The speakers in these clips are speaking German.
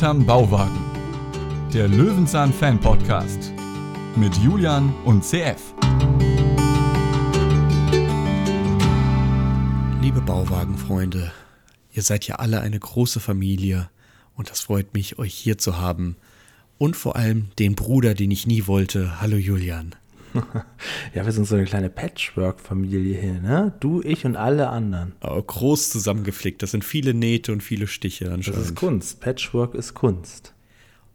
hinterm Bauwagen. Der Löwenzahn Fan Podcast mit Julian und CF. Liebe Bauwagenfreunde, ihr seid ja alle eine große Familie und das freut mich, euch hier zu haben. Und vor allem den Bruder, den ich nie wollte. Hallo Julian. ja, wir sind so eine kleine Patchwork-Familie hier, ne? Du, ich und alle anderen. Oh, groß zusammengeflickt. Das sind viele Nähte und viele Stiche anscheinend. Das ist Kunst. Patchwork ist Kunst.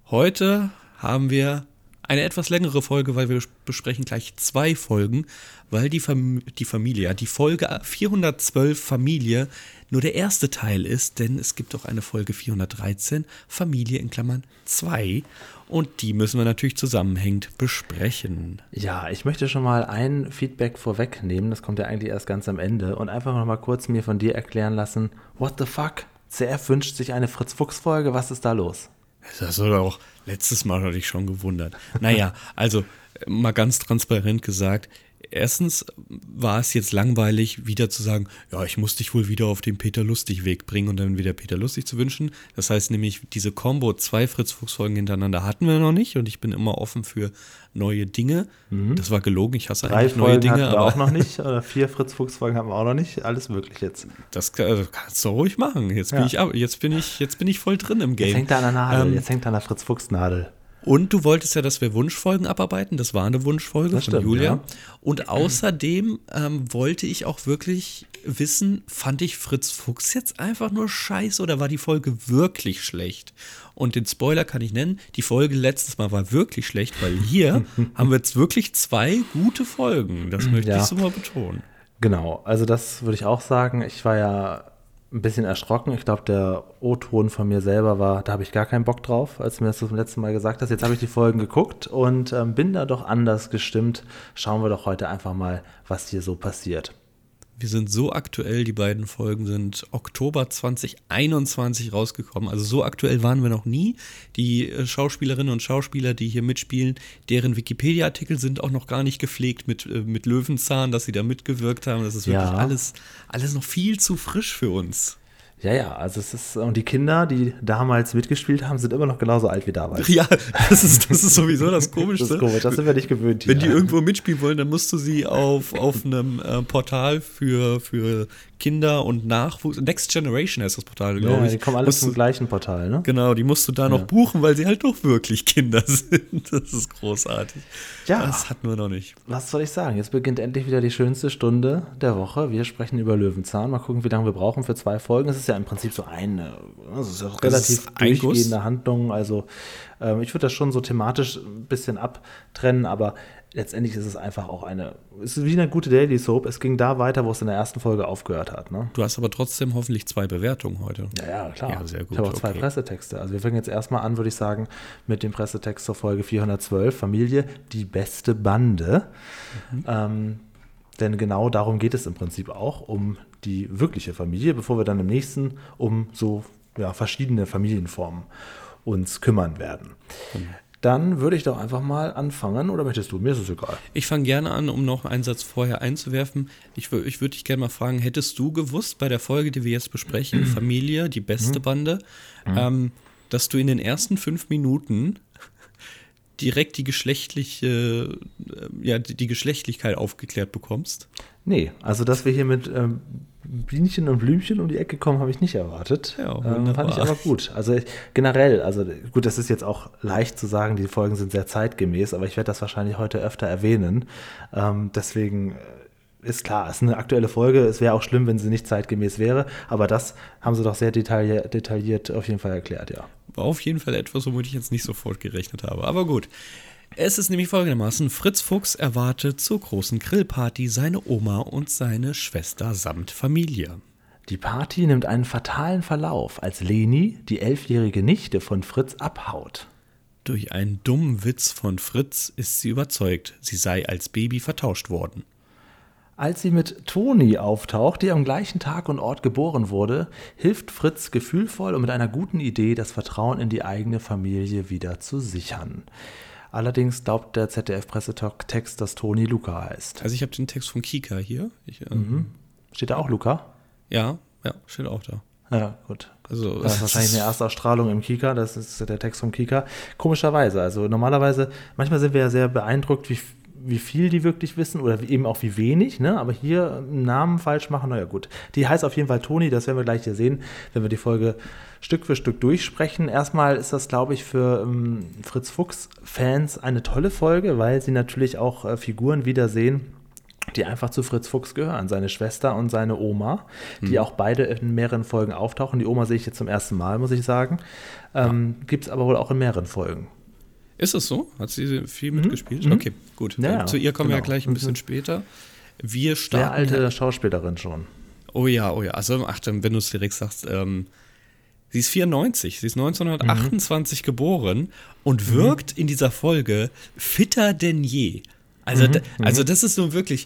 Heute haben wir eine etwas längere Folge, weil wir besprechen gleich zwei Folgen, weil die, Fam die Familie, die Folge 412 Familie nur der erste Teil ist, denn es gibt auch eine Folge 413 Familie in Klammern 2 und die müssen wir natürlich zusammenhängend besprechen. Ja, ich möchte schon mal ein Feedback vorwegnehmen, das kommt ja eigentlich erst ganz am Ende und einfach noch mal kurz mir von dir erklären lassen, what the fuck? CF wünscht sich eine Fritz-Fuchs-Folge, was ist da los? Das du doch letztes Mal hatte ich schon gewundert. Naja, also mal ganz transparent gesagt, erstens war es jetzt langweilig, wieder zu sagen, ja, ich muss dich wohl wieder auf den Peter Lustig-Weg bringen und dann wieder Peter Lustig zu wünschen. Das heißt nämlich, diese Combo, zwei Fritz-Fuchs-Folgen hintereinander hatten wir noch nicht und ich bin immer offen für neue Dinge. Mhm. Das war gelogen, ich hasse Drei eigentlich Folgen neue Dinge. Hatten wir aber auch noch nicht, oder vier Fritz-Fuchs-Folgen haben wir auch noch nicht. Alles möglich jetzt. Das also, kannst du ruhig machen. Jetzt bin, ja. ich, jetzt, bin ich, jetzt bin ich voll drin im Game. Jetzt hängt er an der Nadel, ähm, jetzt hängt er an der Fritz-Fuchs-Nadel. Und du wolltest ja, dass wir Wunschfolgen abarbeiten. Das war eine Wunschfolge das von stimmt, Julia. Ja. Und außerdem ähm, wollte ich auch wirklich wissen, fand ich Fritz Fuchs jetzt einfach nur scheiße oder war die Folge wirklich schlecht? Und den Spoiler kann ich nennen, die Folge letztes Mal war wirklich schlecht, weil hier haben wir jetzt wirklich zwei gute Folgen. Das möchte ja. ich so mal betonen. Genau, also das würde ich auch sagen. Ich war ja ein bisschen erschrocken. Ich glaube, der O-Ton von mir selber war, da habe ich gar keinen Bock drauf, als du mir das zum letzten Mal gesagt hast. Jetzt habe ich die Folgen geguckt und ähm, bin da doch anders gestimmt. Schauen wir doch heute einfach mal, was hier so passiert. Wir sind so aktuell, die beiden Folgen sind Oktober 2021 rausgekommen. Also so aktuell waren wir noch nie. Die äh, Schauspielerinnen und Schauspieler, die hier mitspielen, deren Wikipedia-Artikel sind auch noch gar nicht gepflegt mit, äh, mit Löwenzahn, dass sie da mitgewirkt haben. Das ist wirklich ja. alles, alles noch viel zu frisch für uns. Ja, ja, also es ist, und die Kinder, die damals mitgespielt haben, sind immer noch genauso alt wie damals. Ja, das ist, das ist sowieso das Komischste. das ist komisch, das sind wir nicht gewöhnt. Hier. Wenn die irgendwo mitspielen wollen, dann musst du sie auf, auf einem äh, Portal für, für Kinder und Nachwuchs. Next Generation heißt das Portal, glaube ja, ich. Die kommen alle zum gleichen Portal, ne? Genau, die musst du da ja. noch buchen, weil sie halt doch wirklich Kinder sind. Das ist großartig. Ja. Das hatten wir noch nicht. Was soll ich sagen? Jetzt beginnt endlich wieder die schönste Stunde der Woche. Wir sprechen über Löwenzahn. Mal gucken, wie lange wir brauchen für zwei Folgen. Es ist ja im Prinzip so eine, also es ist auch relativ durchgehende Handlung. Also ähm, ich würde das schon so thematisch ein bisschen abtrennen, aber letztendlich ist es einfach auch eine, es ist wie eine gute Daily Soap. Es ging da weiter, wo es in der ersten Folge aufgehört hat. Ne? Du hast aber trotzdem hoffentlich zwei Bewertungen heute. Ja, ja, klar. Ja, sehr gut. Ich habe auch zwei okay. Pressetexte. Also wir fangen jetzt erstmal an, würde ich sagen, mit dem Pressetext zur Folge 412, Familie, die beste Bande. Mhm. Ähm, denn genau darum geht es im Prinzip auch, um die wirkliche Familie, bevor wir dann im nächsten um so ja, verschiedene Familienformen uns kümmern werden. Mhm. Dann würde ich doch einfach mal anfangen, oder möchtest du? Mir ist es egal. Ich fange gerne an, um noch einen Satz vorher einzuwerfen. Ich, ich würde dich gerne mal fragen, hättest du gewusst bei der Folge, die wir jetzt besprechen, Familie, die beste mhm. Bande, mhm. ähm, dass du in den ersten fünf Minuten direkt die geschlechtliche, äh, ja, die Geschlechtlichkeit aufgeklärt bekommst? Nee, also dass wir hier mit ähm, Bienchen und Blümchen um die Ecke kommen, habe ich nicht erwartet. Ja, ähm, fand ich aber gut. Also generell, also gut, das ist jetzt auch leicht zu sagen, die Folgen sind sehr zeitgemäß, aber ich werde das wahrscheinlich heute öfter erwähnen. Ähm, deswegen äh, ist klar, es ist eine aktuelle Folge. Es wäre auch schlimm, wenn sie nicht zeitgemäß wäre, aber das haben sie doch sehr detailliert, detailliert auf jeden Fall erklärt, ja. War auf jeden Fall etwas, womit ich jetzt nicht sofort gerechnet habe. Aber gut. Es ist nämlich folgendermaßen: Fritz Fuchs erwartet zur großen Grillparty seine Oma und seine Schwester samt Familie. Die Party nimmt einen fatalen Verlauf, als Leni, die elfjährige Nichte von Fritz, abhaut. Durch einen dummen Witz von Fritz ist sie überzeugt, sie sei als Baby vertauscht worden. Als sie mit Toni auftaucht, die am gleichen Tag und Ort geboren wurde, hilft Fritz gefühlvoll und mit einer guten Idee, das Vertrauen in die eigene Familie wieder zu sichern. Allerdings glaubt der ZDF-Pressetext, dass Toni Luca heißt. Also ich habe den Text von Kika hier. Ich, ähm, mhm. Steht da auch Luca? Ja, ja, steht auch da. Ja, gut. Also, das ist wahrscheinlich eine Erstausstrahlung im Kika, das ist der Text vom Kika. Komischerweise, also normalerweise, manchmal sind wir ja sehr beeindruckt, wie, wie viel die wirklich wissen oder eben auch wie wenig, ne? aber hier einen Namen falsch machen, naja gut. Die heißt auf jeden Fall Toni, das werden wir gleich hier sehen, wenn wir die Folge Stück für Stück durchsprechen. Erstmal ist das, glaube ich, für ähm, Fritz Fuchs-Fans eine tolle Folge, weil sie natürlich auch äh, Figuren wiedersehen, die einfach zu Fritz Fuchs gehören. Seine Schwester und seine Oma, die mhm. auch beide in mehreren Folgen auftauchen. Die Oma sehe ich jetzt zum ersten Mal, muss ich sagen. Ähm, ja. Gibt es aber wohl auch in mehreren Folgen. Ist es so? Hat sie viel mhm. mitgespielt? Mhm. Okay, gut. Ja, Zu ihr kommen genau. wir ja gleich ein bisschen mhm. später. Wir starten. Sehr alte Schauspielerin schon. Oh ja, oh ja. Also, ach, wenn du es direkt sagst, ähm, sie ist 94, sie ist 1928 mhm. geboren und mhm. wirkt in dieser Folge fitter denn je. Also, mhm. also das ist nun wirklich,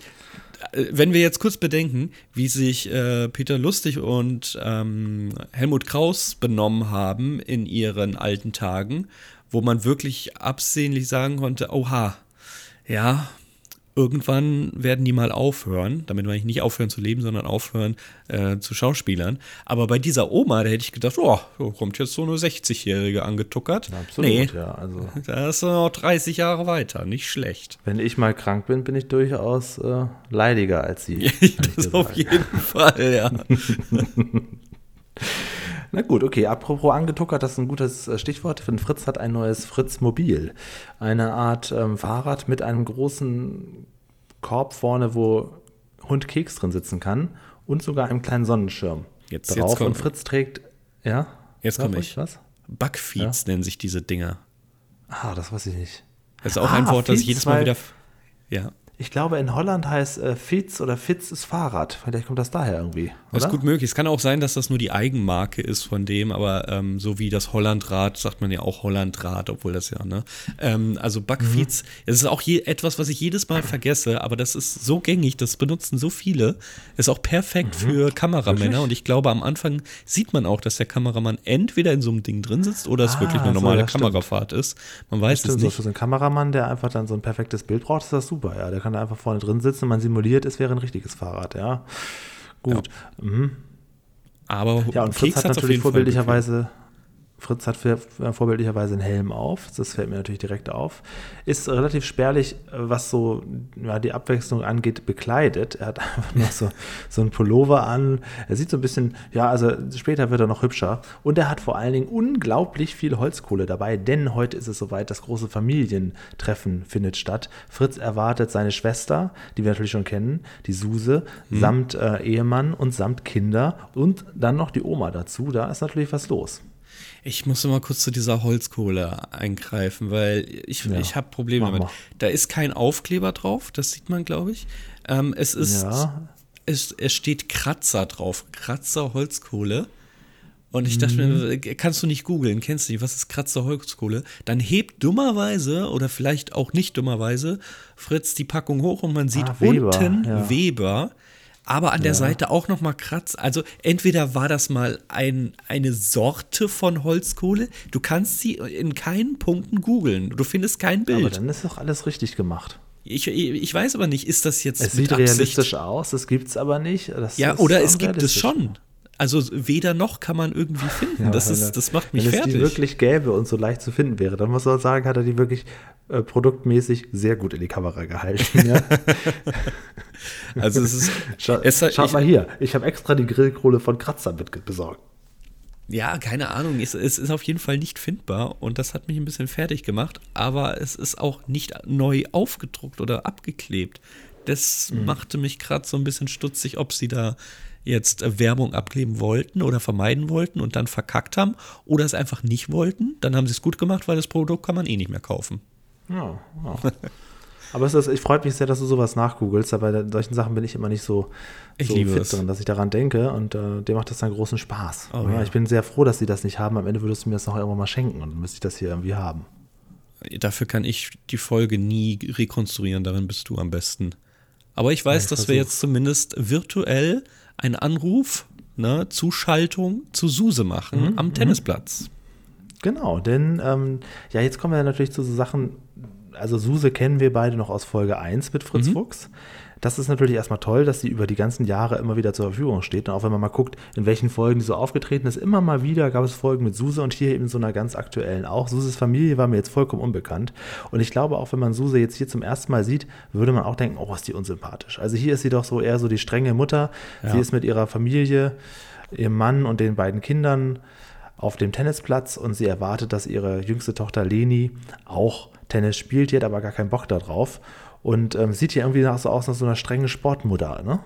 äh, wenn wir jetzt kurz bedenken, wie sich äh, Peter Lustig und ähm, Helmut Kraus benommen haben in ihren alten Tagen, wo man wirklich absehnlich sagen konnte, oha, ja, irgendwann werden die mal aufhören, damit meine ich nicht aufhören zu leben, sondern aufhören äh, zu Schauspielern. Aber bei dieser Oma, da hätte ich gedacht, oh, kommt jetzt so eine 60-Jährige angetuckert. Absolut, nee, ja. Also, da ist noch 30 Jahre weiter, nicht schlecht. Wenn ich mal krank bin, bin ich durchaus äh, leidiger als sie. das auf jeden Fall, ja. Na gut, okay. Apropos angetuckert, das ist ein gutes äh, Stichwort. Fritz hat ein neues Fritz Mobil. Eine Art ähm, Fahrrad mit einem großen Korb vorne, wo Hund Keks drin sitzen kann und sogar einem kleinen Sonnenschirm jetzt, drauf. Jetzt und Fritz trägt, ja? Jetzt komme ich. Was? Bugfeeds ja? nennen sich diese Dinger. Ah, das weiß ich nicht. Das ist auch ah, ein Wort, das ich jedes Mal wieder. Ja. Ich glaube, in Holland heißt äh, Fitz oder Fitz ist Fahrrad. Vielleicht kommt das daher irgendwie. Das ist gut möglich. Es kann auch sein, dass das nur die Eigenmarke ist von dem, aber ähm, so wie das Hollandrad sagt man ja auch Hollandrad, obwohl das ja, ne? Ähm, also Backfeeds, mhm. das ist auch je, etwas, was ich jedes Mal vergesse, aber das ist so gängig, das benutzen so viele. Ist auch perfekt mhm. für Kameramänner wirklich? und ich glaube, am Anfang sieht man auch, dass der Kameramann entweder in so einem Ding drin sitzt oder es ah, wirklich eine normale so, Kamerafahrt ist. Man weiß es nicht. So für so einen Kameramann, der einfach dann so ein perfektes Bild braucht, ist das super. Ja, der kann kann da einfach vorne drin sitzen und man simuliert, es wäre ein richtiges Fahrrad, ja. Gut. Ja. Mhm. Aber ja, und Fritz hat natürlich vorbildlicherweise Fritz hat äh, vorbildlicherweise einen Helm auf, das fällt mir natürlich direkt auf. Ist relativ spärlich, was so ja, die Abwechslung angeht, bekleidet. Er hat einfach nur so, so einen Pullover an. Er sieht so ein bisschen, ja, also später wird er noch hübscher. Und er hat vor allen Dingen unglaublich viel Holzkohle dabei, denn heute ist es soweit, das große Familientreffen findet statt. Fritz erwartet seine Schwester, die wir natürlich schon kennen, die Suse, hm. samt äh, Ehemann und samt Kinder und dann noch die Oma dazu. Da ist natürlich was los. Ich muss mal kurz zu dieser Holzkohle eingreifen, weil ich, ja, ich habe Probleme damit. Mal. Da ist kein Aufkleber drauf, das sieht man, glaube ich. Ähm, es ist, ja. es, es steht Kratzer drauf, Kratzer Holzkohle. Und ich dachte mhm. mir, kannst du nicht googeln, kennst du nicht, was ist Kratzer Holzkohle? Dann hebt dummerweise oder vielleicht auch nicht dummerweise Fritz die Packung hoch und man sieht ah, Weber, unten ja. Weber aber an der ja. Seite auch noch mal Kratz. Also entweder war das mal ein, eine Sorte von Holzkohle, du kannst sie in keinen Punkten googeln, du findest kein Bild. Aber dann ist doch alles richtig gemacht. Ich, ich weiß aber nicht, ist das jetzt Es sieht Absicht? realistisch aus, das gibt es aber nicht. Das ja, oder es gibt es schon. Also weder noch kann man irgendwie finden. Ja, das, ist, das macht mich wenn fertig. Wenn es die wirklich gäbe und so leicht zu finden wäre, dann muss man sagen, hat er die wirklich äh, produktmäßig sehr gut in die Kamera gehalten. Ja? also es ist. Scha es, schaut ich, mal hier, ich habe extra die Grillkohle von Kratzer mit besorgt. Ja, keine Ahnung. Es, es, ist auf jeden Fall nicht findbar und das hat mich ein bisschen fertig gemacht, aber es ist auch nicht neu aufgedruckt oder abgeklebt. Das mhm. machte mich gerade so ein bisschen stutzig, ob sie da jetzt äh, Werbung abgeben wollten oder vermeiden wollten und dann verkackt haben oder es einfach nicht wollten, dann haben sie es gut gemacht, weil das Produkt kann man eh nicht mehr kaufen. Ja, ja. Aber es ist, ich freue mich sehr, dass du sowas nachgoogelst, aber bei solchen Sachen bin ich immer nicht so, so fit es. drin, dass ich daran denke und äh, dir macht das dann großen Spaß. Oh, ja. Ich bin sehr froh, dass sie das nicht haben. Am Ende würdest du mir das noch irgendwann mal schenken und dann müsste ich das hier irgendwie haben. Dafür kann ich die Folge nie rekonstruieren, darin bist du am besten. Aber ich weiß, ja, ich dass wir jetzt zumindest virtuell einen Anruf, ne, Zuschaltung zu Suse machen mhm, am mhm. Tennisplatz. Genau, denn ähm, ja, jetzt kommen wir natürlich zu so Sachen, also Suse kennen wir beide noch aus Folge 1 mit Fritz mhm. Fuchs. Das ist natürlich erstmal toll, dass sie über die ganzen Jahre immer wieder zur Verfügung steht. Und auch wenn man mal guckt, in welchen Folgen die so aufgetreten ist, immer mal wieder gab es Folgen mit Suse und hier eben so einer ganz aktuellen auch. Suses Familie war mir jetzt vollkommen unbekannt. Und ich glaube auch, wenn man Suse jetzt hier zum ersten Mal sieht, würde man auch denken, oh, ist die unsympathisch. Also hier ist sie doch so eher so die strenge Mutter. Ja. Sie ist mit ihrer Familie, ihrem Mann und den beiden Kindern auf dem Tennisplatz und sie erwartet, dass ihre jüngste Tochter Leni auch Tennis spielt. Die hat aber gar keinen Bock darauf und ähm, sieht ja irgendwie so aus nach so einer strengen Sportmutter, ne?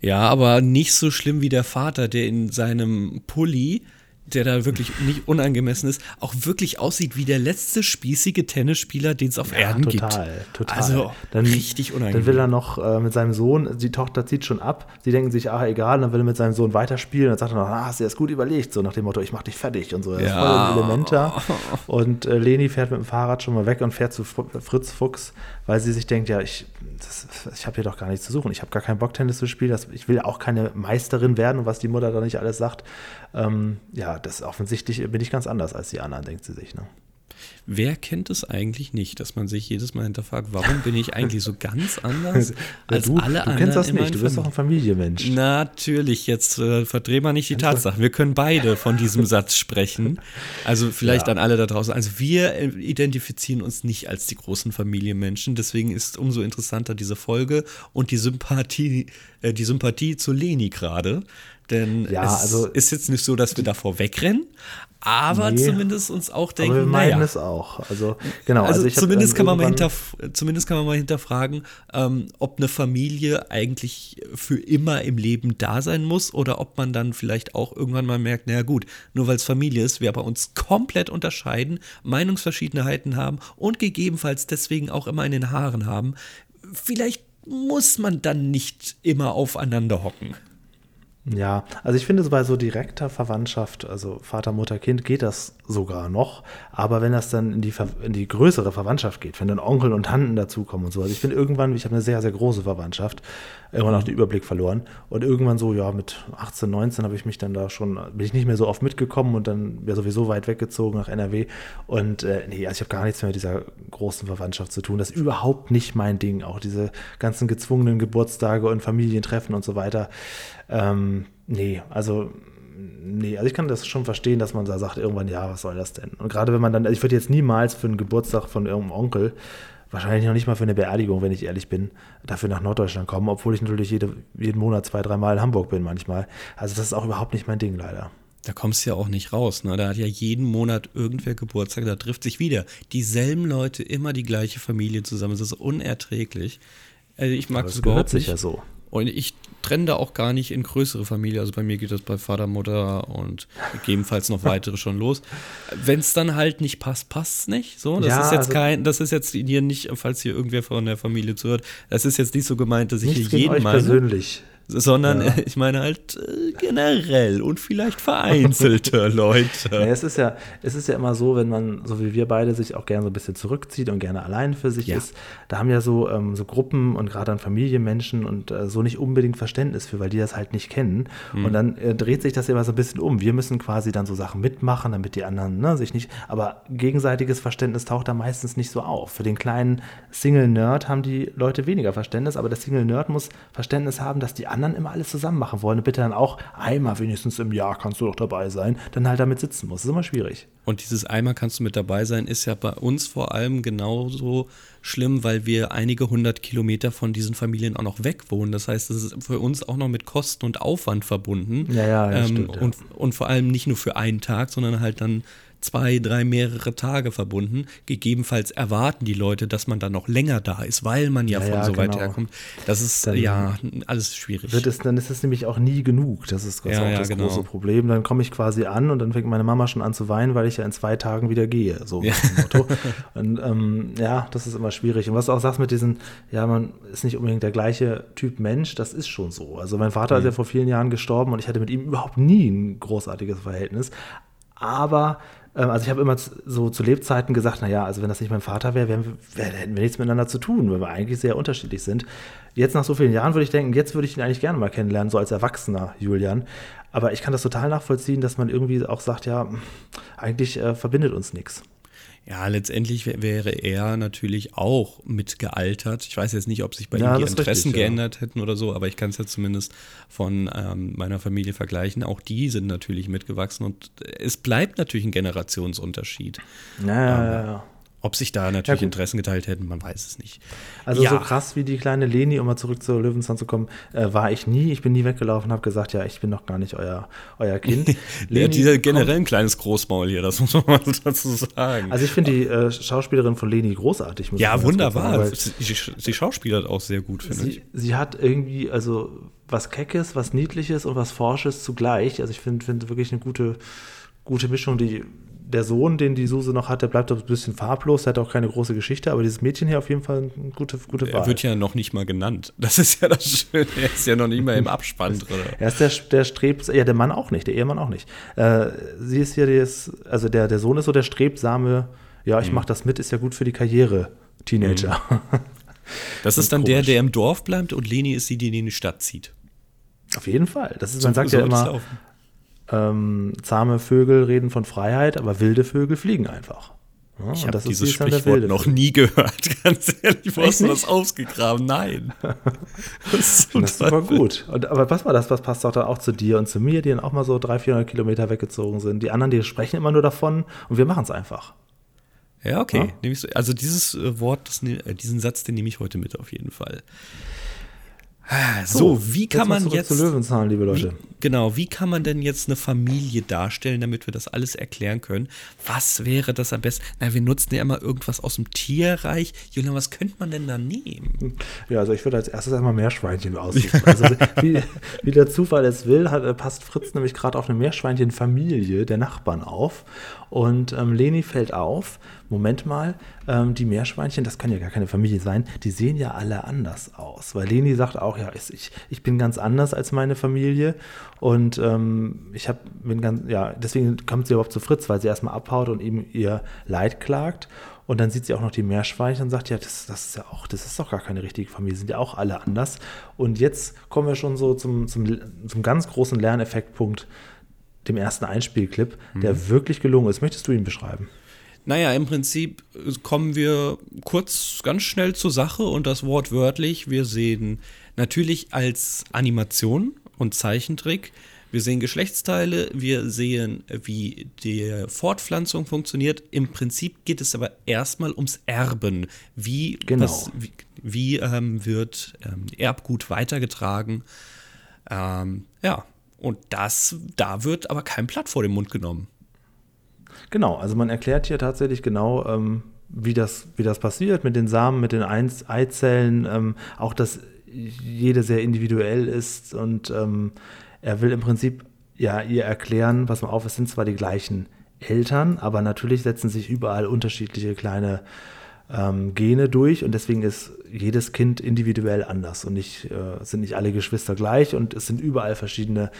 Ja, aber nicht so schlimm wie der Vater, der in seinem Pulli der da wirklich nicht unangemessen ist, auch wirklich aussieht wie der letzte spießige Tennisspieler, den es auf ja, Erden total, gibt. Total, total. Also dann, richtig unangenehm. Dann will er noch äh, mit seinem Sohn, die Tochter zieht schon ab, sie denken sich, ah, egal, dann will er mit seinem Sohn weiterspielen. Dann sagt er noch, ah, hast du das gut überlegt, so nach dem Motto, ich mach dich fertig und so. Ja. ist voll Elementer. Und äh, Leni fährt mit dem Fahrrad schon mal weg und fährt zu Fritz Fuchs, weil sie sich denkt, ja, ich, ich habe hier doch gar nichts zu suchen. Ich habe gar keinen Bock, Tennis zu spielen. Das, ich will auch keine Meisterin werden und was die Mutter da nicht alles sagt. Ähm, ja, das offensichtlich bin ich ganz anders als die anderen, denkt sie sich. Ne? Wer kennt es eigentlich nicht, dass man sich jedes Mal hinterfragt, warum bin ich eigentlich so ganz anders als du, alle du anderen? Du kennst das nicht, du bist doch ein Familienmensch. Natürlich, jetzt äh, verdrehen wir nicht die Tatsachen. Wir können beide von diesem Satz sprechen. Also vielleicht ja. an alle da draußen. Also wir äh, identifizieren uns nicht als die großen Familienmenschen, deswegen ist umso interessanter diese Folge und die Sympathie, äh, die Sympathie zu Leni gerade. Denn ja, es also, ist jetzt nicht so, dass wir davor wegrennen, aber nee, zumindest uns auch denken, aber wir meinen naja. es auch. Also genau. Also, also zumindest kann man mal hinter, zumindest kann man mal hinterfragen, ähm, ob eine Familie eigentlich für immer im Leben da sein muss oder ob man dann vielleicht auch irgendwann mal merkt, naja gut, nur weil es Familie ist, wir aber uns komplett unterscheiden, Meinungsverschiedenheiten haben und gegebenenfalls deswegen auch immer in den Haaren haben. Vielleicht muss man dann nicht immer aufeinander hocken. Ja, also ich finde, bei so direkter Verwandtschaft, also Vater, Mutter, Kind, geht das sogar noch. Aber wenn das dann in die, in die größere Verwandtschaft geht, wenn dann Onkel und Tanten dazukommen und so. Also ich bin irgendwann, ich habe eine sehr, sehr große Verwandtschaft, irgendwann auch den Überblick verloren. Und irgendwann so, ja, mit 18, 19 habe ich mich dann da schon, bin ich nicht mehr so oft mitgekommen und dann wäre sowieso weit weggezogen nach NRW. Und äh, nee, also ich habe gar nichts mehr mit dieser großen Verwandtschaft zu tun. Das ist überhaupt nicht mein Ding. Auch diese ganzen gezwungenen Geburtstage und Familientreffen und so weiter. Ähm, nee, also nee, also ich kann das schon verstehen, dass man da sagt, irgendwann, ja, was soll das denn? Und gerade wenn man dann, also ich würde jetzt niemals für einen Geburtstag von irgendeinem Onkel, wahrscheinlich noch nicht mal für eine Beerdigung, wenn ich ehrlich bin, dafür nach Norddeutschland kommen, obwohl ich natürlich jede, jeden Monat zwei, dreimal in Hamburg bin manchmal. Also das ist auch überhaupt nicht mein Ding, leider. Da kommst du ja auch nicht raus. Ne? Da hat ja jeden Monat irgendwer Geburtstag, da trifft sich wieder dieselben Leute, immer die gleiche Familie zusammen. Das ist unerträglich. Also ich mag das, das überhaupt nicht. Ja so. Und ich trenne da auch gar nicht in größere Familie. Also bei mir geht das bei Vater, Mutter und gegebenenfalls noch weitere schon los. Wenn es dann halt nicht passt, passt es nicht. So, das ja, ist jetzt also kein, das ist jetzt hier nicht, falls hier irgendwer von der Familie zuhört, das ist jetzt nicht so gemeint, dass ich hier jeden meine. persönlich sondern ja. ich meine halt äh, generell und vielleicht vereinzelte Leute. Ja, es, ist ja, es ist ja immer so, wenn man, so wie wir beide, sich auch gerne so ein bisschen zurückzieht und gerne allein für sich ja. ist, da haben ja so, ähm, so Gruppen und gerade dann Familienmenschen und äh, so nicht unbedingt Verständnis für, weil die das halt nicht kennen. Mhm. Und dann äh, dreht sich das immer so ein bisschen um. Wir müssen quasi dann so Sachen mitmachen, damit die anderen ne, sich nicht, aber gegenseitiges Verständnis taucht da meistens nicht so auf. Für den kleinen Single-Nerd haben die Leute weniger Verständnis, aber der Single-Nerd muss Verständnis haben, dass die anderen immer alles zusammen machen wollen und bitte dann auch einmal wenigstens im Jahr kannst du doch dabei sein, dann halt damit sitzen muss. Das ist immer schwierig. Und dieses einmal kannst du mit dabei sein, ist ja bei uns vor allem genauso schlimm, weil wir einige hundert Kilometer von diesen Familien auch noch weg wohnen. Das heißt, es ist für uns auch noch mit Kosten und Aufwand verbunden. Ja, ja, ja, ähm, stimmt, und, und vor allem nicht nur für einen Tag, sondern halt dann zwei, drei, mehrere Tage verbunden. Gegebenenfalls erwarten die Leute, dass man dann noch länger da ist, weil man ja, ja von ja, so weit genau. herkommt. Das ist dann ja alles schwierig. Wird es, dann ist es nämlich auch nie genug. Das ist ja, auch das genau. große Problem. Dann komme ich quasi an und dann fängt meine Mama schon an zu weinen, weil ich ja in zwei Tagen wieder gehe. So ja. Motto. Und ähm, ja, das ist immer schwierig. Und was du auch sagst mit diesen, ja, man ist nicht unbedingt der gleiche Typ Mensch, das ist schon so. Also mein Vater ist ja vor vielen Jahren gestorben und ich hatte mit ihm überhaupt nie ein großartiges Verhältnis. Aber also ich habe immer so zu Lebzeiten gesagt, naja, also wenn das nicht mein Vater wäre, wär, wär, hätten wir nichts miteinander zu tun, weil wir eigentlich sehr unterschiedlich sind. Jetzt nach so vielen Jahren würde ich denken, jetzt würde ich ihn eigentlich gerne mal kennenlernen, so als Erwachsener, Julian. Aber ich kann das total nachvollziehen, dass man irgendwie auch sagt, ja, eigentlich äh, verbindet uns nichts. Ja, letztendlich wäre er natürlich auch mitgealtert. Ich weiß jetzt nicht, ob sich bei ja, ihm die Interessen richtig, geändert ja. hätten oder so, aber ich kann es ja zumindest von ähm, meiner Familie vergleichen. Auch die sind natürlich mitgewachsen und es bleibt natürlich ein Generationsunterschied. Ja, ja, ja. ja. Ob sich da natürlich ja, Interessen geteilt hätten, man weiß es nicht. Also ja. so krass wie die kleine Leni, um mal zurück zur Löwenzahn zu kommen, äh, war ich nie. Ich bin nie weggelaufen und habe gesagt, ja, ich bin doch gar nicht euer, euer Kind. ja, dieser generell ein kleines Großmaul hier, das muss man mal dazu sagen. Also ich finde die äh, Schauspielerin von Leni großartig. ja, wunderbar. Sagen, sie, sie schauspielert auch sehr gut, finde ich. Sie hat irgendwie, also was Keckes, was Niedliches und was Forsches zugleich. Also ich finde find wirklich eine gute, gute Mischung, die der Sohn, den die Suse noch hat, der bleibt ein bisschen farblos, der hat auch keine große Geschichte, aber dieses Mädchen hier auf jeden Fall eine gute, gute Wahl. Er wird ja noch nicht mal genannt. Das ist ja das Schöne. Er ist ja noch nicht mal im Abspann drin. Er ist der, der strebt, ja, der Mann auch nicht, der Ehemann auch nicht. Äh, sie ist hier, das, also der, der Sohn ist so der strebsame, ja, ich mhm. mache das mit, ist ja gut für die Karriere, Teenager. Mhm. Das ist dann komisch. der, der im Dorf bleibt und Leni ist die, die in die Stadt zieht. Auf jeden Fall. Das ist, man so, sagt ja immer, ähm, zahme Vögel reden von Freiheit, aber wilde Vögel fliegen einfach. Ja, ich habe dieses Sprichwort noch nie gehört, ganz ehrlich. Wo hast du das ausgegraben? Nein. das ist, das super gut. Und, aber pass mal, das was passt doch dann auch zu dir und zu mir, die dann auch mal so 300, 400 Kilometer weggezogen sind. Die anderen, die sprechen immer nur davon und wir machen es einfach. Ja, okay. Ja? Also dieses äh, Wort, das, äh, diesen Satz, den nehme ich heute mit auf jeden Fall. So, so wie kann man jetzt. Zu Löwenzahn, liebe Leute. Wie, genau, wie kann man denn jetzt eine Familie darstellen, damit wir das alles erklären können? Was wäre das am besten? Na, wir nutzen ja immer irgendwas aus dem Tierreich. Julian, was könnte man denn da nehmen? Ja, also ich würde als erstes einmal Meerschweinchen aussuchen. also wie, wie, der Zufall es will, hat, passt Fritz nämlich gerade auf eine Meerschweinchenfamilie der Nachbarn auf. Und ähm, Leni fällt auf, Moment mal, ähm, die Meerschweinchen, das kann ja gar keine Familie sein, die sehen ja alle anders aus. Weil Leni sagt auch, ja, ich, ich bin ganz anders als meine Familie. Und ähm, ich habe, bin ganz, ja, deswegen kommt sie überhaupt zu Fritz, weil sie erstmal abhaut und ihm ihr Leid klagt. Und dann sieht sie auch noch die Meerschweinchen und sagt, ja, das, das ist ja auch, das ist doch gar keine richtige Familie, sind ja auch alle anders. Und jetzt kommen wir schon so zum, zum, zum ganz großen Lerneffektpunkt dem ersten Einspielclip, der mhm. wirklich gelungen ist. Möchtest du ihn beschreiben? Naja, im Prinzip kommen wir kurz ganz schnell zur Sache und das Wort wörtlich. Wir sehen natürlich als Animation und Zeichentrick, wir sehen Geschlechtsteile, wir sehen, wie die Fortpflanzung funktioniert. Im Prinzip geht es aber erstmal ums Erben. Wie, genau. was, wie, wie ähm, wird ähm, Erbgut weitergetragen? Ähm, ja, und das, da wird aber kein Blatt vor den Mund genommen. Genau, also man erklärt hier tatsächlich genau, ähm, wie, das, wie das passiert mit den Samen, mit den Eizellen, ähm, auch dass jede sehr individuell ist und ähm, er will im Prinzip ja ihr erklären, pass mal auf, es sind zwar die gleichen Eltern, aber natürlich setzen sich überall unterschiedliche kleine ähm, Gene durch und deswegen ist jedes Kind individuell anders und nicht, äh, sind nicht alle Geschwister gleich und es sind überall verschiedene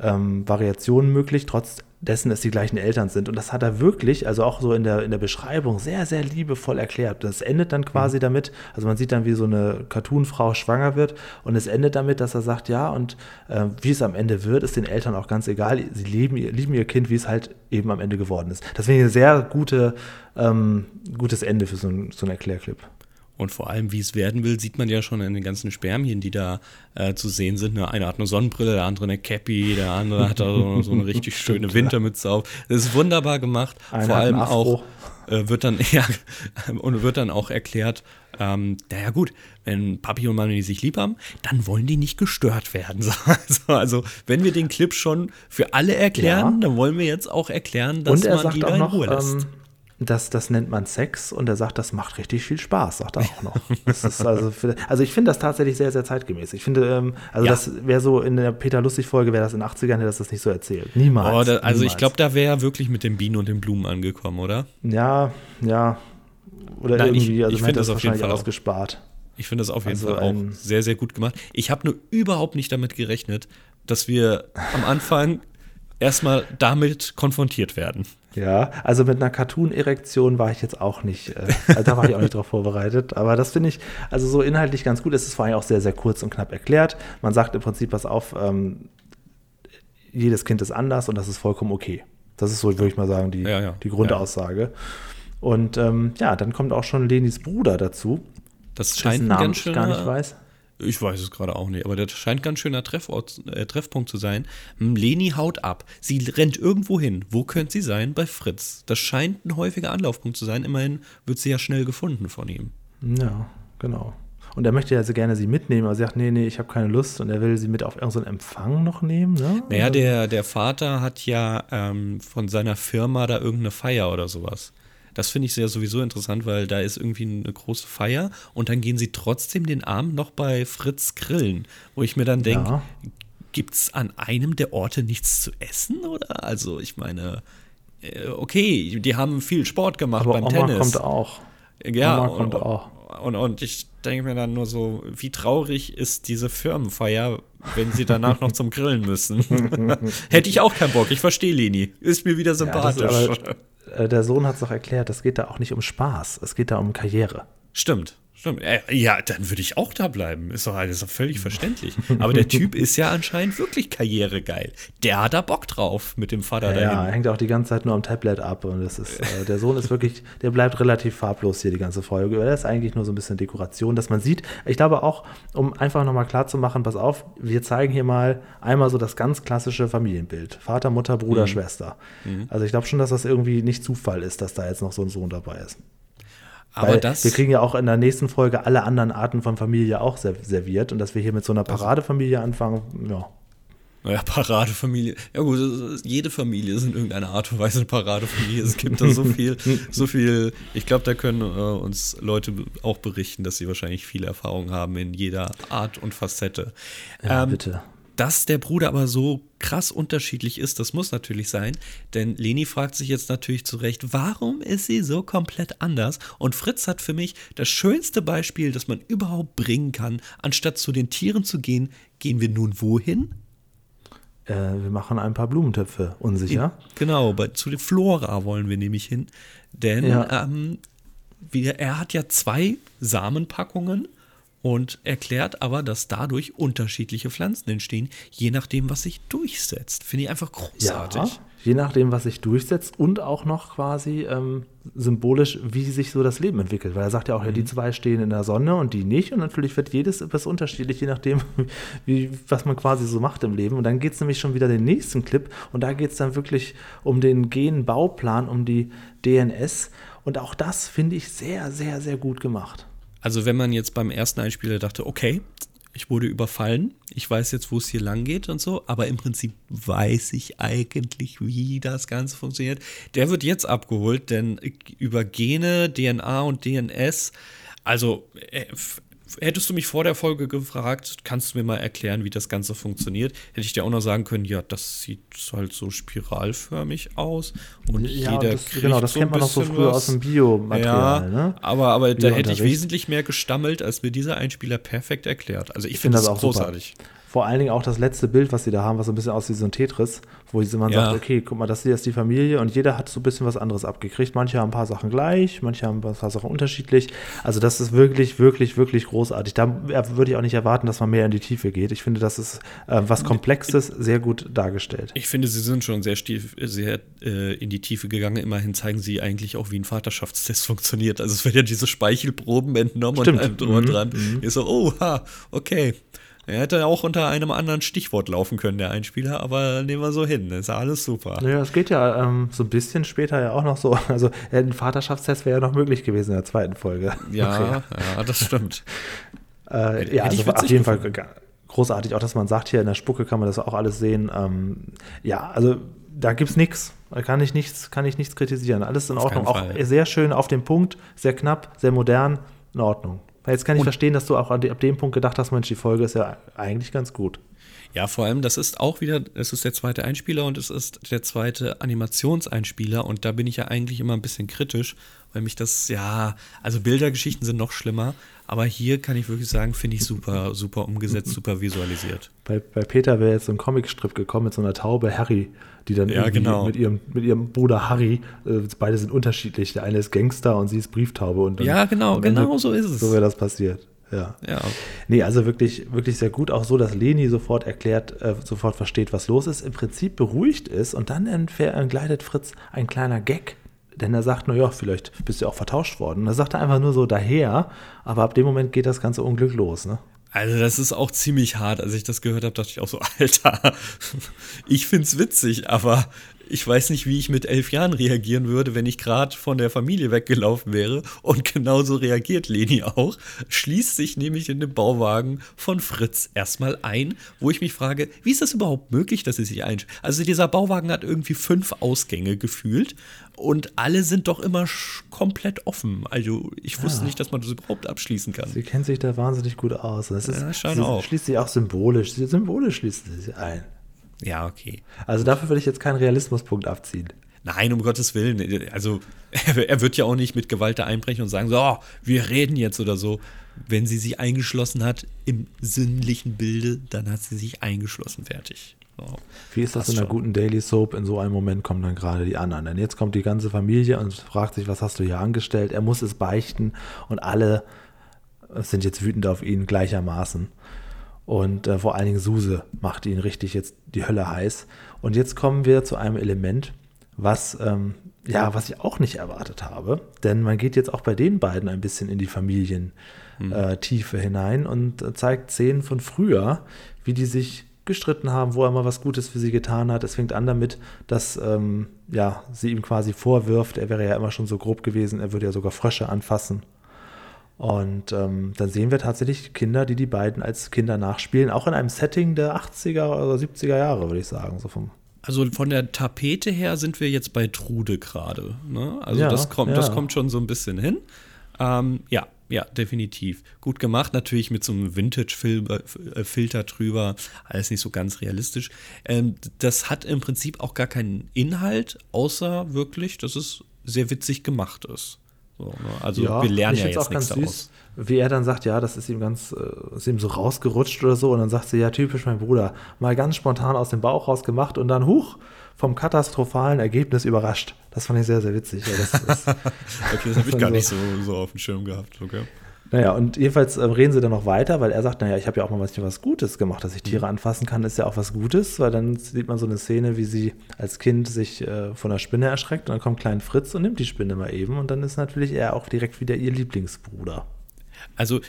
ähm, Variationen möglich, trotz dessen es die gleichen Eltern sind. Und das hat er wirklich, also auch so in der, in der Beschreibung, sehr, sehr liebevoll erklärt. Das endet dann quasi mhm. damit, also man sieht dann, wie so eine Cartoon-Frau schwanger wird und es endet damit, dass er sagt, ja, und äh, wie es am Ende wird, ist den Eltern auch ganz egal. Sie lieben, lieben ihr Kind, wie es halt eben am Ende geworden ist. Das finde ich ein sehr gute, ähm, gutes Ende für so, ein, so einen Erklärclip. Und vor allem, wie es werden will, sieht man ja schon in den ganzen Spermien, die da äh, zu sehen sind. Ne, einer hat eine Sonnenbrille, der andere eine Cappy, der andere hat da so, so eine richtig schöne Wintermütze auf. Das ist wunderbar gemacht. Einer vor allem auch äh, wird dann ja und wird dann auch erklärt, ähm, naja gut, wenn Papi und Mami sich lieb haben, dann wollen die nicht gestört werden. also, also, wenn wir den Clip schon für alle erklären, ja. dann wollen wir jetzt auch erklären, dass man die da in Ruhe lässt. Ähm das, das nennt man Sex und er sagt, das macht richtig viel Spaß, sagt er auch noch. also, für, also ich finde das tatsächlich sehr, sehr zeitgemäß. Ich finde, ähm, also ja. das wäre so in der Peter Lustig-Folge, wäre das in den 80ern, hätte das das nicht so erzählt. Niemals. Oh, da, also niemals. ich glaube, da wäre er wirklich mit den Bienen und den Blumen angekommen, oder? Ja, ja. Oder Nein, irgendwie, ich, also ich finde das auf jeden Fall ausgespart. Ich finde das auf jeden also Fall auch sehr, sehr gut gemacht. Ich habe nur überhaupt nicht damit gerechnet, dass wir am Anfang erstmal damit konfrontiert werden. Ja, also mit einer Cartoon-Erektion war ich jetzt auch nicht, äh, also da war ich auch nicht drauf vorbereitet. Aber das finde ich also so inhaltlich ganz gut. Es ist vor allem auch sehr, sehr kurz und knapp erklärt. Man sagt im Prinzip, pass auf, ähm, jedes Kind ist anders und das ist vollkommen okay. Das ist so, würde ich mal sagen, die, ja, ja. die Grundaussage. Und ähm, ja, dann kommt auch schon Lenis Bruder dazu. Das scheint ein ganz schöner, gar nicht weiß. Ich weiß es gerade auch nicht, aber das scheint ganz schöner Treffort, äh, Treffpunkt zu sein. Leni haut ab. Sie rennt irgendwo hin. Wo könnte sie sein? Bei Fritz. Das scheint ein häufiger Anlaufpunkt zu sein. Immerhin wird sie ja schnell gefunden von ihm. Ja, genau. Und er möchte ja so gerne sie mitnehmen, aber sie sagt, nee, nee, ich habe keine Lust und er will sie mit auf irgendeinen Empfang noch nehmen. Ne? Naja, der, der Vater hat ja ähm, von seiner Firma da irgendeine Feier oder sowas. Das finde ich sehr sowieso interessant, weil da ist irgendwie eine große Feier und dann gehen sie trotzdem den Abend noch bei Fritz grillen, wo ich mir dann denke, ja. gibt es an einem der Orte nichts zu essen? Oder? Also ich meine, äh, okay, die haben viel Sport gemacht Aber beim Oma Tennis. kommt auch. Ja, Oma kommt und, auch. Und, und ich denke mir dann nur so, wie traurig ist diese Firmenfeier, wenn sie danach noch zum Grillen müssen. Hätte ich auch keinen Bock. Ich verstehe Leni. Ist mir wieder sympathisch. Ja, äh, der Sohn hat es doch erklärt, es geht da auch nicht um Spaß, es geht da um Karriere. Stimmt. Stimmt. Äh, ja, dann würde ich auch da bleiben. Ist doch alles völlig verständlich. Aber der Typ ist ja anscheinend wirklich karrieregeil. Der hat da Bock drauf mit dem Vater ja. Ja, hängt auch die ganze Zeit nur am Tablet ab. Und das ist, äh, der Sohn ist wirklich, der bleibt relativ farblos hier die ganze Folge. Er ist eigentlich nur so ein bisschen Dekoration, dass man sieht. Ich glaube auch, um einfach nochmal klar zu machen, pass auf, wir zeigen hier mal einmal so das ganz klassische Familienbild. Vater, Mutter, Bruder, mhm. Schwester. Mhm. Also ich glaube schon, dass das irgendwie nicht Zufall ist, dass da jetzt noch so ein Sohn dabei ist. Aber das. Wir kriegen ja auch in der nächsten Folge alle anderen Arten von Familie auch serviert. Und dass wir hier mit so einer Paradefamilie anfangen, ja. Naja, Paradefamilie. Ja gut, jede Familie ist in irgendeiner Art und Weise eine Paradefamilie. Es gibt da so viel, so viel. Ich glaube, da können äh, uns Leute auch berichten, dass sie wahrscheinlich viele Erfahrungen haben in jeder Art und Facette. Ja, ähm, bitte. Dass der Bruder aber so krass unterschiedlich ist, das muss natürlich sein, denn Leni fragt sich jetzt natürlich zu Recht, warum ist sie so komplett anders? Und Fritz hat für mich das schönste Beispiel, das man überhaupt bringen kann. Anstatt zu den Tieren zu gehen, gehen wir nun wohin? Äh, wir machen ein paar Blumentöpfe, unsicher. Genau, bei, zu der Flora wollen wir nämlich hin, denn ja. ähm, wir, er hat ja zwei Samenpackungen und erklärt aber, dass dadurch unterschiedliche Pflanzen entstehen, je nachdem, was sich durchsetzt. Finde ich einfach großartig. Ja, je nachdem, was sich durchsetzt und auch noch quasi ähm, symbolisch, wie sich so das Leben entwickelt. Weil er sagt ja auch, mhm. ja, die mhm. zwei stehen in der Sonne und die nicht. Und natürlich wird jedes etwas unterschiedlich, je nachdem, wie, was man quasi so macht im Leben. Und dann geht es nämlich schon wieder den nächsten Clip und da geht es dann wirklich um den Genbauplan, um die DNS. Und auch das finde ich sehr, sehr, sehr gut gemacht. Also wenn man jetzt beim ersten Einspieler dachte, okay, ich wurde überfallen, ich weiß jetzt, wo es hier lang geht und so, aber im Prinzip weiß ich eigentlich, wie das Ganze funktioniert. Der wird jetzt abgeholt, denn über Gene, DNA und DNS, also äh, hättest du mich vor der Folge gefragt, kannst du mir mal erklären, wie das Ganze funktioniert, hätte ich dir auch noch sagen können, ja, das sieht halt so spiralförmig aus und ja, jeder das, Genau, das so kennt man noch so früher was. aus dem Biomaterial. Ja, ne? aber, aber da hätte ich wesentlich mehr gestammelt, als mir dieser Einspieler perfekt erklärt. Also ich, ich finde find das, das großartig. Super. Vor allen Dingen auch das letzte Bild, was sie da haben, was so ein bisschen aussieht wie so ein Tetris, wo man ja. sagt, okay, guck mal, das hier ist die Familie und jeder hat so ein bisschen was anderes abgekriegt. Manche haben ein paar Sachen gleich, manche haben ein paar Sachen unterschiedlich. Also das ist wirklich, wirklich, wirklich großartig. Da würde ich auch nicht erwarten, dass man mehr in die Tiefe geht. Ich finde, das ist äh, was Komplexes sehr gut dargestellt. Ich finde, sie sind schon sehr, sehr äh, in die Tiefe gegangen. Immerhin zeigen sie eigentlich auch, wie ein Vaterschaftstest funktioniert. Also es werden ja diese Speichelproben entnommen Stimmt. und drüber mhm. dran. Mhm. Ich so, oh, ha, okay. Er hätte auch unter einem anderen Stichwort laufen können, der Einspieler, aber nehmen wir so hin. Ist ja alles super. Ja, es geht ja ähm, so ein bisschen später ja auch noch so. Also ein Vaterschaftstest wäre ja noch möglich gewesen in der zweiten Folge. Ja, okay. ja das stimmt. äh, ja, also auf jeden gefunden. Fall großartig, auch dass man sagt, hier in der Spucke kann man das auch alles sehen. Ähm, ja, also da gibt es nichts. Da kann ich nichts, kann ich nichts kritisieren. Alles in Ordnung. Auch sehr schön auf dem Punkt, sehr knapp, sehr modern, in Ordnung. Jetzt kann ich und, verstehen, dass du auch ab dem Punkt gedacht hast, Mensch, die Folge ist ja eigentlich ganz gut. Ja, vor allem, das ist auch wieder, es ist der zweite Einspieler und es ist der zweite Animationseinspieler und da bin ich ja eigentlich immer ein bisschen kritisch, weil mich das, ja, also Bildergeschichten sind noch schlimmer, aber hier kann ich wirklich sagen, finde ich super, super umgesetzt, super visualisiert. Bei, bei Peter wäre jetzt so ein Comicstrip gekommen mit so einer Taube Harry, die dann ja, genau. mit, ihrem, mit ihrem Bruder Harry, äh, beide sind unterschiedlich, der eine ist Gangster und sie ist Brieftaube. Und dann, ja, genau, genau so ist es. So wäre das passiert. Ja. ja. Nee, also wirklich, wirklich sehr gut. Auch so, dass Leni sofort erklärt, äh, sofort versteht, was los ist, im Prinzip beruhigt ist und dann entgleitet Fritz ein kleiner Gag denn er sagt, naja, vielleicht bist du auch vertauscht worden. Und er sagt einfach nur so daher, aber ab dem Moment geht das ganze Unglück los, ne? Also das ist auch ziemlich hart. Als ich das gehört habe, dachte ich auch so, Alter, ich find's witzig, aber ich weiß nicht, wie ich mit elf Jahren reagieren würde, wenn ich gerade von der Familie weggelaufen wäre. Und genauso reagiert Leni auch. Schließt sich nämlich in den Bauwagen von Fritz erstmal ein, wo ich mich frage, wie ist das überhaupt möglich, dass sie sich einschließt? Also dieser Bauwagen hat irgendwie fünf Ausgänge gefühlt und alle sind doch immer komplett offen. Also ich wusste ja. nicht, dass man das überhaupt abschließen kann. Sie kennt sich da wahnsinnig gut aus. Das ist, ja, sie auch. schließt sich auch symbolisch. Symbolisch schließt sie sich ein. Ja, okay. Also dafür würde ich jetzt keinen Realismuspunkt abziehen. Nein, um Gottes Willen. Also er wird ja auch nicht mit Gewalt da einbrechen und sagen, so, oh, wir reden jetzt oder so. Wenn sie sich eingeschlossen hat im sinnlichen Bilde, dann hat sie sich eingeschlossen, fertig. So, Wie ist das in einer schon. guten Daily Soap? In so einem Moment kommen dann gerade die anderen. Denn jetzt kommt die ganze Familie und fragt sich, was hast du hier angestellt? Er muss es beichten und alle sind jetzt wütend auf ihn gleichermaßen. Und äh, vor allen Dingen Suse macht ihn richtig jetzt die Hölle heiß. Und jetzt kommen wir zu einem Element, was, ähm, ja, was ich auch nicht erwartet habe. Denn man geht jetzt auch bei den beiden ein bisschen in die Familientiefe mhm. äh, hinein und äh, zeigt Szenen von früher, wie die sich gestritten haben, wo er mal was Gutes für sie getan hat. Es fängt an damit, dass ähm, ja, sie ihm quasi vorwirft, er wäre ja immer schon so grob gewesen, er würde ja sogar Frösche anfassen und ähm, dann sehen wir tatsächlich Kinder, die die beiden als Kinder nachspielen, auch in einem Setting der 80er oder 70er Jahre, würde ich sagen. So vom also von der Tapete her sind wir jetzt bei Trude gerade. Ne? Also ja, das, kommt, ja. das kommt schon so ein bisschen hin. Ähm, ja, ja, definitiv. Gut gemacht, natürlich mit so einem Vintage-Filter äh, drüber, alles nicht so ganz realistisch. Ähm, das hat im Prinzip auch gar keinen Inhalt, außer wirklich, dass es sehr witzig gemacht ist. So, ne? Also ja, wir lernen ja jetzt auch nichts ganz süß, Wie er dann sagt, ja, das ist ihm ganz, äh, ist ihm so rausgerutscht oder so. Und dann sagt sie, ja, typisch mein Bruder, mal ganz spontan aus dem Bauch rausgemacht und dann huch, vom katastrophalen Ergebnis überrascht. Das fand ich sehr, sehr witzig. Ja, das, das, okay, das habe ich gar so, nicht so, so auf dem Schirm gehabt. Okay. Naja, und jedenfalls äh, reden sie dann noch weiter, weil er sagt, naja, ich habe ja auch mal was, was Gutes gemacht, dass ich Tiere mhm. anfassen kann, ist ja auch was Gutes, weil dann sieht man so eine Szene, wie sie als Kind sich äh, von der Spinne erschreckt und dann kommt klein Fritz und nimmt die Spinne mal eben und dann ist natürlich er auch direkt wieder ihr Lieblingsbruder. Also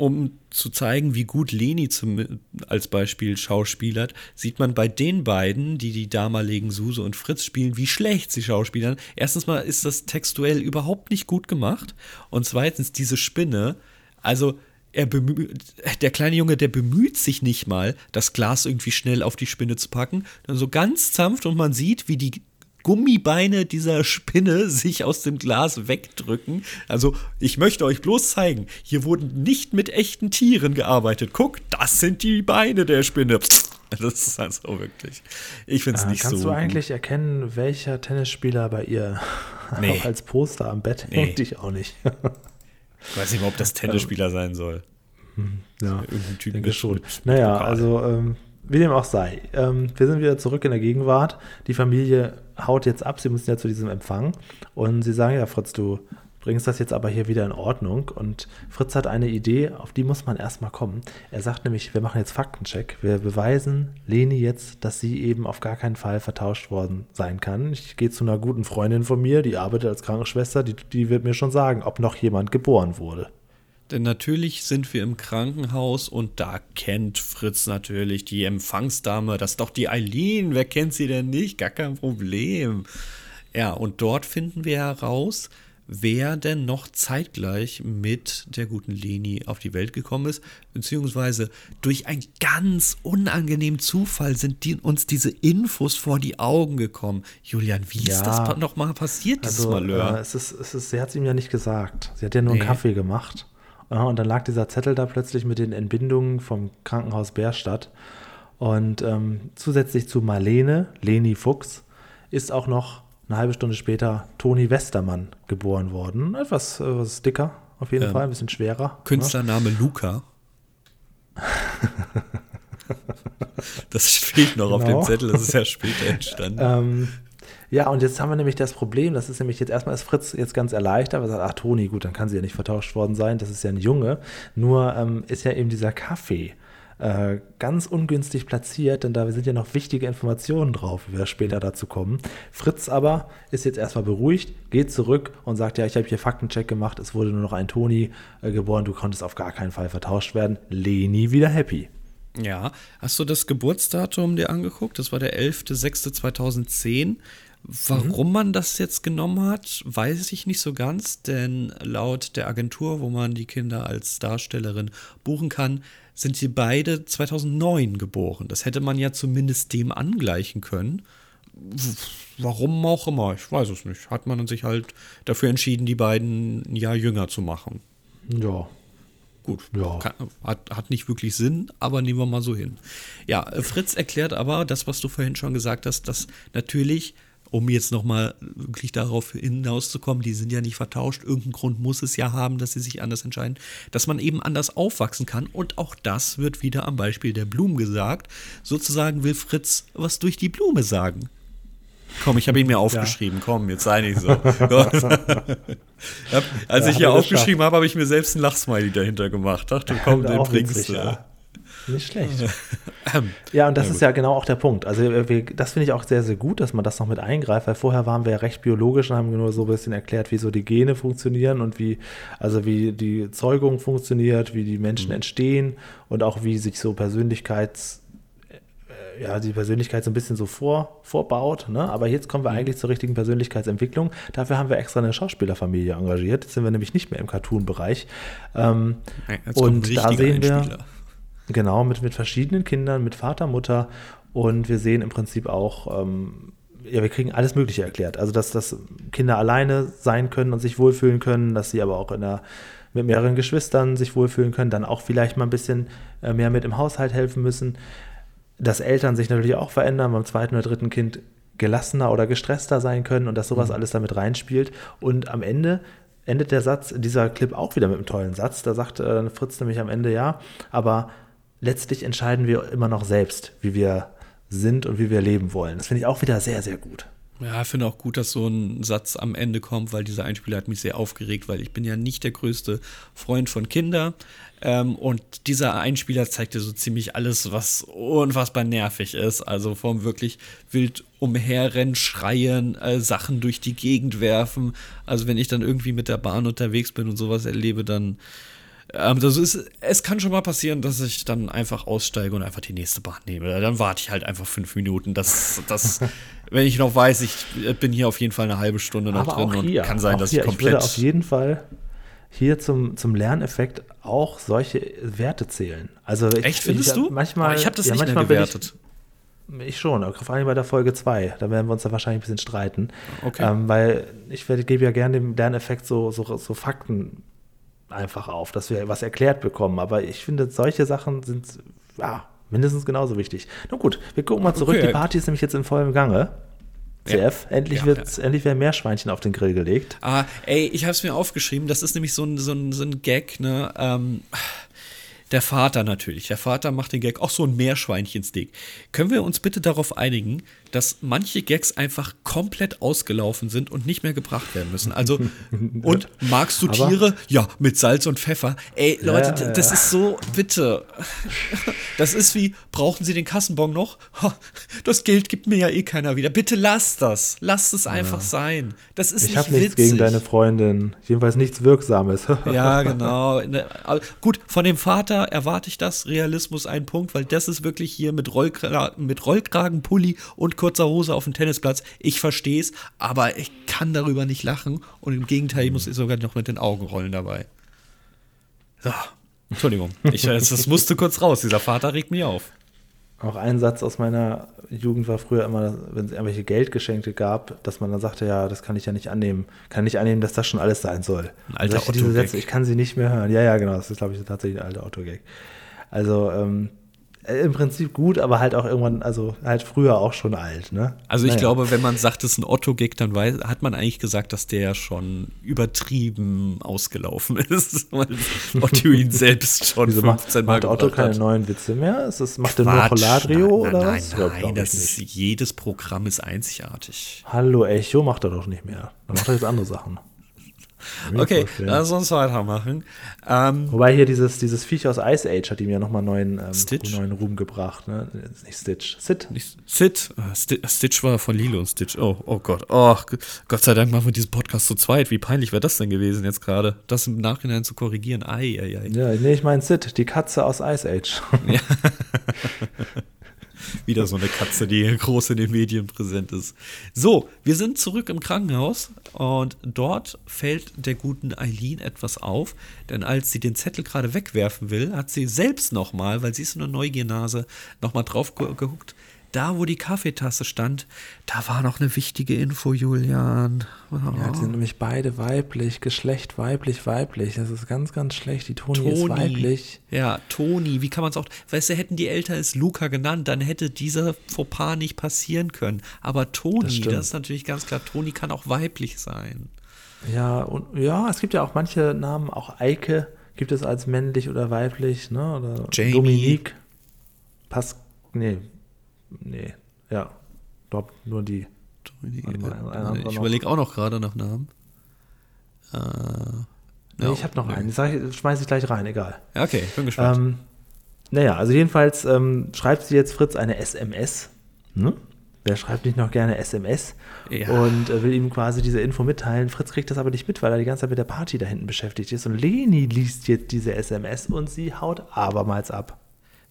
um zu zeigen, wie gut Leni zum, als Beispiel schauspielert, sieht man bei den beiden, die die damaligen Suse und Fritz spielen, wie schlecht sie schauspielern. Erstens mal ist das textuell überhaupt nicht gut gemacht und zweitens diese Spinne, also er bemüht, der kleine Junge, der bemüht sich nicht mal, das Glas irgendwie schnell auf die Spinne zu packen, dann so ganz sanft und man sieht, wie die Gummibeine dieser Spinne sich aus dem Glas wegdrücken. Also, ich möchte euch bloß zeigen, hier wurden nicht mit echten Tieren gearbeitet. Guck, das sind die Beine der Spinne. Das ist also wirklich. Ich finde es äh, nicht kannst so. Kannst du eigentlich erkennen, welcher Tennisspieler bei ihr nee. auch als Poster am Bett nee. hängt? Ich auch nicht. ich weiß nicht mal, ob das Tennisspieler sein soll. Hm, ja, irgendein Typ denke schon. Naja, Pokal. also ähm, wie dem auch sei. Ähm, wir sind wieder zurück in der Gegenwart. Die Familie haut jetzt ab, sie müssen ja zu diesem Empfang. Und sie sagen, ja, Fritz, du bringst das jetzt aber hier wieder in Ordnung. Und Fritz hat eine Idee, auf die muss man erstmal kommen. Er sagt nämlich, wir machen jetzt Faktencheck. Wir beweisen Leni jetzt, dass sie eben auf gar keinen Fall vertauscht worden sein kann. Ich gehe zu einer guten Freundin von mir, die arbeitet als Krankenschwester, die, die wird mir schon sagen, ob noch jemand geboren wurde. Denn natürlich sind wir im Krankenhaus und da kennt Fritz natürlich die Empfangsdame. Das ist doch die Eileen. Wer kennt sie denn nicht? Gar kein Problem. Ja, und dort finden wir heraus, wer denn noch zeitgleich mit der guten Leni auf die Welt gekommen ist, beziehungsweise durch einen ganz unangenehmen Zufall sind die, uns diese Infos vor die Augen gekommen. Julian, wie ja, ist das nochmal passiert, dieses also, Malheur? Äh, es ist, es ist, sie hat es ihm ja nicht gesagt. Sie hat ja nur nee. einen Kaffee gemacht. Und dann lag dieser Zettel da plötzlich mit den Entbindungen vom Krankenhaus Bärstadt. Und ähm, zusätzlich zu Marlene, Leni Fuchs, ist auch noch eine halbe Stunde später Toni Westermann geboren worden. Etwas, etwas dicker, auf jeden ähm, Fall, ein bisschen schwerer. Ne? Künstlername ne? Luca. das fehlt noch genau. auf dem genau. Zettel, das ist ja später entstanden. ähm, ja, und jetzt haben wir nämlich das Problem, das ist nämlich jetzt erstmal ist Fritz jetzt ganz erleichtert, weil er sagt, ach Toni, gut, dann kann sie ja nicht vertauscht worden sein, das ist ja ein Junge. Nur ähm, ist ja eben dieser Kaffee äh, ganz ungünstig platziert, denn da sind ja noch wichtige Informationen drauf, wie wir später dazu kommen. Fritz aber ist jetzt erstmal beruhigt, geht zurück und sagt, ja, ich habe hier Faktencheck gemacht, es wurde nur noch ein Toni äh, geboren, du konntest auf gar keinen Fall vertauscht werden. Leni wieder happy. Ja, hast du das Geburtsdatum dir angeguckt? Das war der 11.06.2010. Warum mhm. man das jetzt genommen hat, weiß ich nicht so ganz, denn laut der Agentur, wo man die Kinder als Darstellerin buchen kann, sind sie beide 2009 geboren. Das hätte man ja zumindest dem angleichen können. Warum auch immer, ich weiß es nicht. Hat man sich halt dafür entschieden, die beiden ein Jahr jünger zu machen. Ja. Gut, ja. Kann, hat, hat nicht wirklich Sinn, aber nehmen wir mal so hin. Ja, Fritz erklärt aber das, was du vorhin schon gesagt hast, dass natürlich um jetzt nochmal wirklich darauf hinauszukommen, die sind ja nicht vertauscht, irgendeinen Grund muss es ja haben, dass sie sich anders entscheiden, dass man eben anders aufwachsen kann und auch das wird wieder am Beispiel der Blumen gesagt. Sozusagen will Fritz was durch die Blume sagen. Komm, ich habe ihn mir aufgeschrieben. Ja. Komm, jetzt sei nicht so. Als ja, ich hier aufgeschrieben habe, habe ich mir selbst ein Lachsmiley dahinter gemacht. Dachte, komm, den bringst du. Ja. Nicht schlecht. Ähm, ja, und das ist ja genau auch der Punkt. Also wir, das finde ich auch sehr, sehr gut, dass man das noch mit eingreift, weil vorher waren wir ja recht biologisch und haben nur so ein bisschen erklärt, wie so die Gene funktionieren und wie, also wie die Zeugung funktioniert, wie die Menschen mhm. entstehen und auch wie sich so Persönlichkeits äh, ja, die Persönlichkeit so ein bisschen so vor, vorbaut. Ne? Aber jetzt kommen wir mhm. eigentlich zur richtigen Persönlichkeitsentwicklung. Dafür haben wir extra eine Schauspielerfamilie engagiert. Jetzt sind wir nämlich nicht mehr im Cartoon-Bereich. Ähm, und da sehen wir. Genau, mit, mit verschiedenen Kindern, mit Vater, Mutter. Und wir sehen im Prinzip auch, ähm, ja, wir kriegen alles Mögliche erklärt. Also, dass, dass Kinder alleine sein können und sich wohlfühlen können, dass sie aber auch in der, mit mehreren Geschwistern sich wohlfühlen können, dann auch vielleicht mal ein bisschen äh, mehr mit im Haushalt helfen müssen. Dass Eltern sich natürlich auch verändern, beim zweiten oder dritten Kind gelassener oder gestresster sein können und dass sowas mhm. alles damit reinspielt. Und am Ende endet der Satz, dieser Clip auch wieder mit einem tollen Satz. Da sagt äh, Fritz nämlich am Ende ja, aber letztlich entscheiden wir immer noch selbst, wie wir sind und wie wir leben wollen. Das finde ich auch wieder sehr, sehr gut. Ja, ich finde auch gut, dass so ein Satz am Ende kommt, weil dieser Einspieler hat mich sehr aufgeregt, weil ich bin ja nicht der größte Freund von Kindern. Ähm, und dieser Einspieler zeigte so ziemlich alles, was unfassbar nervig ist. Also vom wirklich wild umherrennen, schreien, äh, Sachen durch die Gegend werfen. Also wenn ich dann irgendwie mit der Bahn unterwegs bin und sowas erlebe, dann ähm, das ist, es kann schon mal passieren, dass ich dann einfach aussteige und einfach die nächste Bahn nehme. Dann warte ich halt einfach fünf Minuten. Das, das, wenn ich noch weiß, ich bin hier auf jeden Fall eine halbe Stunde noch Aber drin hier, und kann sein, dass hier, ich komplett. Ich würde auf jeden Fall hier zum, zum Lerneffekt auch solche Werte zählen. Also ich, Echt, findest ich, du? Manchmal, ich habe das ja, nicht mehr gewertet. Ich, schon, vor allem bei der Folge 2. Da werden wir uns da wahrscheinlich ein bisschen streiten. Okay. Ähm, weil ich gebe ja gerne dem Lerneffekt so, so, so Fakten einfach auf, dass wir was erklärt bekommen. Aber ich finde, solche Sachen sind ja, mindestens genauso wichtig. Nun gut, wir gucken mal zurück. Okay. Die Party ist nämlich jetzt in vollem Gange. CF, ja. endlich, ja, wird, ja. endlich werden Meerschweinchen auf den Grill gelegt. Ah, ey, ich habe es mir aufgeschrieben. Das ist nämlich so ein, so ein, so ein Gag, ne? Ähm, der Vater natürlich. Der Vater macht den Gag, auch so ein Meerschweinchensteak. Können wir uns bitte darauf einigen, dass manche Gags einfach komplett ausgelaufen sind und nicht mehr gebracht werden müssen? Also, und magst du Aber Tiere? Ja, mit Salz und Pfeffer. Ey, Leute, ja, ja, das ist so, bitte. Das ist wie, brauchen Sie den Kassenbon noch? Das Geld gibt mir ja eh keiner wieder. Bitte lass das. Lass es einfach sein. Das ist ich habe nichts gegen deine Freundin. Jedenfalls nichts Wirksames. ja, genau. Ne, gut, von dem Vater erwarte ich das. Realismus ein Punkt, weil das ist wirklich hier mit, Rollkra mit Rollkragen, Pulli und kurzer Hose auf dem Tennisplatz. Ich verstehe es, aber ich kann darüber nicht lachen. Und im Gegenteil, ich muss sogar noch mit den Augen rollen dabei. So, Entschuldigung. Ich, das musste kurz raus. Dieser Vater regt mich auf. Auch ein Satz aus meiner Jugend war früher immer, wenn es irgendwelche Geldgeschenke gab, dass man dann sagte, ja, das kann ich ja nicht annehmen. Kann nicht annehmen, dass das schon alles sein soll. Ein alter Otto diese Sätze, ich kann sie nicht mehr hören. Ja, ja, genau, das ist, glaube ich, tatsächlich ein alter Otto-Gag. Also, ähm, äh, im Prinzip gut, aber halt auch irgendwann, also halt früher auch schon alt, ne? Also ich naja. glaube, wenn man sagt, es ist ein Otto-Gag, dann weiß, hat man eigentlich gesagt, dass der schon übertrieben ausgelaufen ist, weil Otto ihn selbst schon Wieso 15 Mal macht Otto keine hat. neuen Witze mehr? Ist das, macht er nur Polladrio oder nein, was? Nein, nein, das ist, jedes Programm ist einzigartig. Hallo Echo macht er doch nicht mehr. Dann macht er jetzt andere Sachen. Okay, lass uns weitermachen. Ähm, Wobei hier dieses, dieses Viech aus Ice Age hat ihm ja nochmal neuen, ähm, neuen Ruhm gebracht. Ne? Nicht Stitch, Sid. Nicht Sid. Uh, Stitch war von Lilo und Stitch. Oh, oh Gott. Oh, Gott sei Dank machen wir diesen Podcast zu zweit. Wie peinlich wäre das denn gewesen jetzt gerade? Das im Nachhinein zu korrigieren. Ei, ei, ei. Ja, nee, ich meine Sid, die Katze aus Ice Age. Ja. Wieder so eine Katze, die groß in den Medien präsent ist. So, wir sind zurück im Krankenhaus und dort fällt der guten Eileen etwas auf, denn als sie den Zettel gerade wegwerfen will, hat sie selbst nochmal, weil sie ist so eine Neugiernase, nochmal drauf geguckt da, wo die Kaffeetasse stand, da war noch eine wichtige Info, Julian. Oh. Ja, die sind nämlich beide weiblich, Geschlecht weiblich, weiblich. Das ist ganz, ganz schlecht. Die Toni, Toni. ist weiblich. Ja, Toni, wie kann man es auch, weißt du, hätten die Eltern es Luca genannt, dann hätte dieser Fauxpas nicht passieren können. Aber Toni, das, das ist natürlich ganz klar, Toni kann auch weiblich sein. Ja, und ja, es gibt ja auch manche Namen, auch Eike gibt es als männlich oder weiblich, ne? Oder Jamie. Dominique. Pass, nee, Nee, ja. Dort nur die. Mal, ich überlege auch noch gerade nach Namen. Äh, nee, ja, ich habe noch einen. Ich schmeiße ich gleich rein, egal. Ja, okay, bin gespannt. Ähm, naja, also jedenfalls ähm, schreibt sie jetzt Fritz eine SMS. Ne? Wer schreibt nicht noch gerne SMS? Ja. Und äh, will ihm quasi diese Info mitteilen. Fritz kriegt das aber nicht mit, weil er die ganze Zeit mit der Party da hinten beschäftigt ist. Und Leni liest jetzt diese SMS und sie haut abermals ab.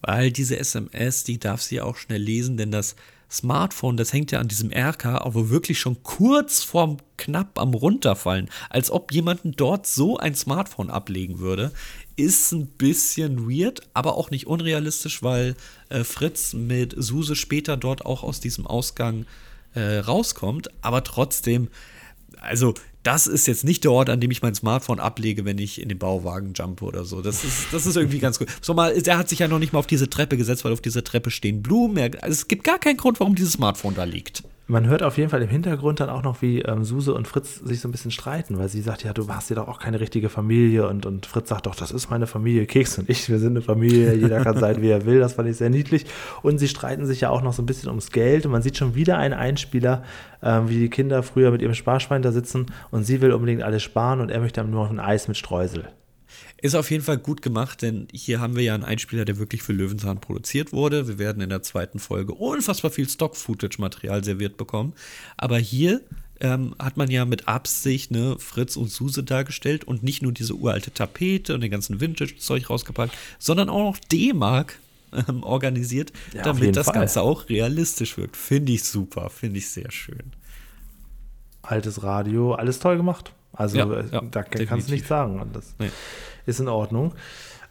Weil diese SMS, die darf sie auch schnell lesen, denn das Smartphone, das hängt ja an diesem RK, aber wirklich schon kurz vorm knapp am runterfallen, als ob jemanden dort so ein Smartphone ablegen würde, ist ein bisschen weird, aber auch nicht unrealistisch, weil äh, Fritz mit Suse später dort auch aus diesem Ausgang äh, rauskommt, aber trotzdem, also das ist jetzt nicht der Ort, an dem ich mein Smartphone ablege, wenn ich in den Bauwagen jumpe oder so. Das ist, das ist irgendwie ganz gut. So mal, er hat sich ja noch nicht mal auf diese Treppe gesetzt, weil auf dieser Treppe stehen Blumen. Also es gibt gar keinen Grund, warum dieses Smartphone da liegt. Man hört auf jeden Fall im Hintergrund dann auch noch, wie ähm, Suse und Fritz sich so ein bisschen streiten, weil sie sagt, ja, du hast ja doch auch keine richtige Familie und, und Fritz sagt doch, das ist meine Familie, Keks und ich, wir sind eine Familie, jeder kann sein, wie er will, das fand ich sehr niedlich. Und sie streiten sich ja auch noch so ein bisschen ums Geld und man sieht schon wieder einen Einspieler, ähm, wie die Kinder früher mit ihrem Sparschwein da sitzen und sie will unbedingt alles sparen und er möchte nur noch ein Eis mit Streusel. Ist auf jeden Fall gut gemacht, denn hier haben wir ja einen Einspieler, der wirklich für Löwenzahn produziert wurde. Wir werden in der zweiten Folge unfassbar viel Stock-Footage-Material serviert bekommen. Aber hier ähm, hat man ja mit Absicht ne, Fritz und Suse dargestellt und nicht nur diese uralte Tapete und den ganzen Vintage-Zeug rausgepackt, sondern auch noch D-Mark ähm, organisiert, ja, damit das Fall. Ganze auch realistisch wirkt. Finde ich super, finde ich sehr schön. Altes Radio, alles toll gemacht. Also ja, äh, ja, da kannst du nichts sagen. Und das nee. Ist in Ordnung.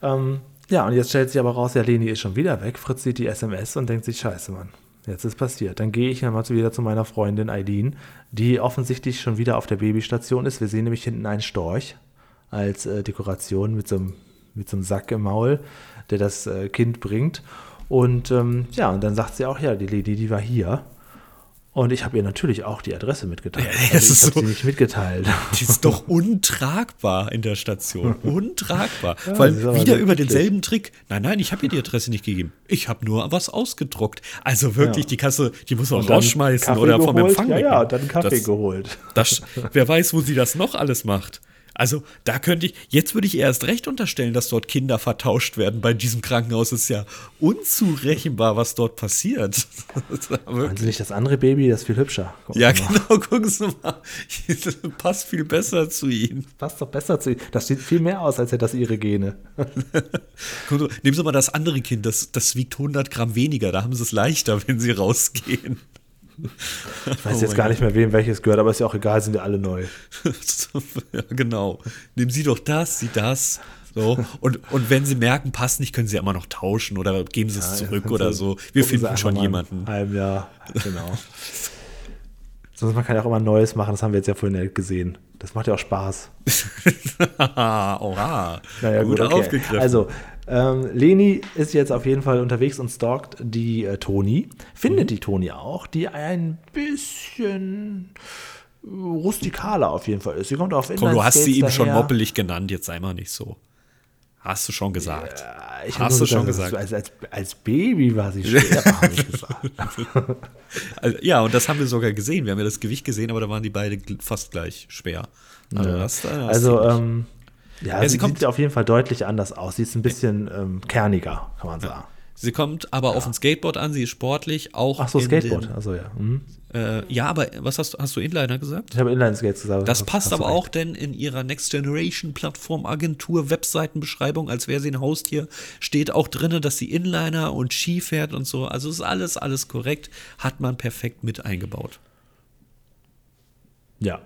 Ähm, ja, und jetzt stellt sich aber raus, ja, Leni ist schon wieder weg. Fritz sieht die SMS und denkt sich, scheiße, Mann, jetzt ist passiert. Dann gehe ich mal wieder zu meiner Freundin Eileen, die offensichtlich schon wieder auf der Babystation ist. Wir sehen nämlich hinten einen Storch als äh, Dekoration mit so, einem, mit so einem Sack im Maul, der das äh, Kind bringt. Und ähm, ja, und dann sagt sie auch, ja, die Lady, die war hier. Und ich habe ihr natürlich auch die Adresse mitgeteilt. Also ich habe so, sie nicht mitgeteilt. Die ist doch untragbar in der Station. Untragbar. Ja, Vor allem wieder über denselben Trick. Nein, nein, ich habe ihr die Adresse nicht gegeben. Ich habe nur was ausgedruckt. Also wirklich, ja. die Kasse, die muss man rausschmeißen oder geholt. vom Empfang. Ja, ja, dann Kaffee das, geholt. Das, wer weiß, wo sie das noch alles macht. Also da könnte ich, jetzt würde ich erst recht unterstellen, dass dort Kinder vertauscht werden. Bei diesem Krankenhaus ist ja unzurechenbar, was dort passiert. Meinen Sie nicht das andere Baby, das ist viel hübscher? Gucken ja, genau, gucken Sie mal. Das passt viel besser zu Ihnen. Passt doch besser zu Ihnen. Das sieht viel mehr aus, als hätte das Ihre Gene. Nehmen Sie mal das andere Kind, das, das wiegt 100 Gramm weniger. Da haben Sie es leichter, wenn Sie rausgehen. Ich weiß oh jetzt gar nicht mehr, wem welches gehört, aber ist ja auch egal, sind ja alle neu. ja, genau. Nehmen Sie doch das, Sie das. So. Und, und wenn Sie merken, passt nicht, können Sie immer noch tauschen oder geben Sie es ja, zurück oder so. Wir finden schon jemanden. Einem Jahr, genau. Sonst man kann ja auch immer Neues machen, das haben wir jetzt ja vorhin gesehen. Das macht ja auch Spaß. Oha. Naja, gut, gut okay. aufgegriffen. Also, ähm, Leni ist jetzt auf jeden Fall unterwegs und stalkt die äh, Toni. Findet mhm. die Toni auch, die ein bisschen rustikaler auf jeden Fall ist. Sie kommt auf Komm, du hast sie eben schon moppelig genannt, jetzt sei mal nicht so. Hast du schon gesagt. Ja, ich Hast du schon gesagt. Als, als, als, Baby war sie schwer, habe ich gesagt. also, ja, und das haben wir sogar gesehen. Wir haben ja das Gewicht gesehen, aber da waren die beide fast gleich schwer. Also, ja. das, das also ähm, ja, ja, sie, sie sieht auf jeden Fall deutlich anders aus. Sie ist ein bisschen ähm, kerniger, kann man sagen. Sie kommt aber ja. auf ein Skateboard an, sie ist sportlich, auch. Ach so, Skateboard, also ja. Mhm. Äh, ja, aber was hast du, hast du Inliner gesagt? Ich habe Inline-Skates gesagt. Das passt aber auch denn in ihrer Next Generation Plattform Agentur Webseitenbeschreibung, als wäre sie ein Haustier, steht auch drin, dass sie Inliner und Ski fährt und so. Also ist alles, alles korrekt, hat man perfekt mit eingebaut. Ja.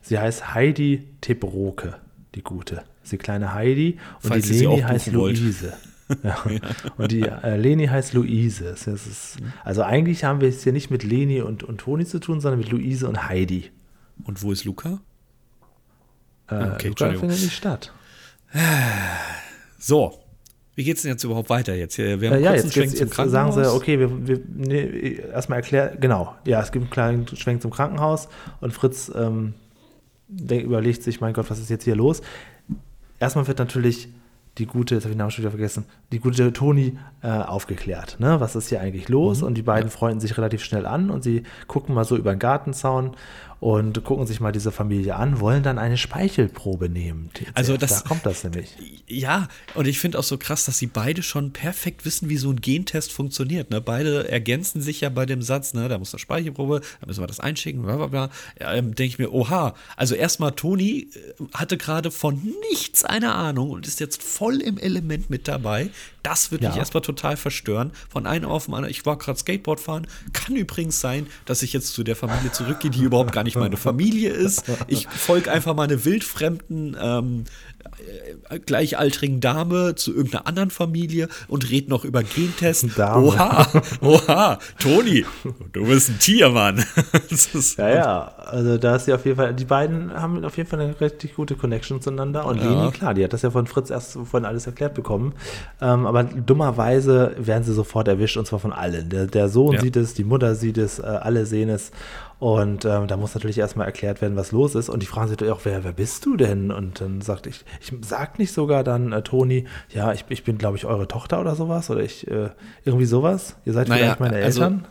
Sie heißt Heidi Tebroke, die gute. Sie kleine Heidi und Falls die Leni heißt Luise. Ja. Und die äh, Leni heißt Luise. Ist, also eigentlich haben wir es hier nicht mit Leni und, und Toni zu tun, sondern mit Luise und Heidi. Und wo ist Luca? Äh, okay, Luca findet nicht statt. So, wie geht es denn jetzt überhaupt weiter jetzt? Wir haben äh, ja, jetzt, jetzt, jetzt sagen sie, okay, wir, wir nee, erstmal erklären, genau, ja, es gibt einen kleinen Schwenk zum Krankenhaus und Fritz ähm, überlegt sich, mein Gott, was ist jetzt hier los? Erstmal wird natürlich die gute, jetzt habe ich den Namen schon wieder vergessen, die gute Toni äh, aufgeklärt. Ne? Was ist hier eigentlich los? Mhm. Und die beiden ja. freunden sich relativ schnell an und sie gucken mal so über den Gartenzaun und gucken sich mal diese Familie an, wollen dann eine Speichelprobe nehmen. Also das, da kommt das nämlich. Ja, und ich finde auch so krass, dass sie beide schon perfekt wissen, wie so ein Gentest funktioniert. Ne? Beide ergänzen sich ja bei dem Satz, ne? da muss eine Speichelprobe, da müssen wir das einschicken, bla bla bla. Ja, ähm, Denke ich mir, oha. Also erstmal, Toni äh, hatte gerade von nichts eine Ahnung und ist jetzt voll im Element mit dabei. Das würde ja. mich erstmal total verstören. Von einem auf den anderen. Ich war gerade Skateboard fahren. Kann übrigens sein, dass ich jetzt zu der Familie zurückgehe, die überhaupt gar nicht meine Familie ist. Ich folge einfach mal eine wildfremden ähm, äh, gleichaltrigen Dame zu irgendeiner anderen Familie und red noch über Gentests. Dame. Oha, oha, Toni, du bist ein Tiermann. ja, ja, also da ist ja auf jeden Fall, die beiden haben auf jeden Fall eine richtig gute Connection zueinander und ja. Leni, klar, die hat das ja von Fritz erst vorhin alles erklärt bekommen, ähm, aber dummerweise werden sie sofort erwischt und zwar von allen. Der, der Sohn ja. sieht es, die Mutter sieht es, äh, alle sehen es und ähm, da muss natürlich erstmal erklärt werden, was los ist. Und die fragen sich auch, wer, wer bist du denn? Und dann sagt ich, ich sag nicht sogar dann, äh, Toni, ja, ich, ich bin, glaube ich, eure Tochter oder sowas. Oder ich, äh, irgendwie sowas. Ihr seid naja, vielleicht meine also, Eltern.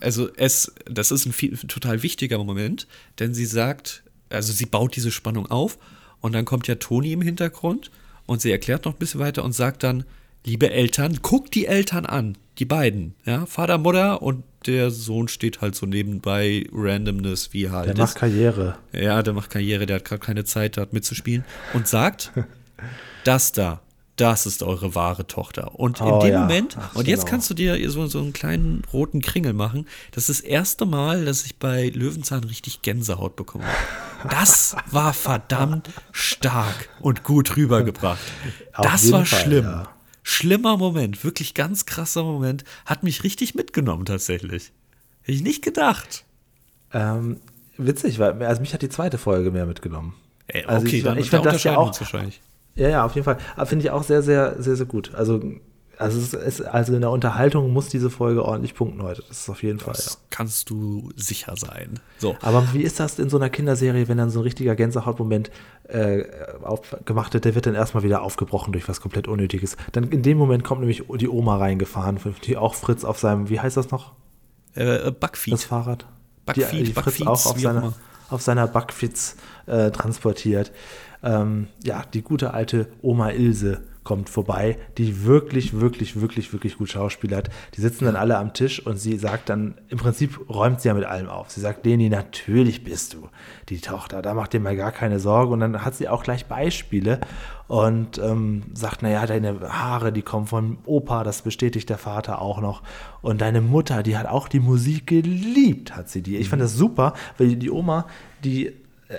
Also, es, das ist ein viel, total wichtiger Moment, denn sie sagt, also sie baut diese Spannung auf und dann kommt ja Toni im Hintergrund und sie erklärt noch ein bisschen weiter und sagt dann, liebe Eltern, guckt die Eltern an, die beiden, ja, Vater, Mutter und der Sohn steht halt so nebenbei Randomness wie halt. Der macht Karriere. Ja, der macht Karriere, der hat gerade keine Zeit, dort mitzuspielen und sagt, das da, das ist eure wahre Tochter. Und oh, in dem ja. Moment, Ach, und jetzt genau. kannst du dir so, so einen kleinen roten Kringel machen. Das ist das erste Mal, dass ich bei Löwenzahn richtig Gänsehaut bekommen habe. Das war verdammt stark und gut rübergebracht. Auf das war Fall, schlimm. Ja schlimmer Moment, wirklich ganz krasser Moment, hat mich richtig mitgenommen tatsächlich. Hätte ich nicht gedacht. Ähm, witzig, weil also mich hat die zweite Folge mehr mitgenommen. Ey, also okay, ich, dann ich finde das ja auch wahrscheinlich. Ja, ja, auf jeden Fall. Finde ich auch sehr, sehr, sehr, sehr gut. Also also, es ist, also in der Unterhaltung muss diese Folge ordentlich punkten heute. Das ist auf jeden Fall. Das ja. kannst du sicher sein. So. Aber wie ist das in so einer Kinderserie, wenn dann so ein richtiger Gänsehautmoment äh, gemacht wird, der wird dann erstmal wieder aufgebrochen durch was komplett Unnötiges. Dann in dem Moment kommt nämlich die Oma reingefahren, die auch Fritz auf seinem, wie heißt das noch? Äh, Backfeed. Das Fahrrad. Backfeed, die, die Fritz auch auf seiner, auf seiner Backfeeds äh, transportiert. Ähm, ja, die gute alte Oma Ilse kommt vorbei, die wirklich, wirklich, wirklich, wirklich gut schauspielert. Die sitzen dann alle am Tisch und sie sagt dann, im Prinzip räumt sie ja mit allem auf. Sie sagt, Leni, natürlich bist du die Tochter, da macht dir mal gar keine Sorge. Und dann hat sie auch gleich Beispiele und ähm, sagt, naja, deine Haare, die kommen vom Opa, das bestätigt der Vater auch noch. Und deine Mutter, die hat auch die Musik geliebt, hat sie die. Ich fand das super, weil die Oma, die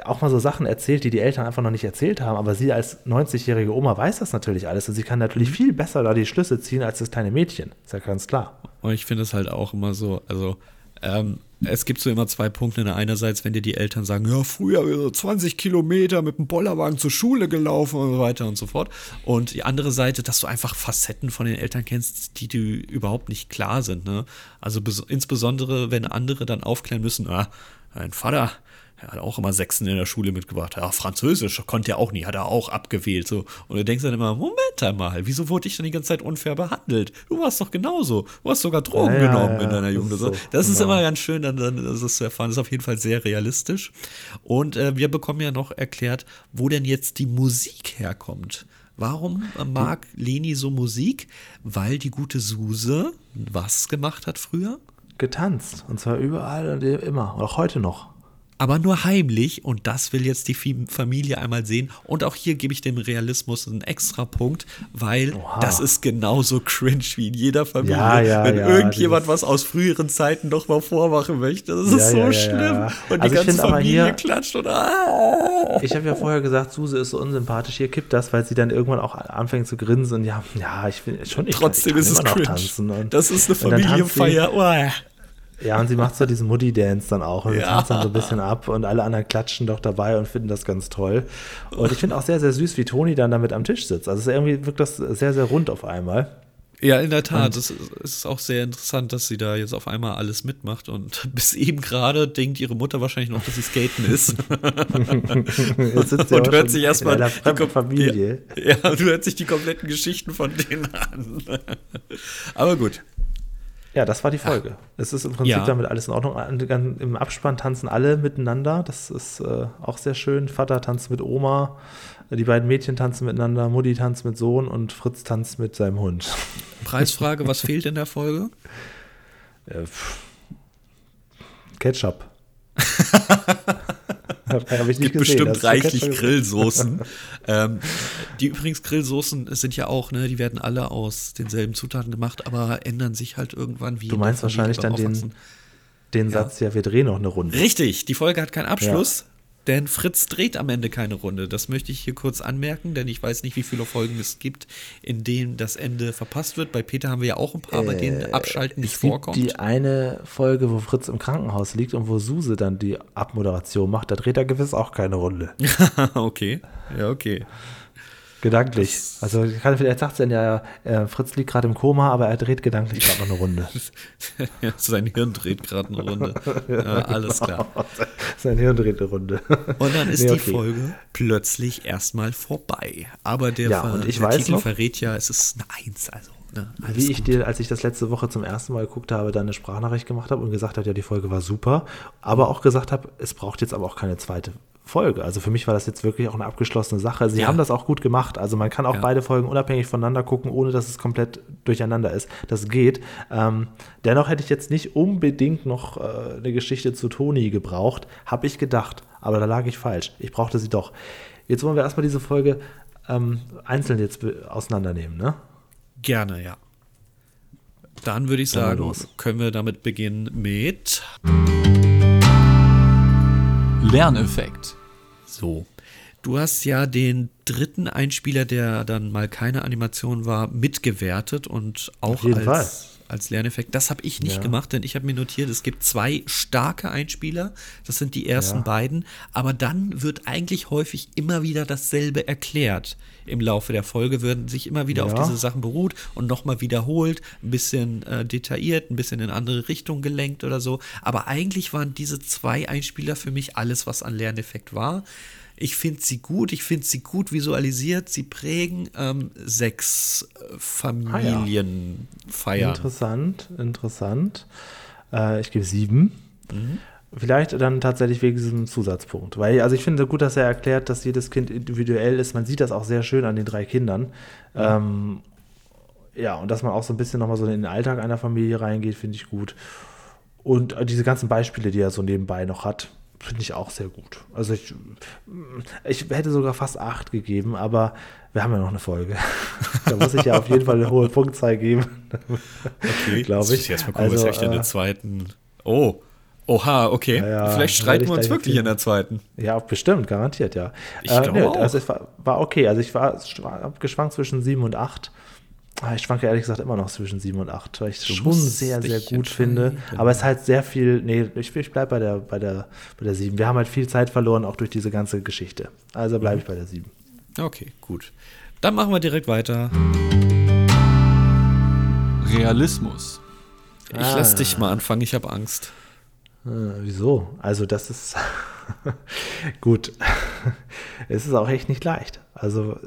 auch mal so Sachen erzählt, die die Eltern einfach noch nicht erzählt haben. Aber sie als 90-jährige Oma weiß das natürlich alles und sie kann natürlich mhm. viel besser da die Schlüsse ziehen als das kleine Mädchen. Ist ja ganz klar. Und ich finde es halt auch immer so, also ähm, es gibt so immer zwei Punkte. Einerseits, wenn dir die Eltern sagen, ja, früher 20 Kilometer mit dem Bollerwagen zur Schule gelaufen und so weiter und so fort. Und die andere Seite, dass du einfach Facetten von den Eltern kennst, die dir überhaupt nicht klar sind. Ne? Also insbesondere, wenn andere dann aufklären müssen, ah, dein Vater, Er hat auch immer Sechsen in der Schule mitgebracht. Ja, Französisch konnte er auch nie, hat er auch abgewählt. So. Und du denkst dann immer, Moment einmal, wieso wurde ich dann die ganze Zeit unfair behandelt? Du warst doch genauso. Du hast sogar Drogen ja, genommen ja, in deiner Jugend. Das, so. das ist genau. immer ganz schön, dann, dann das zu erfahren. Das ist auf jeden Fall sehr realistisch. Und äh, wir bekommen ja noch erklärt, wo denn jetzt die Musik herkommt. Warum mag Leni so Musik? Weil die gute Suse was gemacht hat früher? Getanzt. Und zwar überall und immer. Auch heute noch aber nur heimlich und das will jetzt die Familie einmal sehen. Und auch hier gebe ich dem Realismus einen extra Punkt, weil Oha. das ist genauso cringe wie in jeder Familie. Ja, ja, Wenn ja, irgendjemand was aus früheren Zeiten noch mal vormachen möchte, das ist so schlimm. Und also die ganze Familie hier, klatscht und ah. Ich habe ja vorher gesagt, Suse ist so unsympathisch. Hier kippt das, weil sie dann irgendwann auch anfängt zu grinsen und ja, ja, ich will schon nicht. Trotzdem ist es cringe. das ist eine Familienfeier. Ja, und sie macht so diesen Muddy-Dance dann auch und ja. tanzt dann so ein bisschen ab und alle anderen klatschen doch dabei und finden das ganz toll. Und ich finde auch sehr, sehr süß, wie Toni dann damit am Tisch sitzt. Also irgendwie wirkt das sehr, sehr rund auf einmal. Ja, in der Tat. es ist auch sehr interessant, dass sie da jetzt auf einmal alles mitmacht und bis eben gerade denkt ihre Mutter wahrscheinlich noch, dass sie skaten ist. und hört sich erstmal die Familie. Ja, ja, du hörst sich die kompletten Geschichten von denen an. Aber gut. Ja, das war die Folge. Ach, es ist im Prinzip ja. damit alles in Ordnung. Im Abspann tanzen alle miteinander. Das ist äh, auch sehr schön. Vater tanzt mit Oma, die beiden Mädchen tanzen miteinander, Mutti tanzt mit Sohn und Fritz tanzt mit seinem Hund. Preisfrage: Was fehlt in der Folge? Äh, Ketchup. Habe ich nicht Gibt gesehen. bestimmt reichlich Grillsoßen. ähm, die übrigens Grillsoßen sind ja auch, ne, die werden alle aus denselben Zutaten gemacht, aber ändern sich halt irgendwann wie. Du meinst wahrscheinlich dann den, den Satz, ja. ja, wir drehen noch eine Runde. Richtig, die Folge hat keinen Abschluss. Ja. Denn Fritz dreht am Ende keine Runde. Das möchte ich hier kurz anmerken, denn ich weiß nicht, wie viele Folgen es gibt, in denen das Ende verpasst wird. Bei Peter haben wir ja auch ein paar, bei denen äh, Abschalten nicht vorkommt. Die eine Folge, wo Fritz im Krankenhaus liegt und wo Suse dann die Abmoderation macht, da dreht er gewiss auch keine Runde. okay, ja, okay. Gedanklich. Also kann, vielleicht sagt dann ja, äh, Fritz liegt gerade im Koma, aber er dreht gedanklich gerade noch eine Runde. ja, sein Hirn dreht gerade eine Runde. Ja, alles klar. Sein Hirn dreht eine Runde. Und dann ist nee, okay. die Folge plötzlich erstmal vorbei. Aber der, ja, ich der Titel noch, verrät ja, es ist eine Eins. Also, ne, wie ich gut. dir, als ich das letzte Woche zum ersten Mal geguckt habe, dann eine Sprachnachricht gemacht habe und gesagt habe, ja, die Folge war super, aber auch gesagt habe, es braucht jetzt aber auch keine zweite Folge. Also für mich war das jetzt wirklich auch eine abgeschlossene Sache. Sie ja. haben das auch gut gemacht. Also man kann auch ja. beide Folgen unabhängig voneinander gucken, ohne dass es komplett durcheinander ist. Das geht. Ähm, dennoch hätte ich jetzt nicht unbedingt noch äh, eine Geschichte zu Toni gebraucht, habe ich gedacht. Aber da lag ich falsch. Ich brauchte sie doch. Jetzt wollen wir erstmal diese Folge ähm, einzeln jetzt auseinandernehmen, ne? Gerne, ja. Dann würde ich sagen, können wir damit beginnen mit Lerneffekt. So. Du hast ja den dritten Einspieler, der dann mal keine Animation war, mitgewertet und auch als, als Lerneffekt. Das habe ich nicht ja. gemacht, denn ich habe mir notiert, es gibt zwei starke Einspieler. Das sind die ersten ja. beiden. Aber dann wird eigentlich häufig immer wieder dasselbe erklärt. Im Laufe der Folge werden sich immer wieder ja. auf diese Sachen beruht und nochmal wiederholt, ein bisschen äh, detailliert, ein bisschen in andere Richtungen gelenkt oder so. Aber eigentlich waren diese zwei Einspieler für mich alles, was an Lerneffekt war. Ich finde sie gut, ich finde sie gut visualisiert. Sie prägen ähm, sechs äh, Familienfeiern. Ah, ja. Interessant, interessant. Äh, ich gebe sieben. Mhm. Vielleicht dann tatsächlich wegen diesem Zusatzpunkt. Weil, also ich finde gut, dass er erklärt, dass jedes Kind individuell ist. Man sieht das auch sehr schön an den drei Kindern. Ja, ähm, ja und dass man auch so ein bisschen nochmal so in den Alltag einer Familie reingeht, finde ich gut. Und diese ganzen Beispiele, die er so nebenbei noch hat, finde ich auch sehr gut. Also ich, ich hätte sogar fast acht gegeben, aber wir haben ja noch eine Folge. da muss ich ja auf jeden Fall eine hohe Punktzahl geben. okay, glaube ich. Jetzt mal gucken, also, was ich in der zweiten. Oh. Oha, okay. Ja, Vielleicht streiten wir uns wirklich in der zweiten. Ja, bestimmt, garantiert, ja. Ich äh, glaube nee, Also es war, war, okay. Also ich war, war geschwankt zwischen sieben und acht. Ah, ich schwanke ehrlich gesagt immer noch zwischen 7 und 8, weil ich es schon sehr, sehr gut finde. Aber es ist halt sehr viel, nee, ich, ich bleibe bei der, bei, der, bei der 7. Wir haben halt viel Zeit verloren, auch durch diese ganze Geschichte. Also bleibe ich bei der 7. Okay, gut. Dann machen wir direkt weiter. Realismus. Ich ah. lass dich mal anfangen, ich habe Angst. Ah, wieso? Also das ist Gut. es ist auch echt nicht leicht. Also,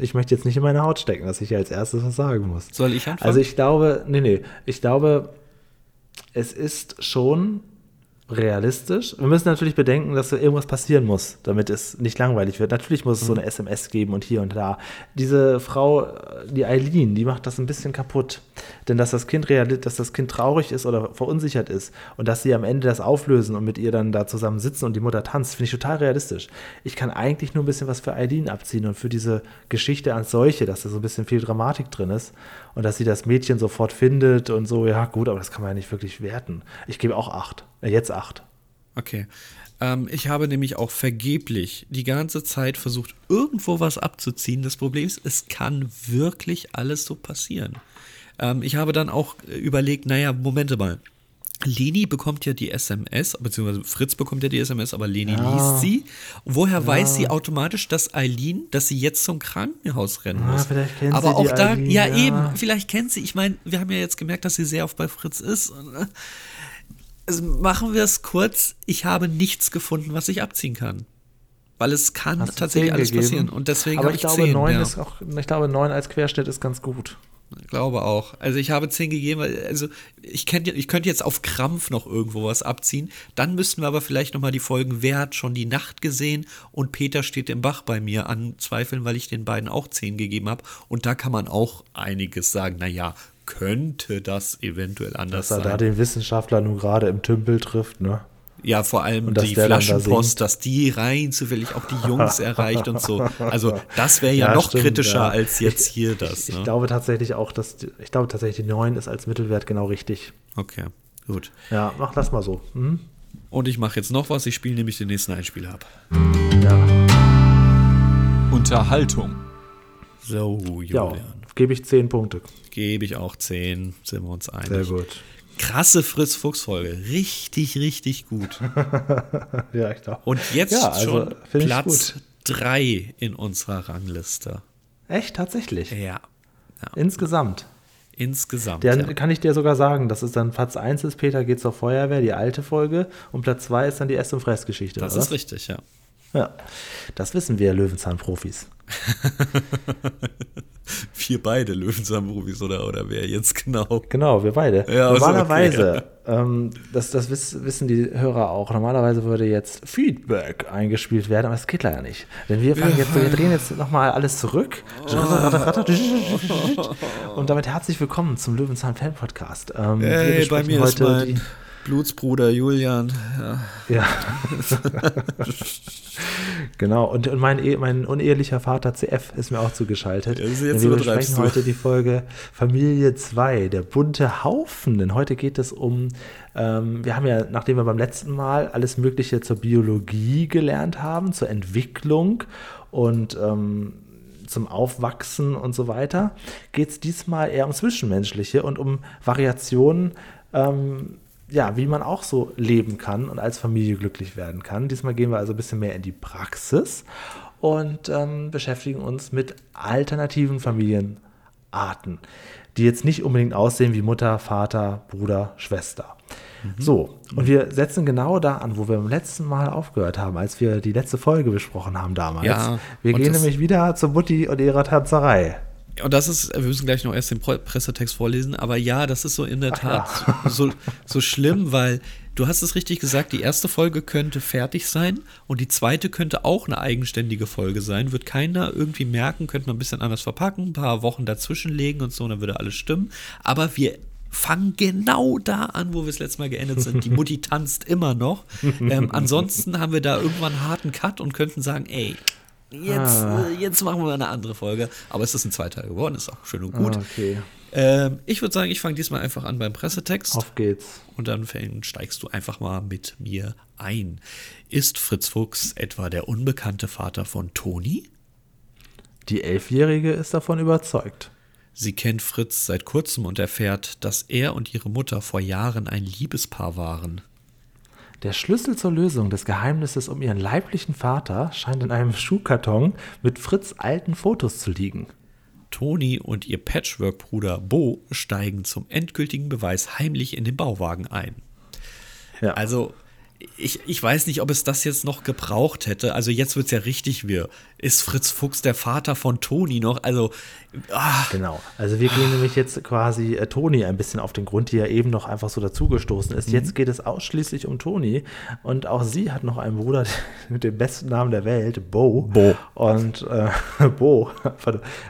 ich möchte jetzt nicht in meine Haut stecken, dass ich als erstes was sagen muss. Soll ich anfangen? Also, ich glaube, nee, nee, ich glaube, es ist schon realistisch. Wir müssen natürlich bedenken, dass so irgendwas passieren muss, damit es nicht langweilig wird. Natürlich muss es so eine SMS geben und hier und da. Diese Frau, die Eileen, die macht das ein bisschen kaputt. Denn dass das Kind real, dass das Kind traurig ist oder verunsichert ist und dass sie am Ende das auflösen und mit ihr dann da zusammen sitzen und die Mutter tanzt, finde ich total realistisch. Ich kann eigentlich nur ein bisschen was für Eileen abziehen und für diese Geschichte als solche, dass da so ein bisschen viel Dramatik drin ist und dass sie das Mädchen sofort findet und so, ja gut, aber das kann man ja nicht wirklich werten. Ich gebe auch acht. Äh, jetzt acht. Okay. Ähm, ich habe nämlich auch vergeblich die ganze Zeit versucht, irgendwo was abzuziehen. Das Problem ist, es kann wirklich alles so passieren. Ähm, ich habe dann auch überlegt, naja, Momente mal. Leni bekommt ja die SMS, beziehungsweise Fritz bekommt ja die SMS, aber Leni ja. liest sie. Woher ja. weiß sie automatisch, dass Eileen, dass sie jetzt zum Krankenhaus rennen muss? Ja, vielleicht kennt aber sie auch da, Eileen, ja, eben, vielleicht kennt sie. Ich meine, wir haben ja jetzt gemerkt, dass sie sehr oft bei Fritz ist. Äh, also machen wir es kurz. Ich habe nichts gefunden, was ich abziehen kann. Weil es kann Hast tatsächlich alles gegeben? passieren. Und deswegen aber ich, ich glaube, 10, 9 ist auch, ich glaube, 9 als Querschnitt ist ganz gut. Glaube auch. Also ich habe 10 gegeben, also ich, kennt, ich könnte jetzt auf Krampf noch irgendwo was abziehen. Dann müssten wir aber vielleicht nochmal die Folgen, wer hat schon die Nacht gesehen und Peter steht im Bach bei mir anzweifeln, weil ich den beiden auch 10 gegeben habe. Und da kann man auch einiges sagen, naja, könnte das eventuell anders sein. Dass er da den Wissenschaftler nun gerade im Tümpel trifft, ne? Ja, vor allem die Flaschenpost, da dass die rein zufällig auch die Jungs erreicht und so. Also das wäre ja, ja, noch stimmt, kritischer ja. als jetzt hier das. Ne? Ich glaube tatsächlich auch, dass ich glaube tatsächlich die 9 ist als Mittelwert genau richtig. Okay, gut. Ja, mach das mal so. Mhm. Und ich mache jetzt noch was, ich spiele nämlich den nächsten Einspieler ab. Ja. Unterhaltung. So, Julian. Ja, gebe ich 10 Punkte. Gebe ich auch 10, sind wir uns einig. Sehr gut krasse Fritz-Fuchs-Folge. Richtig, richtig gut. ja, ich glaube. Und jetzt ja, also, schon Platz 3 in unserer Rangliste. Echt, tatsächlich? Ja. ja. Insgesamt. Insgesamt. Dann ja. kann ich dir sogar sagen, dass es dann Platz 1 ist, Peter geht zur Feuerwehr, die alte Folge, und Platz 2 ist dann die Ess- und Fressgeschichte. Das oder? ist richtig, ja. Ja, das wissen wir Löwenzahn-Profis. wir beide Löwenzahn-Profis oder, oder wer jetzt genau? Genau, wir beide. Ja, normalerweise, okay. ähm, das, das wissen die Hörer auch, normalerweise würde jetzt Feedback eingespielt werden, aber das geht leider nicht. Denn wir fangen jetzt, wir drehen jetzt nochmal alles zurück. Und damit herzlich willkommen zum Löwenzahn-Fan-Podcast. Ähm, hey, bei mir heute ist mein Blutsbruder Julian. Ja. ja. genau. Und, und mein, mein unehelicher Vater CF ist mir auch zugeschaltet. Ja, wir besprechen heute die Folge Familie 2, der bunte Haufen. Denn heute geht es um, ähm, wir haben ja, nachdem wir beim letzten Mal alles Mögliche zur Biologie gelernt haben, zur Entwicklung und ähm, zum Aufwachsen und so weiter, geht es diesmal eher um Zwischenmenschliche und um Variationen ähm, ja, wie man auch so leben kann und als Familie glücklich werden kann. Diesmal gehen wir also ein bisschen mehr in die Praxis und ähm, beschäftigen uns mit alternativen Familienarten, die jetzt nicht unbedingt aussehen wie Mutter, Vater, Bruder, Schwester. Mhm. So, und wir setzen genau da an, wo wir beim letzten Mal aufgehört haben, als wir die letzte Folge besprochen haben damals. Ja, wir gehen nämlich wieder zur Mutti und ihrer Tanzerei und das ist, wir müssen gleich noch erst den Pressetext vorlesen, aber ja, das ist so in der Tat ja. so, so schlimm, weil du hast es richtig gesagt, die erste Folge könnte fertig sein und die zweite könnte auch eine eigenständige Folge sein. Wird keiner irgendwie merken, könnte man ein bisschen anders verpacken, ein paar Wochen dazwischen legen und so, und dann würde alles stimmen. Aber wir fangen genau da an, wo wir das letzte Mal geendet sind. Die Mutti tanzt immer noch. Ähm, ansonsten haben wir da irgendwann einen harten Cut und könnten sagen, ey, Jetzt, ah. Äh, jetzt machen wir eine andere Folge. Aber es ist ein Zweiteil geworden, ist auch schön und gut. okay. Ähm, ich würde sagen, ich fange diesmal einfach an beim Pressetext. Auf geht's. Und dann steigst du einfach mal mit mir ein. Ist Fritz Fuchs etwa der unbekannte Vater von Toni? Die Elfjährige ist davon überzeugt. Sie kennt Fritz seit kurzem und erfährt, dass er und ihre Mutter vor Jahren ein Liebespaar waren. Der Schlüssel zur Lösung des Geheimnisses um ihren leiblichen Vater scheint in einem Schuhkarton mit Fritz alten Fotos zu liegen. Toni und ihr Patchwork-Bruder Bo steigen zum endgültigen Beweis heimlich in den Bauwagen ein. Ja. Also, ich, ich weiß nicht, ob es das jetzt noch gebraucht hätte. Also jetzt wird es ja richtig wir. Ist Fritz Fuchs der Vater von Toni noch? Also. Ah. Genau. Also wir gehen nämlich jetzt quasi äh, Toni ein bisschen auf den Grund, die ja eben noch einfach so dazugestoßen ist. Mhm. Jetzt geht es ausschließlich um Toni. Und auch sie hat noch einen Bruder mit dem besten Namen der Welt, Bo. Bo. Und äh, Bo.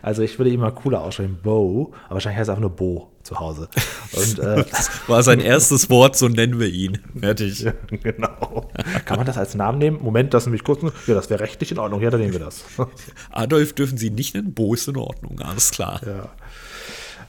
Also ich würde ihn mal cooler aussprechen, Bo. Aber wahrscheinlich heißt er einfach nur Bo zu Hause. Und, äh, das war sein erstes Wort, so nennen wir ihn. Fertig. Ja, genau. Kann man das als Namen nehmen? Moment, Sie mich kurz. Ja, das wäre rechtlich in Ordnung. Ja, dann nehmen wir das. Adolf dürfen Sie nicht nennen, Bo ist in Ordnung, alles klar. Ja.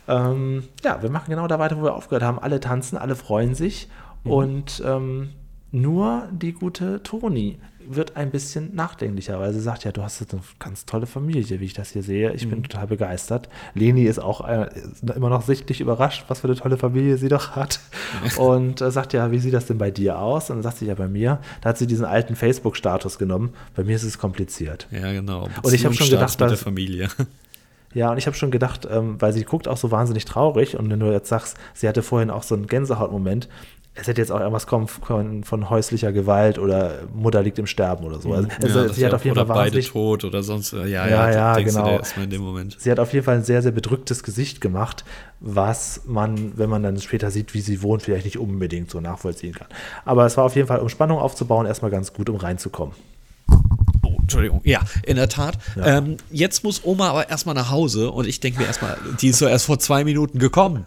Ähm, ja, wir machen genau da weiter, wo wir aufgehört haben. Alle tanzen, alle freuen sich. Mhm. Und ähm, nur die gute Toni wird ein bisschen nachdenklicher, weil sie sagt, ja, du hast jetzt eine ganz tolle Familie, wie ich das hier sehe. Ich mhm. bin total begeistert. Leni ist auch äh, immer noch sichtlich überrascht, was für eine tolle Familie sie doch hat. Und äh, sagt ja, wie sieht das denn bei dir aus? Und dann sagt sie ja bei mir, da hat sie diesen alten Facebook-Status genommen. Bei mir ist es kompliziert. Ja, genau. Und ich habe schon gedacht, dass, Familie. Ja, und ich habe schon gedacht, ähm, weil sie guckt auch so wahnsinnig traurig und wenn du jetzt sagst, sie hatte vorhin auch so einen Gänsehautmoment, es hätte jetzt auch irgendwas kommen können von häuslicher Gewalt oder Mutter liegt im Sterben oder so. Also, also ja, sie hat auf jeden Fall beide tot oder sonst. Ja, ja, ja, ja genau. Moment. Sie hat auf jeden Fall ein sehr, sehr bedrücktes Gesicht gemacht, was man, wenn man dann später sieht, wie sie wohnt, vielleicht nicht unbedingt so nachvollziehen kann. Aber es war auf jeden Fall, um Spannung aufzubauen, erstmal ganz gut, um reinzukommen. Oh, Entschuldigung, ja, in der Tat. Ja. Ähm, jetzt muss Oma aber erstmal nach Hause und ich denke mir erstmal, die ist so erst vor zwei Minuten gekommen.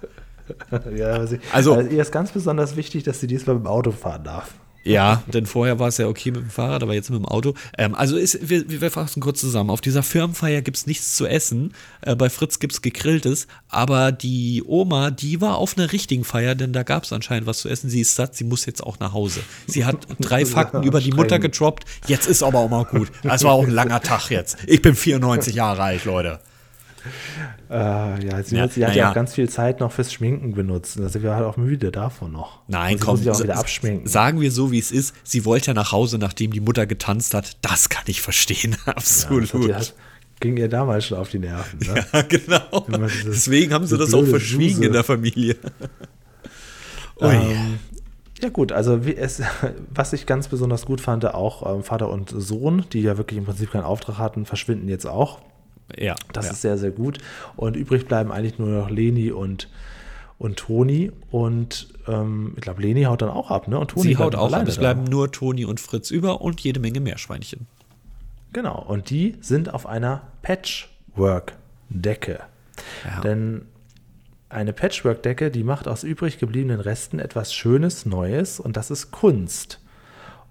ja, sie, also, also ihr ist ganz besonders wichtig, dass sie diesmal mit dem Auto fahren darf. Ja, denn vorher war es ja okay mit dem Fahrrad, aber jetzt mit dem Auto. Ähm, also ist, wir, wir fassen kurz zusammen. Auf dieser Firmenfeier gibt es nichts zu essen. Äh, bei Fritz gibt es gegrilltes. Aber die Oma, die war auf einer richtigen Feier, denn da gab es anscheinend was zu essen. Sie ist satt, sie muss jetzt auch nach Hause. Sie hat drei Fakten über die Mutter getroppt. Jetzt ist aber auch mal gut. Es war auch ein langer Tag jetzt. Ich bin 94 Jahre alt, Leute. Äh, ja, sie, ja, sie hat ja, ja, auch ganz viel Zeit noch fürs Schminken benutzt. Da sind wir halt auch müde davon noch. Nein, komm, muss auch wieder abschminken. sagen wir so, wie es ist. Sie wollte ja nach Hause, nachdem die Mutter getanzt hat. Das kann ich verstehen, absolut. Ja, das ging ihr damals schon auf die Nerven. Ne? Ja, genau. Deswegen haben sie das auch verschwiegen Suse. in der Familie. ähm, ja gut, also es, was ich ganz besonders gut fand, auch ähm, Vater und Sohn, die ja wirklich im Prinzip keinen Auftrag hatten, verschwinden jetzt auch. Ja. Das ja. ist sehr, sehr gut. Und übrig bleiben eigentlich nur noch Leni und, und Toni. Und ähm, ich glaube, Leni haut dann auch ab, ne? Und Toni Sie haut auch ab. Es bleiben nur Toni und Fritz über und jede Menge Meerschweinchen. Genau. Und die sind auf einer Patchwork-Decke. Ja. Denn eine Patchwork-Decke, die macht aus übrig gebliebenen Resten etwas Schönes, Neues und das ist Kunst.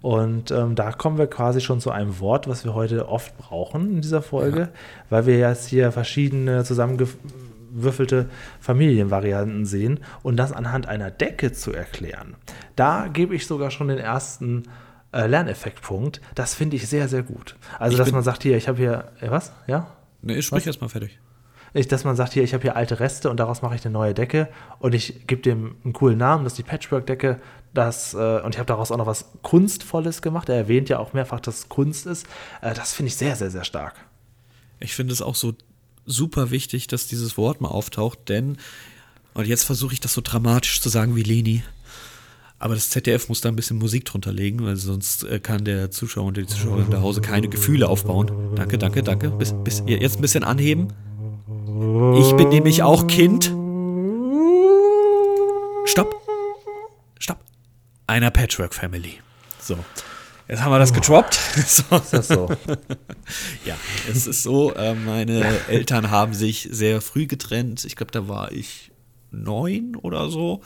Und ähm, da kommen wir quasi schon zu einem Wort, was wir heute oft brauchen in dieser Folge, ja. weil wir jetzt hier verschiedene zusammengewürfelte Familienvarianten sehen und das anhand einer Decke zu erklären. Da gebe ich sogar schon den ersten äh, Lerneffektpunkt. Das finde ich sehr, sehr gut. Also, ich dass man sagt, hier, ich habe hier, äh, was? Ja? Nee, ich sprich erstmal fertig. Ich, dass man sagt, hier, ich habe hier alte Reste und daraus mache ich eine neue Decke und ich gebe dem einen coolen Namen, das ist die Patchwork-Decke das, äh, und ich habe daraus auch noch was Kunstvolles gemacht. Er erwähnt ja auch mehrfach, dass Kunst ist. Äh, das finde ich sehr, sehr, sehr stark. Ich finde es auch so super wichtig, dass dieses Wort mal auftaucht, denn, und jetzt versuche ich das so dramatisch zu sagen wie Leni, aber das ZDF muss da ein bisschen Musik drunter legen, weil sonst äh, kann der Zuschauer und die Zuschauerin zu Hause keine Gefühle aufbauen. Danke, danke, danke. Bis, bis, jetzt ein bisschen anheben. Ich bin nämlich auch Kind. Stopp einer Patchwork Family. So. Jetzt haben wir das getroppt. So. Ist das so? ja, es ist so, äh, meine Eltern haben sich sehr früh getrennt. Ich glaube, da war ich neun oder so.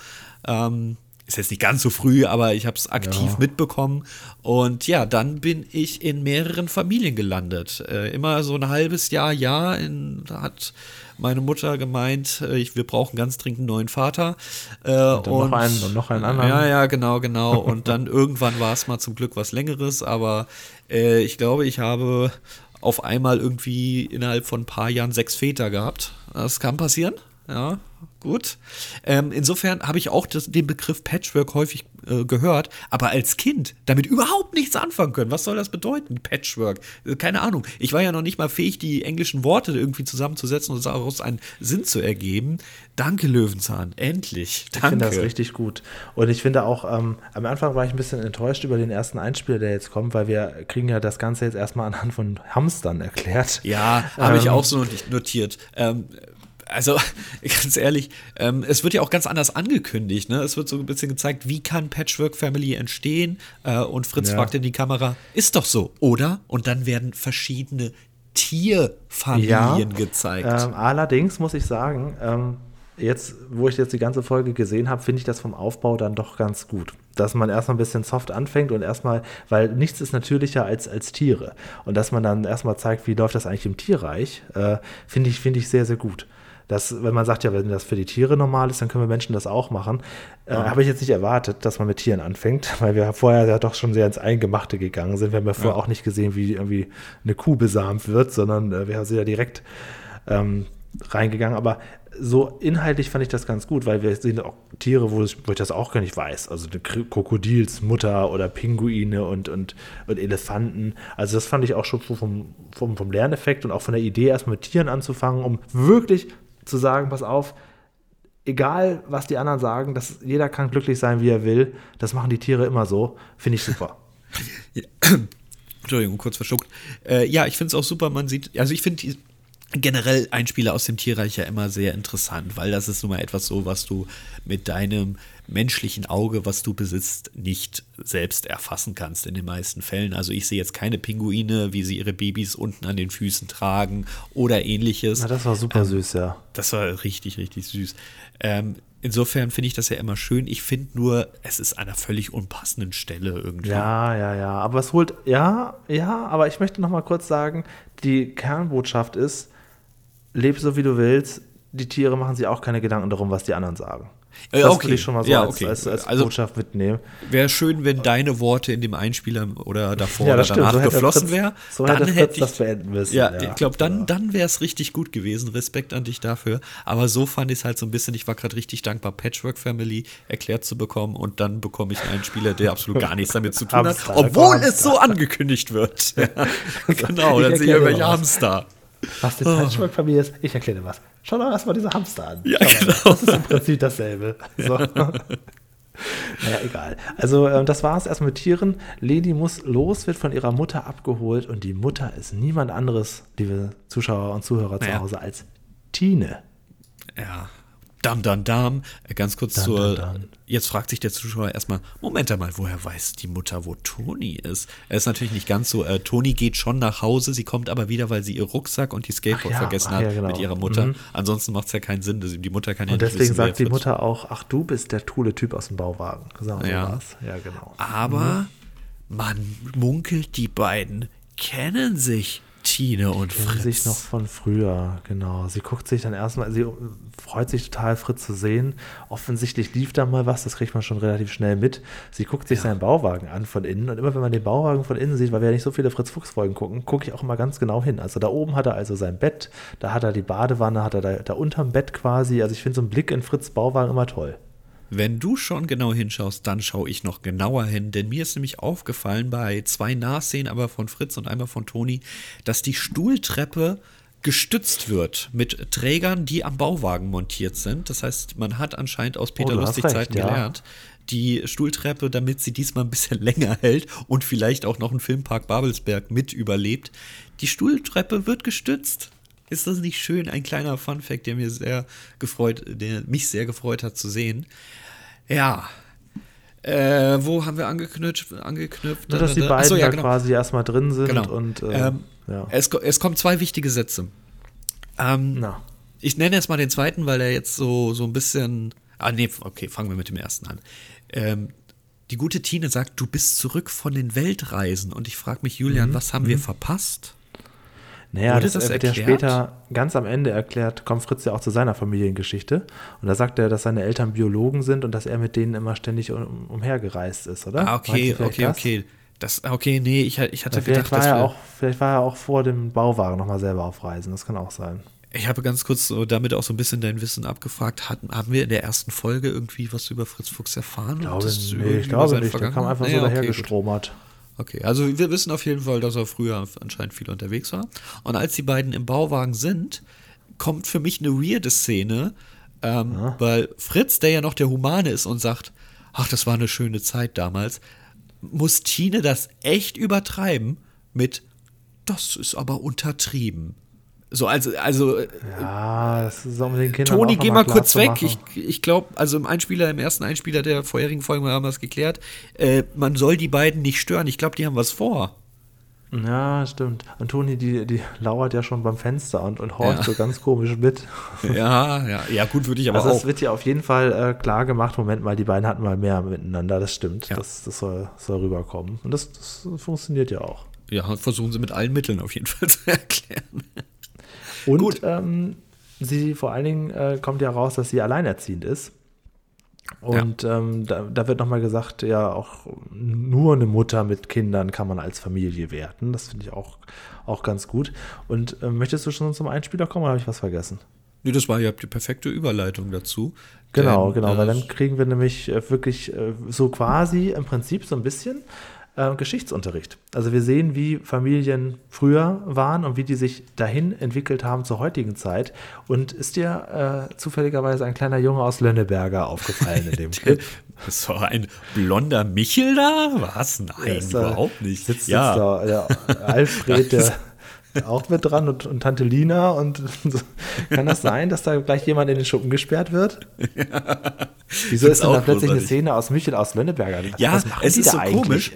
Ähm, ist jetzt nicht ganz so früh, aber ich habe es aktiv ja. mitbekommen. Und ja, dann bin ich in mehreren Familien gelandet. Äh, immer so ein halbes Jahr, ja, in, hat meine Mutter gemeint, äh, ich, wir brauchen ganz dringend einen neuen Vater. Äh, und, und, noch einen und noch einen anderen. Ja, ja, genau, genau. und dann irgendwann war es mal zum Glück was Längeres, aber äh, ich glaube, ich habe auf einmal irgendwie innerhalb von ein paar Jahren sechs Väter gehabt. Das kann passieren. Ja, gut. Ähm, insofern habe ich auch das, den Begriff Patchwork häufig äh, gehört, aber als Kind damit überhaupt nichts anfangen können. Was soll das bedeuten? Patchwork. Äh, keine Ahnung. Ich war ja noch nicht mal fähig, die englischen Worte irgendwie zusammenzusetzen und daraus einen Sinn zu ergeben. Danke, Löwenzahn. Endlich. Danke. Ich finde das richtig gut. Und ich finde auch, ähm, am Anfang war ich ein bisschen enttäuscht über den ersten Einspieler, der jetzt kommt, weil wir kriegen ja das Ganze jetzt erstmal anhand von Hamstern erklärt. Ja, habe ähm, ich auch so notiert. Ähm, also ganz ehrlich, ähm, es wird ja auch ganz anders angekündigt. Ne? Es wird so ein bisschen gezeigt, wie kann Patchwork Family entstehen. Äh, und Fritz ja. fragt in die Kamera, ist doch so, oder? Und dann werden verschiedene Tierfamilien ja, gezeigt. Ähm, allerdings muss ich sagen, ähm, jetzt, wo ich jetzt die ganze Folge gesehen habe, finde ich das vom Aufbau dann doch ganz gut. Dass man erstmal ein bisschen soft anfängt und erstmal, weil nichts ist natürlicher als, als Tiere. Und dass man dann erstmal zeigt, wie läuft das eigentlich im Tierreich, äh, finde ich, find ich sehr, sehr gut. Das, wenn man sagt, ja, wenn das für die Tiere normal ist, dann können wir Menschen das auch machen. Äh, Habe ich jetzt nicht erwartet, dass man mit Tieren anfängt, weil wir vorher ja doch schon sehr ins Eingemachte gegangen sind. Wir haben ja vorher ja. auch nicht gesehen, wie irgendwie eine Kuh besamt wird, sondern äh, wir sind ja direkt ähm, reingegangen. Aber so inhaltlich fand ich das ganz gut, weil wir sehen auch Tiere, wo ich, wo ich das auch gar nicht weiß. Also eine Krokodilsmutter oder Pinguine und, und, und Elefanten. Also das fand ich auch schon vom, vom, vom Lerneffekt und auch von der Idee, erstmal mit Tieren anzufangen, um wirklich zu sagen, pass auf, egal was die anderen sagen, dass jeder kann glücklich sein, wie er will. Das machen die Tiere immer so. Finde ich super. Entschuldigung, kurz verschluckt. Äh, ja, ich finde es auch super. Man sieht, also ich finde generell Einspieler aus dem Tierreich ja immer sehr interessant, weil das ist nun mal etwas so, was du mit deinem menschlichen Auge, was du besitzt, nicht selbst erfassen kannst in den meisten Fällen. Also ich sehe jetzt keine Pinguine, wie sie ihre Babys unten an den Füßen tragen oder ähnliches. Na, das war super ähm, süß, ja. Das war richtig, richtig süß. Ähm, insofern finde ich das ja immer schön. Ich finde nur, es ist an einer völlig unpassenden Stelle irgendwie. Ja, ja, ja. Aber es holt, ja, ja, aber ich möchte noch mal kurz sagen, die Kernbotschaft ist, leb so wie du willst. Die Tiere machen sich auch keine Gedanken darum, was die anderen sagen. Äh, das okay. will ich schon mal so ja, als, okay. als, als, also, Botschaft mitnehmen. Wäre schön, wenn deine Worte in dem Einspieler oder davor ja, oder danach so geflossen wären. So dann hätte ich das beenden müssen. Ja, ja. ich glaube, dann, dann wäre es richtig gut gewesen. Respekt an dich dafür. Aber so fand ich es halt so ein bisschen. Ich war gerade richtig dankbar, Patchwork Family erklärt zu bekommen und dann bekomme ich einen Spieler, der absolut gar nichts damit zu tun hat, obwohl es so angekündigt wird. genau, dann sehe ich irgendwelche Hamster. Was die Patchwork-Familie ist, ich erkläre dir was. Schau doch erstmal diese Hamster an. Ja, genau. Das ist im Prinzip dasselbe. So. Naja, egal. Also, äh, das war es erstmal mit Tieren. Leni muss los, wird von ihrer Mutter abgeholt und die Mutter ist niemand anderes, liebe Zuschauer und Zuhörer naja. zu Hause, als Tine. Ja, Dam, dam, dam. Ganz kurz dam, zur. Dam, dam. Jetzt fragt sich der Zuschauer erstmal: Moment einmal, woher weiß die Mutter, wo Toni ist? Er ist natürlich nicht ganz so. Äh, Toni geht schon nach Hause, sie kommt aber wieder, weil sie ihr Rucksack und die Skateboard ja, vergessen ach, hat ja, genau. mit ihrer Mutter. Mhm. Ansonsten macht es ja keinen Sinn. Die Mutter kann ja und nicht deswegen wissen, sagt die Mutter auch: Ach, du bist der coole Typ aus dem Bauwagen. Genau so ja. War's. ja, genau. Aber mhm. man munkelt, die beiden kennen sich. Tine und Fritz. sich noch von früher, genau. Sie guckt sich dann erstmal, sie freut sich total, Fritz zu sehen. Offensichtlich lief da mal was, das kriegt man schon relativ schnell mit. Sie guckt sich ja. seinen Bauwagen an von innen und immer wenn man den Bauwagen von innen sieht, weil wir ja nicht so viele Fritz-Fuchs-Folgen gucken, gucke ich auch immer ganz genau hin. Also da oben hat er also sein Bett, da hat er die Badewanne, hat er da, da unterm Bett quasi. Also ich finde so einen Blick in Fritz Bauwagen immer toll. Wenn du schon genau hinschaust, dann schaue ich noch genauer hin, denn mir ist nämlich aufgefallen bei zwei Nahszenen, aber von Fritz und einmal von Toni, dass die Stuhltreppe gestützt wird mit Trägern, die am Bauwagen montiert sind. Das heißt, man hat anscheinend aus Peter oh, Lustig Zeiten ja. gelernt, die Stuhltreppe, damit sie diesmal ein bisschen länger hält und vielleicht auch noch einen Filmpark Babelsberg mit überlebt. Die Stuhltreppe wird gestützt. Ist das nicht schön? Ein kleiner Funfact, der mir sehr gefreut, der mich sehr gefreut hat zu sehen. Ja. Äh, wo haben wir angeknüpft? angeknüpft Nur, dass die beiden Achso, ja, genau. quasi erstmal drin sind genau. und äh, ähm, ja. es, es kommen zwei wichtige Sätze. Ähm, Na. Ich nenne jetzt mal den zweiten, weil er jetzt so, so ein bisschen. Ah, nee, okay, fangen wir mit dem ersten an. Ähm, die gute Tine sagt, du bist zurück von den Weltreisen. Und ich frage mich, Julian, mhm. was haben mhm. wir verpasst? Naja, das, das wird ja später ganz am Ende erklärt, kommt Fritz ja auch zu seiner Familiengeschichte. Und da sagt er, dass seine Eltern Biologen sind und dass er mit denen immer ständig um, umhergereist ist, oder? Ah, okay, okay, das? okay. Das, okay, nee, ich, ich hatte gedacht, war dass er auch, Vielleicht war er auch vor dem Bauwagen nochmal selber auf Reisen, das kann auch sein. Ich habe ganz kurz so damit auch so ein bisschen dein Wissen abgefragt. Hatten, haben wir in der ersten Folge irgendwie was über Fritz Fuchs erfahren? Glaube, nee, ich glaube nicht. Der kam einfach nee, so dahergestromert. Okay, okay, also wir wissen auf jeden Fall, dass er früher anscheinend viel unterwegs war. Und als die beiden im Bauwagen sind, kommt für mich eine weirde Szene, ähm, ja. weil Fritz, der ja noch der Humane ist und sagt, ach, das war eine schöne Zeit damals, muss Tine das echt übertreiben mit, das ist aber untertrieben. So, also, also. Ja, das ist auch mit den Kindern. Toni, geh mal kurz weg. Ich, ich glaube, also im Einspieler, im ersten Einspieler der vorherigen Folgen haben wir das geklärt. Äh, man soll die beiden nicht stören. Ich glaube, die haben was vor. Ja, stimmt. Und Toni, die, die lauert ja schon beim Fenster und, und horcht ja. so ganz komisch mit. Ja, ja, ja, gut, würde ich aber also auch. Also, es wird ja auf jeden Fall äh, klar gemacht: Moment mal, die beiden hatten mal mehr miteinander. Das stimmt. Ja. Das, das soll, soll rüberkommen. Und das, das funktioniert ja auch. Ja, versuchen sie mit allen Mitteln auf jeden Fall zu erklären. Und ähm, sie vor allen Dingen äh, kommt ja raus, dass sie alleinerziehend ist. Und ja. ähm, da, da, wird nochmal gesagt, ja, auch nur eine Mutter mit Kindern kann man als Familie werten. Das finde ich auch, auch ganz gut. Und äh, möchtest du schon zum Einspieler kommen oder habe ich was vergessen? Nee, das war ja die perfekte Überleitung dazu. Genau, denn, genau, äh, weil dann kriegen wir nämlich äh, wirklich äh, so quasi im Prinzip so ein bisschen äh, Geschichtsunterricht. Also wir sehen, wie Familien früher waren und wie die sich dahin entwickelt haben zur heutigen Zeit. Und ist dir äh, zufälligerweise ein kleiner Junge aus Lönneberger aufgefallen in dem Clip? Ist so ein blonder Michel da? Was? Nein, ist, überhaupt nicht. Sitzt ja. da der Alfred, der auch mit dran und, und Tante Lina und so. kann das sein, dass da gleich jemand in den Schuppen gesperrt wird? Ja. Wieso ist denn da plötzlich großartig. eine Szene aus Michel aus Lönneberger? Ja, es ist so eigentlich? komisch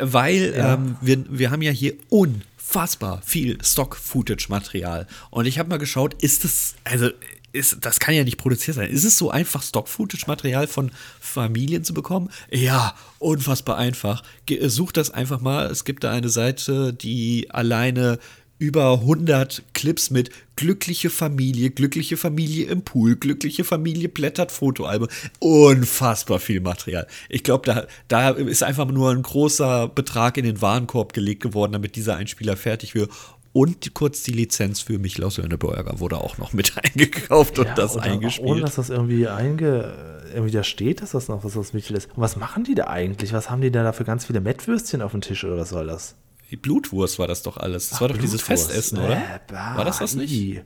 weil ja. ähm, wir, wir haben ja hier unfassbar viel Stock-Footage-Material. Und ich habe mal geschaut, ist das, also ist, das kann ja nicht produziert sein. Ist es so einfach, Stock-Footage-Material von Familien zu bekommen? Ja, unfassbar einfach. Such das einfach mal. Es gibt da eine Seite, die alleine über 100 Clips mit glückliche Familie, glückliche Familie im Pool, glückliche Familie blättert Fotoalbum. Unfassbar viel Material. Ich glaube, da, da ist einfach nur ein großer Betrag in den Warenkorb gelegt geworden, damit dieser Einspieler fertig wird. Und kurz die Lizenz für Miklaus Lönneberger wurde auch noch mit eingekauft und ja, das eingespielt. Ohne dass das irgendwie einge irgendwie da steht, dass das noch was aus Michel ist. Und was machen die da eigentlich? Was haben die da für ganz viele Mettwürstchen auf dem Tisch oder was soll das? Die Blutwurst war das doch alles. Das Ach, war doch dieses Festessen, oder? Äh, war das das nicht?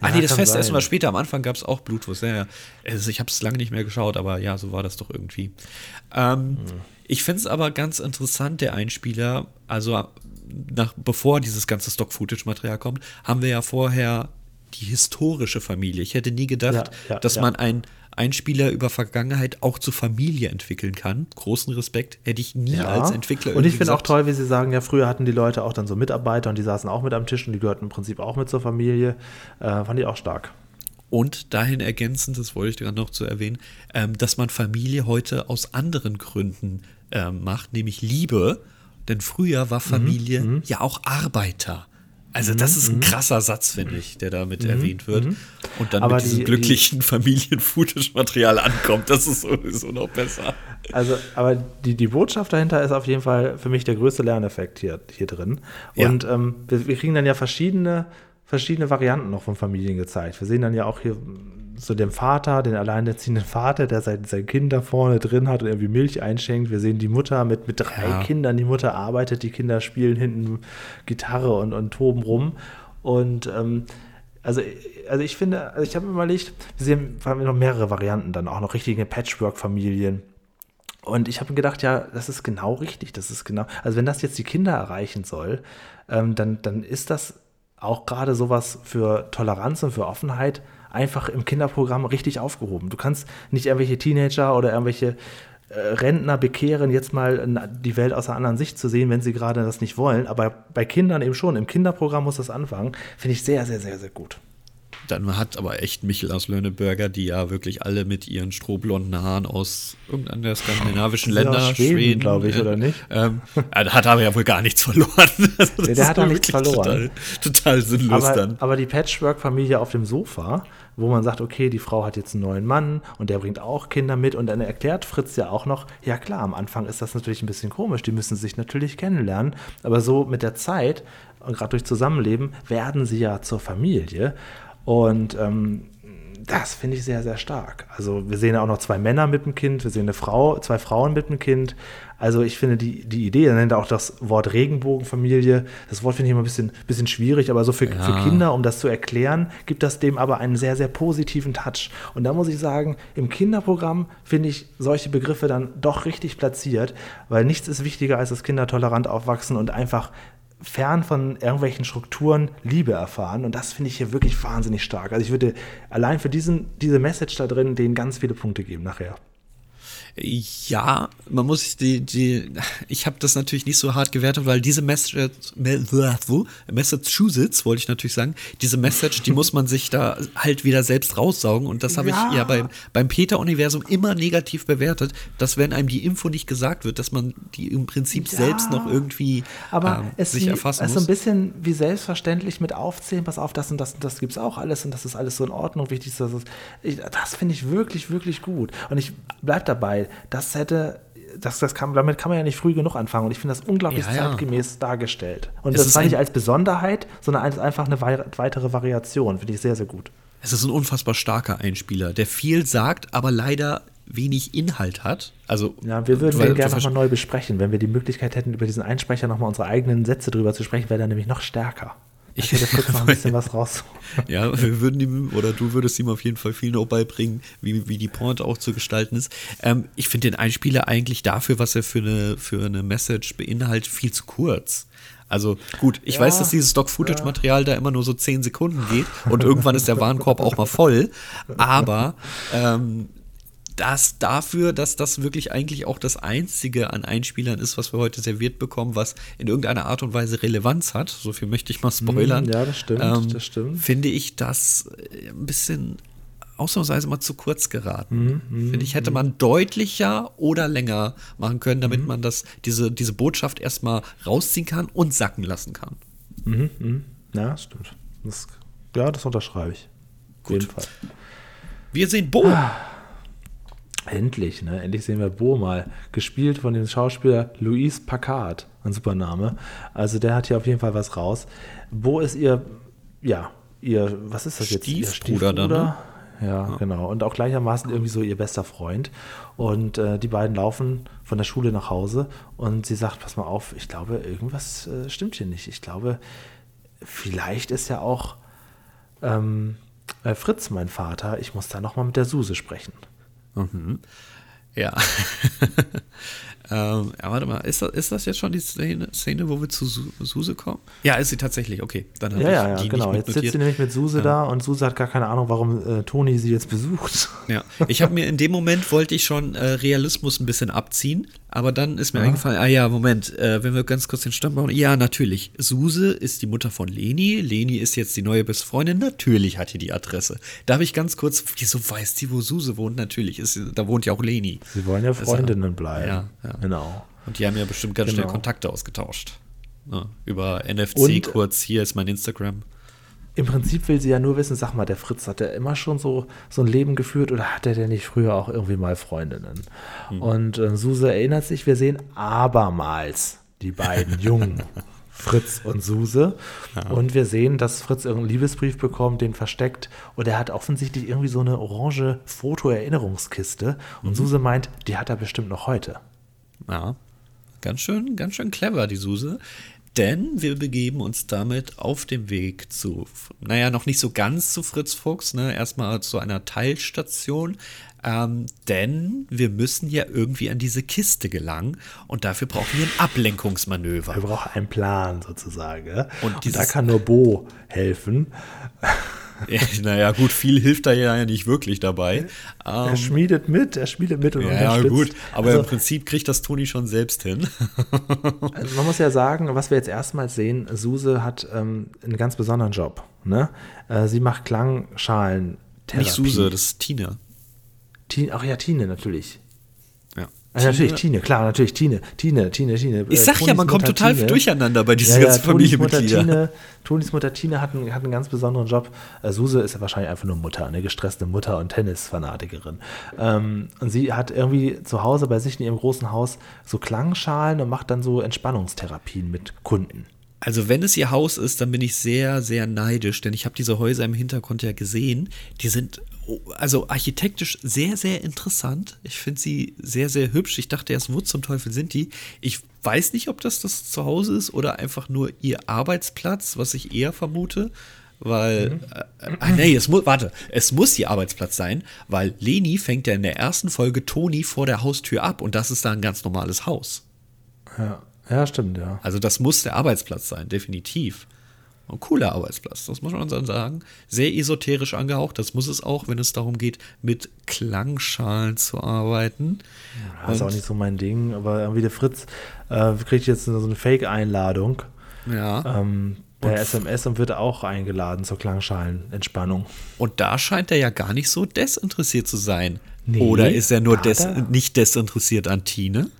Ach nee, das Festessen sein. war später. Am Anfang gab es auch Blutwurst. Ja, ja. Also ich habe es lange nicht mehr geschaut, aber ja, so war das doch irgendwie. Ähm, hm. Ich finde es aber ganz interessant, der Einspieler. Also, nach, bevor dieses ganze Stock-Footage-Material kommt, haben wir ja vorher die historische Familie. Ich hätte nie gedacht, ja, ja, dass man ein Einspieler über Vergangenheit auch zur Familie entwickeln kann. Großen Respekt hätte ich nie ja. als Entwickler Und ich finde auch toll, wie Sie sagen, ja, früher hatten die Leute auch dann so Mitarbeiter und die saßen auch mit am Tisch und die gehörten im Prinzip auch mit zur Familie. Äh, fand ich auch stark. Und dahin ergänzend, das wollte ich gerade noch zu erwähnen, ähm, dass man Familie heute aus anderen Gründen ähm, macht, nämlich Liebe. Denn früher war mhm, Familie mhm, ja auch Arbeiter. Also das mhm, ist ein mhm. krasser Satz, finde ich, der damit mhm, erwähnt wird. Mhm. Und dann Aber mit diesem die, glücklichen Familien-Footage-Material ankommt. Das ist sowieso noch besser. Also, aber die, die Botschaft dahinter ist auf jeden Fall für mich der größte Lerneffekt hier, hier drin. Und ja. ähm, wir, wir kriegen dann ja verschiedene verschiedene Varianten noch von Familien gezeigt. Wir sehen dann ja auch hier so den Vater, den alleinerziehenden Vater, der sein, sein Kind da vorne drin hat und irgendwie Milch einschenkt. Wir sehen die Mutter mit, mit drei ja. Kindern. Die Mutter arbeitet, die Kinder spielen hinten Gitarre und, und toben rum. Und ähm, also, also ich finde, also ich habe mir überlegt, wir sehen vor allem noch mehrere Varianten dann, auch noch richtige Patchwork-Familien. Und ich habe mir gedacht, ja, das ist genau richtig, das ist genau, also wenn das jetzt die Kinder erreichen soll, ähm, dann, dann ist das auch gerade sowas für Toleranz und für Offenheit einfach im Kinderprogramm richtig aufgehoben. Du kannst nicht irgendwelche Teenager oder irgendwelche äh, Rentner bekehren, jetzt mal die Welt aus einer anderen Sicht zu sehen, wenn sie gerade das nicht wollen. Aber bei Kindern eben schon. Im Kinderprogramm muss das anfangen. Finde ich sehr, sehr, sehr, sehr gut. dann hat aber echt Michel aus Lönneberger, die ja wirklich alle mit ihren strohblonden Haaren aus irgendeinem der skandinavischen Länder, Schweden, Schweden glaube ich, äh, oder nicht? Ähm, hat aber ja wohl gar nichts verloren. Also der hat da nichts verloren. Total, total sinnlos aber, dann. Aber die Patchwork-Familie auf dem Sofa, wo man sagt, okay, die Frau hat jetzt einen neuen Mann und der bringt auch Kinder mit. Und dann erklärt Fritz ja auch noch, ja klar, am Anfang ist das natürlich ein bisschen komisch, die müssen sich natürlich kennenlernen, aber so mit der Zeit und gerade durch Zusammenleben werden sie ja zur Familie. Und ähm, das finde ich sehr, sehr stark. Also wir sehen ja auch noch zwei Männer mit dem Kind, wir sehen eine Frau, zwei Frauen mit dem Kind. Also ich finde die, die Idee, er nennt auch das Wort Regenbogenfamilie. Das Wort finde ich immer ein bisschen, bisschen schwierig, aber so für, ja. für Kinder, um das zu erklären, gibt das dem aber einen sehr, sehr positiven Touch. Und da muss ich sagen, im Kinderprogramm finde ich solche Begriffe dann doch richtig platziert, weil nichts ist wichtiger, als dass Kinder tolerant aufwachsen und einfach fern von irgendwelchen Strukturen Liebe erfahren. Und das finde ich hier wirklich wahnsinnig stark. Also ich würde allein für diesen, diese Message da drin denen ganz viele Punkte geben nachher. Ja, man muss die, die ich habe das natürlich nicht so hart gewertet, weil diese Message, Massachusetts, wollte ich natürlich sagen, diese Message, die muss man sich da halt wieder selbst raussaugen und das habe ja. ich ja beim, beim Peter-Universum immer negativ bewertet, dass wenn einem die Info nicht gesagt wird, dass man die im Prinzip ja. selbst noch irgendwie Aber ähm, es sich wie, erfassen es muss. Ist so ein bisschen wie selbstverständlich mit aufzählen, pass auf, das und das und das gibt es auch alles und das ist alles so in Ordnung, wichtig ist, das, das finde ich wirklich, wirklich gut und ich bleibe dabei, das hätte das, das kann, damit kann man ja nicht früh genug anfangen. Und ich finde das unglaublich ja, ja. zeitgemeß dargestellt. Und es das fand nicht als Besonderheit, sondern als einfach eine weitere Variation. Finde ich sehr, sehr gut. Es ist ein unfassbar starker Einspieler, der viel sagt, aber leider wenig Inhalt hat. Also, ja, wir würden den gerne nochmal neu besprechen. Wenn wir die Möglichkeit hätten, über diesen Einsprecher nochmal unsere eigenen Sätze drüber zu sprechen, wäre er nämlich noch stärker. Ich hätte kurz noch ein bisschen was raus. Ja, wir würden ihm, oder du würdest ihm auf jeden Fall viel noch beibringen, wie, wie die Pointe auch zu gestalten ist. Ähm, ich finde den Einspieler eigentlich dafür, was er für eine, für eine Message beinhaltet, viel zu kurz. Also gut, ich ja, weiß, dass dieses Stock-Footage-Material ja. da immer nur so 10 Sekunden geht und irgendwann ist der Warenkorb auch mal voll. Aber ähm, das dafür, dass das wirklich eigentlich auch das einzige an Einspielern ist, was wir heute serviert bekommen, was in irgendeiner Art und Weise Relevanz hat, so viel möchte ich mal spoilern. Ja, das stimmt, ähm, das stimmt. Finde ich das äh, ein bisschen ausnahmsweise mal zu kurz geraten. Mm, Finde ich, hätte man deutlicher oder länger machen können, damit mm. man das, diese, diese Botschaft erstmal rausziehen kann und sacken lassen kann. Mm, ja, das stimmt. Das, ja, das unterschreibe ich. Auf Gut. jeden Fall. Wir sehen Bo. Ah. Endlich, ne? Endlich sehen wir Bo mal. Gespielt von dem Schauspieler Louis Packard. Ein super Name. Also der hat hier auf jeden Fall was raus. Bo ist ihr, ja, ihr, was ist das jetzt? Stiefbruder, ihr Stiefbruder dann, ne? Ja, ja, genau. Und auch gleichermaßen irgendwie so ihr bester Freund. Und äh, die beiden laufen von der Schule nach Hause und sie sagt, pass mal auf, ich glaube, irgendwas äh, stimmt hier nicht. Ich glaube, vielleicht ist ja auch ähm, äh, Fritz mein Vater. Ich muss da nochmal mit der Suse sprechen. Mhm. Ja. ähm, ja, warte mal, ist das, ist das jetzt schon die Szene, Szene wo wir zu Suse kommen? Ja, ist sie tatsächlich, okay. Dann ja, ja, ja, genau. Jetzt sitzt sie nämlich mit Suse ja. da und Suse hat gar keine Ahnung, warum äh, Toni sie jetzt besucht. Ja, ich habe mir in dem Moment wollte ich schon äh, Realismus ein bisschen abziehen, aber dann ist mir ja. eingefallen, ah ja, Moment, äh, wenn wir ganz kurz den Stand bauen. Ja, natürlich. Suse ist die Mutter von Leni. Leni ist jetzt die neue beste Freundin. Natürlich hat die die Adresse. Da habe ich ganz kurz, wieso weiß sie, wo Suse wohnt? Natürlich, ist, da wohnt ja auch Leni. Sie wollen ja Freundinnen bleiben. Ja, ja. Genau. Und die haben ja bestimmt ganz genau. schnell Kontakte ausgetauscht. Ja, über NFC Und kurz, hier ist mein Instagram im Prinzip will sie ja nur wissen, sag mal, der Fritz hat er immer schon so, so ein Leben geführt oder hat er denn nicht früher auch irgendwie mal Freundinnen? Mhm. Und äh, Suse erinnert sich, wir sehen abermals die beiden Jungen, Fritz und Suse. Ja. Und wir sehen, dass Fritz irgendeinen Liebesbrief bekommt, den versteckt. Und er hat offensichtlich irgendwie so eine orange Foto-Erinnerungskiste. Und mhm. Suse meint, die hat er bestimmt noch heute. Ja, ganz schön, ganz schön clever, die Suse. Denn wir begeben uns damit auf dem Weg zu, naja, noch nicht so ganz zu Fritz Fuchs, ne? erstmal zu einer Teilstation. Ähm, denn wir müssen ja irgendwie an diese Kiste gelangen und dafür brauchen wir ein Ablenkungsmanöver. Wir brauchen einen Plan sozusagen. Und, und da kann nur Bo helfen. Ja, naja, gut, viel hilft da ja nicht wirklich dabei. er ähm, schmiedet mit, er schmiedet mit und ja, unterstützt. Ja, gut, aber also, im Prinzip kriegt das Toni schon selbst hin. also man muss ja sagen, was wir jetzt erstmals sehen, Suse hat ähm, einen ganz besonderen Job. Ne? Äh, sie macht Klangschalen. Nicht Suse, das ist Tina. Tine, ach ja, Tine natürlich. Also natürlich, Tine, klar, natürlich, Tine, Tine, Tine, Tine. Ich sag Tonis ja, man Mutter kommt total Tine. durcheinander bei diesen ja, ganzen ja, Familienmitgliedern. Tine, Tonis Mutter Tine hat einen, hat einen ganz besonderen Job. Äh, Suse ist ja wahrscheinlich einfach nur Mutter, eine gestresste Mutter und Tennisfanatikerin. Ähm, und sie hat irgendwie zu Hause bei sich in ihrem großen Haus so Klangschalen und macht dann so Entspannungstherapien mit Kunden. Also wenn es ihr Haus ist, dann bin ich sehr, sehr neidisch, denn ich habe diese Häuser im Hintergrund ja gesehen. Die sind also architektisch sehr, sehr interessant. Ich finde sie sehr, sehr hübsch. Ich dachte erst, wo zum Teufel sind die? Ich weiß nicht, ob das das Zuhause ist oder einfach nur ihr Arbeitsplatz, was ich eher vermute. Weil, mhm. äh, nee, es muss, warte, es muss ihr Arbeitsplatz sein, weil Leni fängt ja in der ersten Folge Toni vor der Haustür ab und das ist da ein ganz normales Haus. Ja, ja, stimmt, ja. Also das muss der Arbeitsplatz sein, definitiv. Ein cooler Arbeitsplatz, das muss man dann sagen. Sehr esoterisch angehaucht, das muss es auch, wenn es darum geht, mit Klangschalen zu arbeiten. Ja, das ist auch nicht so mein Ding, aber irgendwie der Fritz äh, kriegt jetzt so eine Fake-Einladung. Ja. Ähm, per SMS und wird auch eingeladen zur Klangschalenentspannung. Und da scheint er ja gar nicht so desinteressiert zu sein. Nee, Oder ist er nur des, nicht desinteressiert an Tine?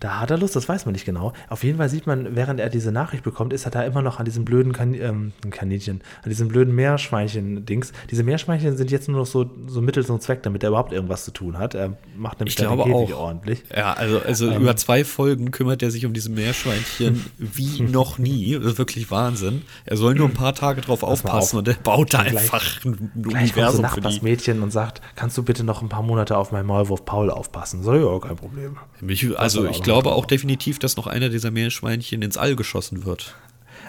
Da hat er Lust, das weiß man nicht genau. Auf jeden Fall sieht man, während er diese Nachricht bekommt, ist er da immer noch an diesem blöden kan ähm, Kaninchen, an diesem blöden Meerschweinchen-Dings. Diese Meerschweinchen sind jetzt nur noch so, so Mittel zum Zweck, damit er überhaupt irgendwas zu tun hat. Er macht nämlich ich glaube auch. ordentlich. Ja, also, also ähm, über zwei Folgen kümmert er sich um diese Meerschweinchen wie noch nie. Das ist wirklich Wahnsinn. Er soll nur ein paar Tage drauf aufpassen auf. und er baut da einfach ein Universum kommt so die. Mädchen und sagt, kannst du bitte noch ein paar Monate auf meinen Maulwurf Paul aufpassen? Soll ja auch kein Problem. Mich, also ich glaube auch definitiv, dass noch einer dieser Meerschweinchen ins All geschossen wird.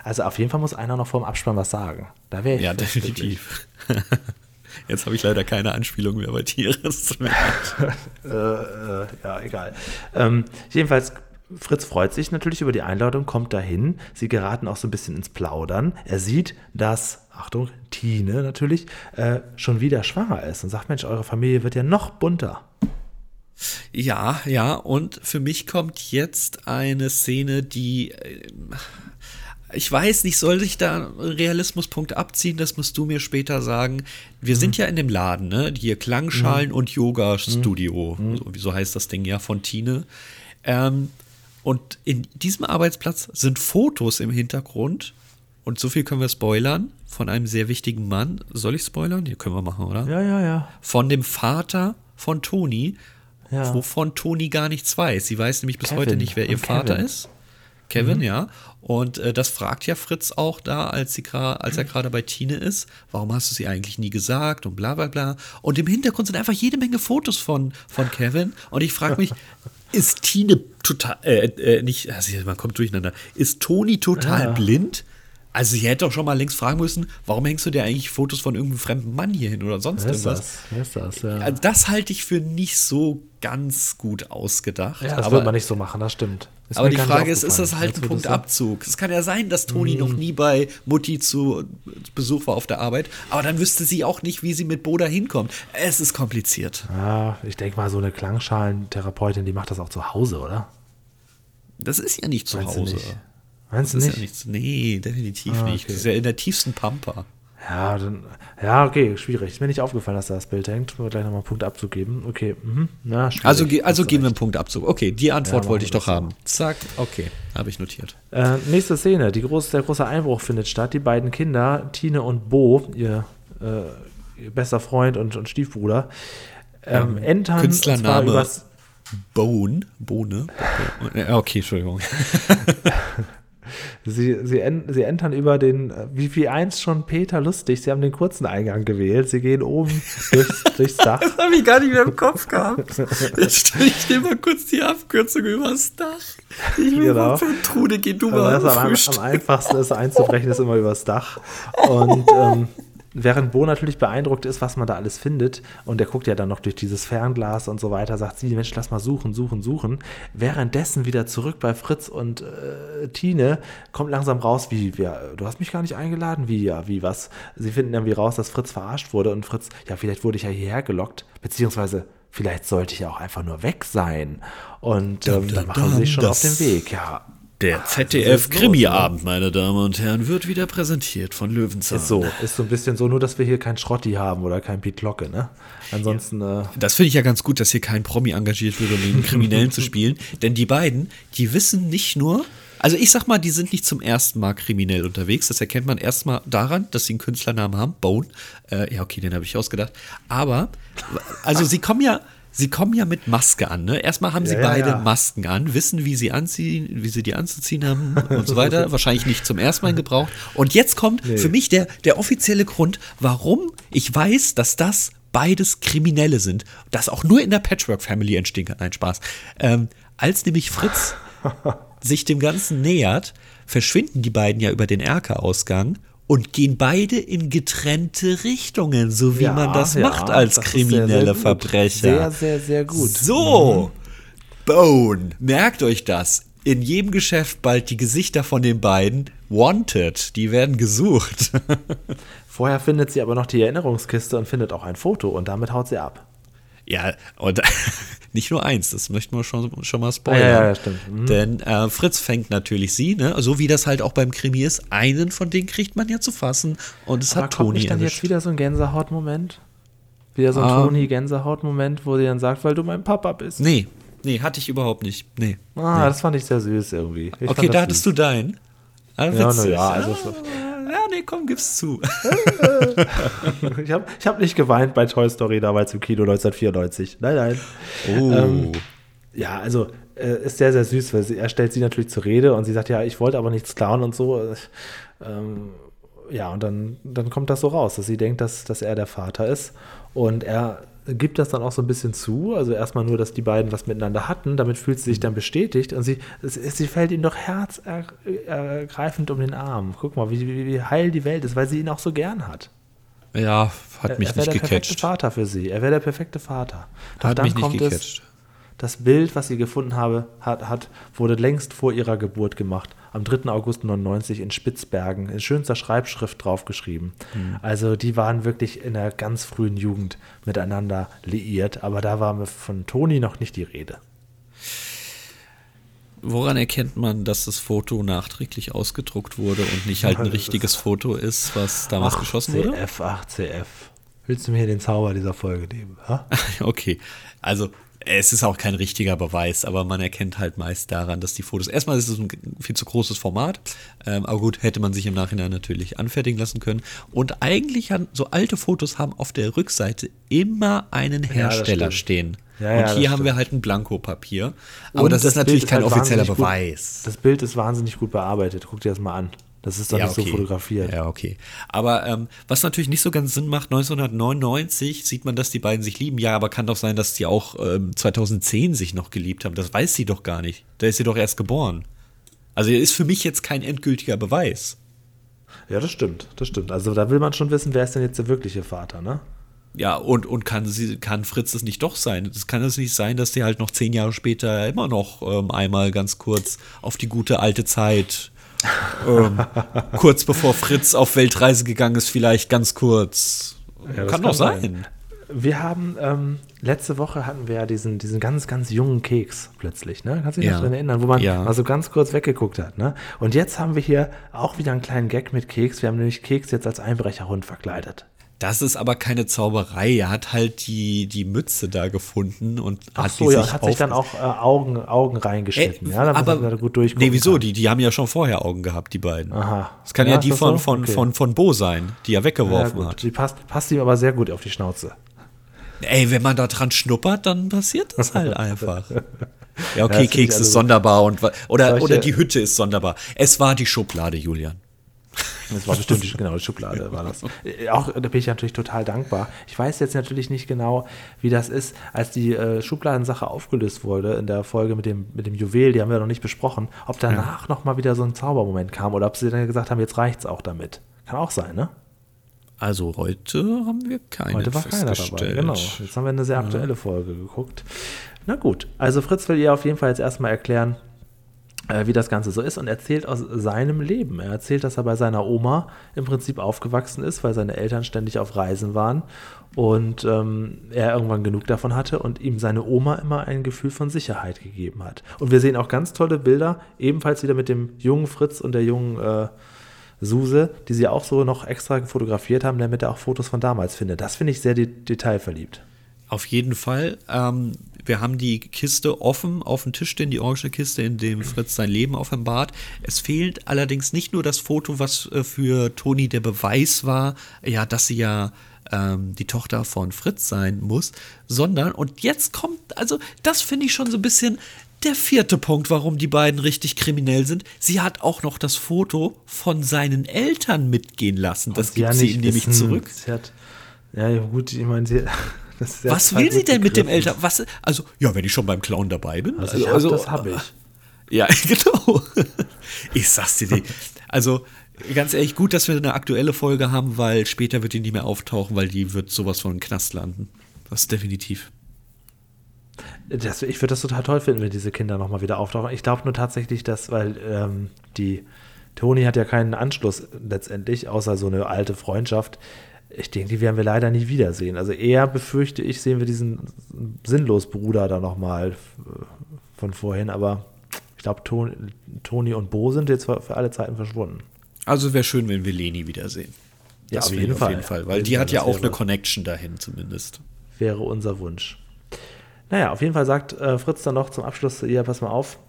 Also auf jeden Fall muss einer noch vor dem Abspann was sagen. Da wäre ich. Ja, definitiv. Jetzt habe ich leider keine Anspielung mehr bei Tieren. äh, äh, ja, egal. Ähm, jedenfalls, Fritz freut sich natürlich über die Einladung, kommt dahin. Sie geraten auch so ein bisschen ins Plaudern. Er sieht, dass, Achtung, Tine natürlich, äh, schon wieder schwanger ist und sagt: Mensch, eure Familie wird ja noch bunter. Ja, ja, und für mich kommt jetzt eine Szene, die. Äh, ich weiß nicht, soll sich da Realismuspunkte abziehen? Das musst du mir später sagen. Wir mhm. sind ja in dem Laden, ne? Hier Klangschalen mhm. und Yoga-Studio. Mhm. So, so heißt das Ding ja von Tine. Ähm, und in diesem Arbeitsplatz sind Fotos im Hintergrund. Und so viel können wir spoilern. Von einem sehr wichtigen Mann. Soll ich spoilern? Hier können wir machen, oder? Ja, ja, ja. Von dem Vater von Toni ja. wovon Toni gar nichts weiß. Sie weiß nämlich bis Kevin. heute nicht, wer ihr Vater ist. Kevin, mhm. ja. Und äh, das fragt ja Fritz auch da, als, sie als er gerade bei Tine ist. Warum hast du sie eigentlich nie gesagt und bla bla bla. Und im Hintergrund sind einfach jede Menge Fotos von, von Kevin. Und ich frage mich, ist Tine total, äh, äh, nicht, also man kommt durcheinander, ist Toni total ja. blind? Also sie hätte doch schon mal längst fragen müssen, warum hängst du dir eigentlich Fotos von irgendeinem fremden Mann hier hin oder sonst Wer irgendwas? Das? Ist das? Ja. Also das halte ich für nicht so ganz gut ausgedacht. Ja, das aber, wird man nicht so machen, das stimmt. Das aber die Frage ist, ist das halt ein Punktabzug? Es kann ja sein, dass Toni mhm. noch nie bei Mutti zu Besuch war auf der Arbeit, aber dann wüsste sie auch nicht, wie sie mit Boda hinkommt. Es ist kompliziert. Ja, ich denke mal, so eine Klangschalentherapeutin, die macht das auch zu Hause, oder? Das ist ja nicht zu Hause. Meinst das du nicht? Ja nichts, nee, definitiv ah, okay. nicht. Das ist ja in der tiefsten Pampa. Ja, dann, ja, okay, schwierig. Ist mir nicht aufgefallen, dass da das Bild hängt. Wir gleich nochmal einen Punkt abzugeben. Okay, mhm. Na, also, also geben wir einen Punkt Abzug. Okay, die Antwort ja, wollte ich doch so. haben. Zack, okay, habe ich notiert. Äh, nächste Szene. Die große, der große Einbruch findet statt. Die beiden Kinder, Tine und Bo, ihr, äh, ihr bester Freund und, und Stiefbruder, ähm, ähm, entern Künstlername Bone. Bohne. Okay, Entschuldigung. Sie, sie, sie entern über den, wie, wie einst schon Peter lustig, sie haben den kurzen Eingang gewählt. Sie gehen oben durchs, durchs Dach. Das habe ich gar nicht mehr im Kopf gehabt. Jetzt ich stelle mal kurz die Abkürzung übers Dach. Ich will genau. von Trude, geh du mal also am, am, einfachsten ist einzubrechen, ist immer übers Dach. Und ähm, während Bo natürlich beeindruckt ist, was man da alles findet, und er guckt ja dann noch durch dieses Fernglas und so weiter, sagt sie, Mensch, lass mal suchen, suchen, suchen. Währenddessen wieder zurück bei Fritz und äh, Tine kommt langsam raus, wie, ja, du hast mich gar nicht eingeladen, wie, ja, wie, was. Sie finden irgendwie raus, dass Fritz verarscht wurde und Fritz, ja, vielleicht wurde ich ja hierher gelockt, beziehungsweise vielleicht sollte ich ja auch einfach nur weg sein. Und ähm, dann machen sie sich schon auf den Weg, ja. Der ZDF-Krimi-Abend, meine Damen und Herren, wird wieder präsentiert von Löwenzahn. Ist so, ist so ein bisschen so, nur dass wir hier kein Schrotti haben oder kein Pete Locke, ne? Ansonsten. Ja. Äh das finde ich ja ganz gut, dass hier kein Promi engagiert wird, um den Kriminellen zu spielen. Denn die beiden, die wissen nicht nur, also ich sag mal, die sind nicht zum ersten Mal kriminell unterwegs. Das erkennt man erstmal daran, dass sie einen Künstlernamen haben, Bone. Äh, ja, okay, den habe ich ausgedacht. Aber, also sie kommen ja sie kommen ja mit Maske an. Ne? Erstmal haben sie ja, beide ja. Masken an, wissen, wie sie anziehen, wie sie die anzuziehen haben und so weiter. Wahrscheinlich nicht zum ersten Mal gebraucht. Und jetzt kommt nee. für mich der, der offizielle Grund, warum ich weiß, dass das beides Kriminelle sind. Das auch nur in der Patchwork Family entstehen kann. Nein, Spaß. Ähm, als nämlich Fritz sich dem Ganzen nähert, verschwinden die beiden ja über den Erker-Ausgang und gehen beide in getrennte Richtungen, so wie ja, man das ja, macht als das kriminelle sehr, sehr Verbrecher. Sehr, sehr, sehr gut. So, mhm. Bone, merkt euch das. In jedem Geschäft bald die Gesichter von den beiden wanted, die werden gesucht. Vorher findet sie aber noch die Erinnerungskiste und findet auch ein Foto und damit haut sie ab. Ja, und nicht nur eins, das möchten wir schon, schon mal spoilern. Ja, ja, stimmt. Mhm. Denn äh, Fritz fängt natürlich sie, ne? so wie das halt auch beim Krimi ist. Einen von denen kriegt man ja zu fassen und es Aber hat Toni nicht dann jetzt wieder so ein Gänsehaut-Moment? Wieder so ein um, ähm. Toni-Gänsehaut-Moment, wo sie dann sagt, weil du mein Papa bist. Nee, nee, hatte ich überhaupt nicht. Nee. Ah, nee. das fand ich sehr süß irgendwie. Ich okay, da hattest du deinen. Ah, ja, na ja, also. Ah ja, nee, komm, gib's zu. ich habe ich hab nicht geweint bei Toy Story damals im Kino 1994. Nein, nein. Oh. Ähm, ja, also äh, ist sehr, sehr süß, weil sie, er stellt sie natürlich zur Rede und sie sagt, ja, ich wollte aber nichts klauen und so. Ähm, ja, und dann, dann kommt das so raus, dass sie denkt, dass, dass er der Vater ist. Und er gibt das dann auch so ein bisschen zu. Also erstmal nur, dass die beiden was miteinander hatten. Damit fühlt sie sich dann bestätigt und sie, sie fällt ihm doch herzergreifend um den Arm. Guck mal, wie, wie, wie heil die Welt ist, weil sie ihn auch so gern hat. Ja, hat mich er nicht gecatcht. Er wäre der perfekte Vater für sie. Er wäre der perfekte Vater. Doch hat mich nicht gecatcht. Es, das Bild, was sie gefunden habe, hat, hat, wurde längst vor ihrer Geburt gemacht. Am 3. August 99 in Spitzbergen, in schönster Schreibschrift draufgeschrieben. Mhm. Also die waren wirklich in der ganz frühen Jugend miteinander liiert, aber da war von Toni noch nicht die Rede. Woran erkennt man, dass das Foto nachträglich ausgedruckt wurde und nicht halt ein richtiges Foto ist, was damals geschossen wurde? CF, ach CF. Willst du mir hier den Zauber dieser Folge nehmen? Ha? okay, also es ist auch kein richtiger Beweis, aber man erkennt halt meist daran, dass die Fotos. Erstmal ist es ein viel zu großes Format, ähm, aber gut, hätte man sich im Nachhinein natürlich anfertigen lassen können. Und eigentlich haben so alte Fotos haben auf der Rückseite immer einen Hersteller ja, stehen. Ja, und ja, hier haben stimmt. wir halt ein Blankopapier. Aber und das, das, ist natürlich Bild kein ist halt offizieller Beweis. Gut, das Bild ist wahnsinnig gut bearbeitet. Guck dir das mal an. Das ist doch ja, nicht okay. so fotografiert. Ja, okay. Aber ähm, was natürlich nicht so ganz Sinn macht, 1999 sieht man, dass die beiden sich lieben. Ja, aber kann doch sein, dass die auch ähm, 2010 sich noch geliebt haben. Das weiß sie doch gar nicht. Da ist sie doch erst geboren. Also ist für mich jetzt kein endgültiger Beweis. Ja, das stimmt, das stimmt. Also da will man schon wissen, wer ist denn jetzt der wirkliche Vater, ne? Ja, und, und kann, sie, kann Fritz es nicht doch sein? Es kann es nicht sein, dass die halt noch zehn Jahre später immer noch ähm, einmal ganz kurz auf die gute alte Zeit ähm, kurz bevor Fritz auf Weltreise gegangen ist, vielleicht ganz kurz. Ja, kann doch sein. sein. Wir haben, ähm, letzte Woche hatten wir ja diesen, diesen ganz, ganz jungen Keks plötzlich, ne? Kannst du dich ja. noch daran erinnern, wo man ja. mal so ganz kurz weggeguckt hat, ne? Und jetzt haben wir hier auch wieder einen kleinen Gag mit Keks. Wir haben nämlich Keks jetzt als Einbrecherhund verkleidet. Das ist aber keine Zauberei. Er hat halt die, die Mütze da gefunden und Ach hat so, ja, sich hat sich dann auch äh, Augen, Augen reingeschnitten. Äh, ja, aber man gut durchgucken nee, wieso? Die, die haben ja schon vorher Augen gehabt, die beiden. Aha. Das kann ja, ja die von, so? von, okay. von, von Bo sein, die er weggeworfen ja, hat. Die passt, passt ihm aber sehr gut auf die Schnauze. Ey, wenn man da dran schnuppert, dann passiert das halt einfach. Ja, okay, Keks ist sonderbar und oder, oder die Hütte ist sonderbar. Es war die Schublade, Julian. Das war bestimmt die, genau die Schublade, war das. Äh, auch da bin ich natürlich total dankbar. Ich weiß jetzt natürlich nicht genau, wie das ist, als die äh, Schubladensache aufgelöst wurde in der Folge mit dem, mit dem Juwel, die haben wir noch nicht besprochen, ob danach ja. nochmal wieder so ein Zaubermoment kam oder ob sie dann gesagt haben, jetzt reicht's auch damit. Kann auch sein, ne? Also heute haben wir keine Heute war keiner dabei, genau. Jetzt haben wir eine sehr aktuelle ja. Folge geguckt. Na gut, also Fritz will ihr auf jeden Fall jetzt erstmal erklären, äh, wie das Ganze so ist und erzählt aus seinem Leben. Er erzählt, dass er bei seiner Oma im Prinzip aufgewachsen ist, weil seine Eltern ständig auf Reisen waren und ähm, er irgendwann genug davon hatte und ihm seine Oma immer ein Gefühl von Sicherheit gegeben hat. Und wir sehen auch ganz tolle Bilder, ebenfalls wieder mit dem jungen Fritz und der jungen äh, Suse, die sie auch so noch extra fotografiert haben, damit er auch Fotos von damals findet. Das finde ich sehr de detailverliebt. Auf jeden Fall. Ähm, wir haben die Kiste offen auf dem Tisch stehen, die orange Kiste, in dem Fritz sein Leben offenbart. Es fehlt allerdings nicht nur das Foto, was äh, für Toni der Beweis war, ja, dass sie ja ähm, die Tochter von Fritz sein muss, sondern, und jetzt kommt, also das finde ich schon so ein bisschen der vierte Punkt, warum die beiden richtig kriminell sind. Sie hat auch noch das Foto von seinen Eltern mitgehen lassen. Das gibt sie ihm nämlich zurück. Sie hat, ja, gut, ich meine, sie was will sie denn mit dem Eltern? Was, also, ja, wenn ich schon beim Clown dabei bin. Also, hab, also das habe ich. Ja, genau. Ich sag's dir nicht. Also, ganz ehrlich, gut, dass wir eine aktuelle Folge haben, weil später wird die nicht mehr auftauchen, weil die wird sowas von Knast landen. Das ist definitiv. Das, ich würde das total toll finden, wenn diese Kinder nochmal wieder auftauchen. Ich glaube nur tatsächlich, dass, weil ähm, die Toni hat ja keinen Anschluss letztendlich, außer so eine alte Freundschaft ich denke, die werden wir leider nie wiedersehen. Also eher befürchte ich, sehen wir diesen sinnlos Bruder da nochmal äh, von vorhin, aber ich glaube, Toni und Bo sind jetzt für alle Zeiten verschwunden. Also wäre schön, wenn wir Leni wiedersehen. Ja, auf jeden, auf jeden Fall. Weil die hat ja auch eine Connection dahin zumindest. Wäre unser Wunsch. Naja, auf jeden Fall sagt äh, Fritz dann noch zum Abschluss, ja, pass mal auf,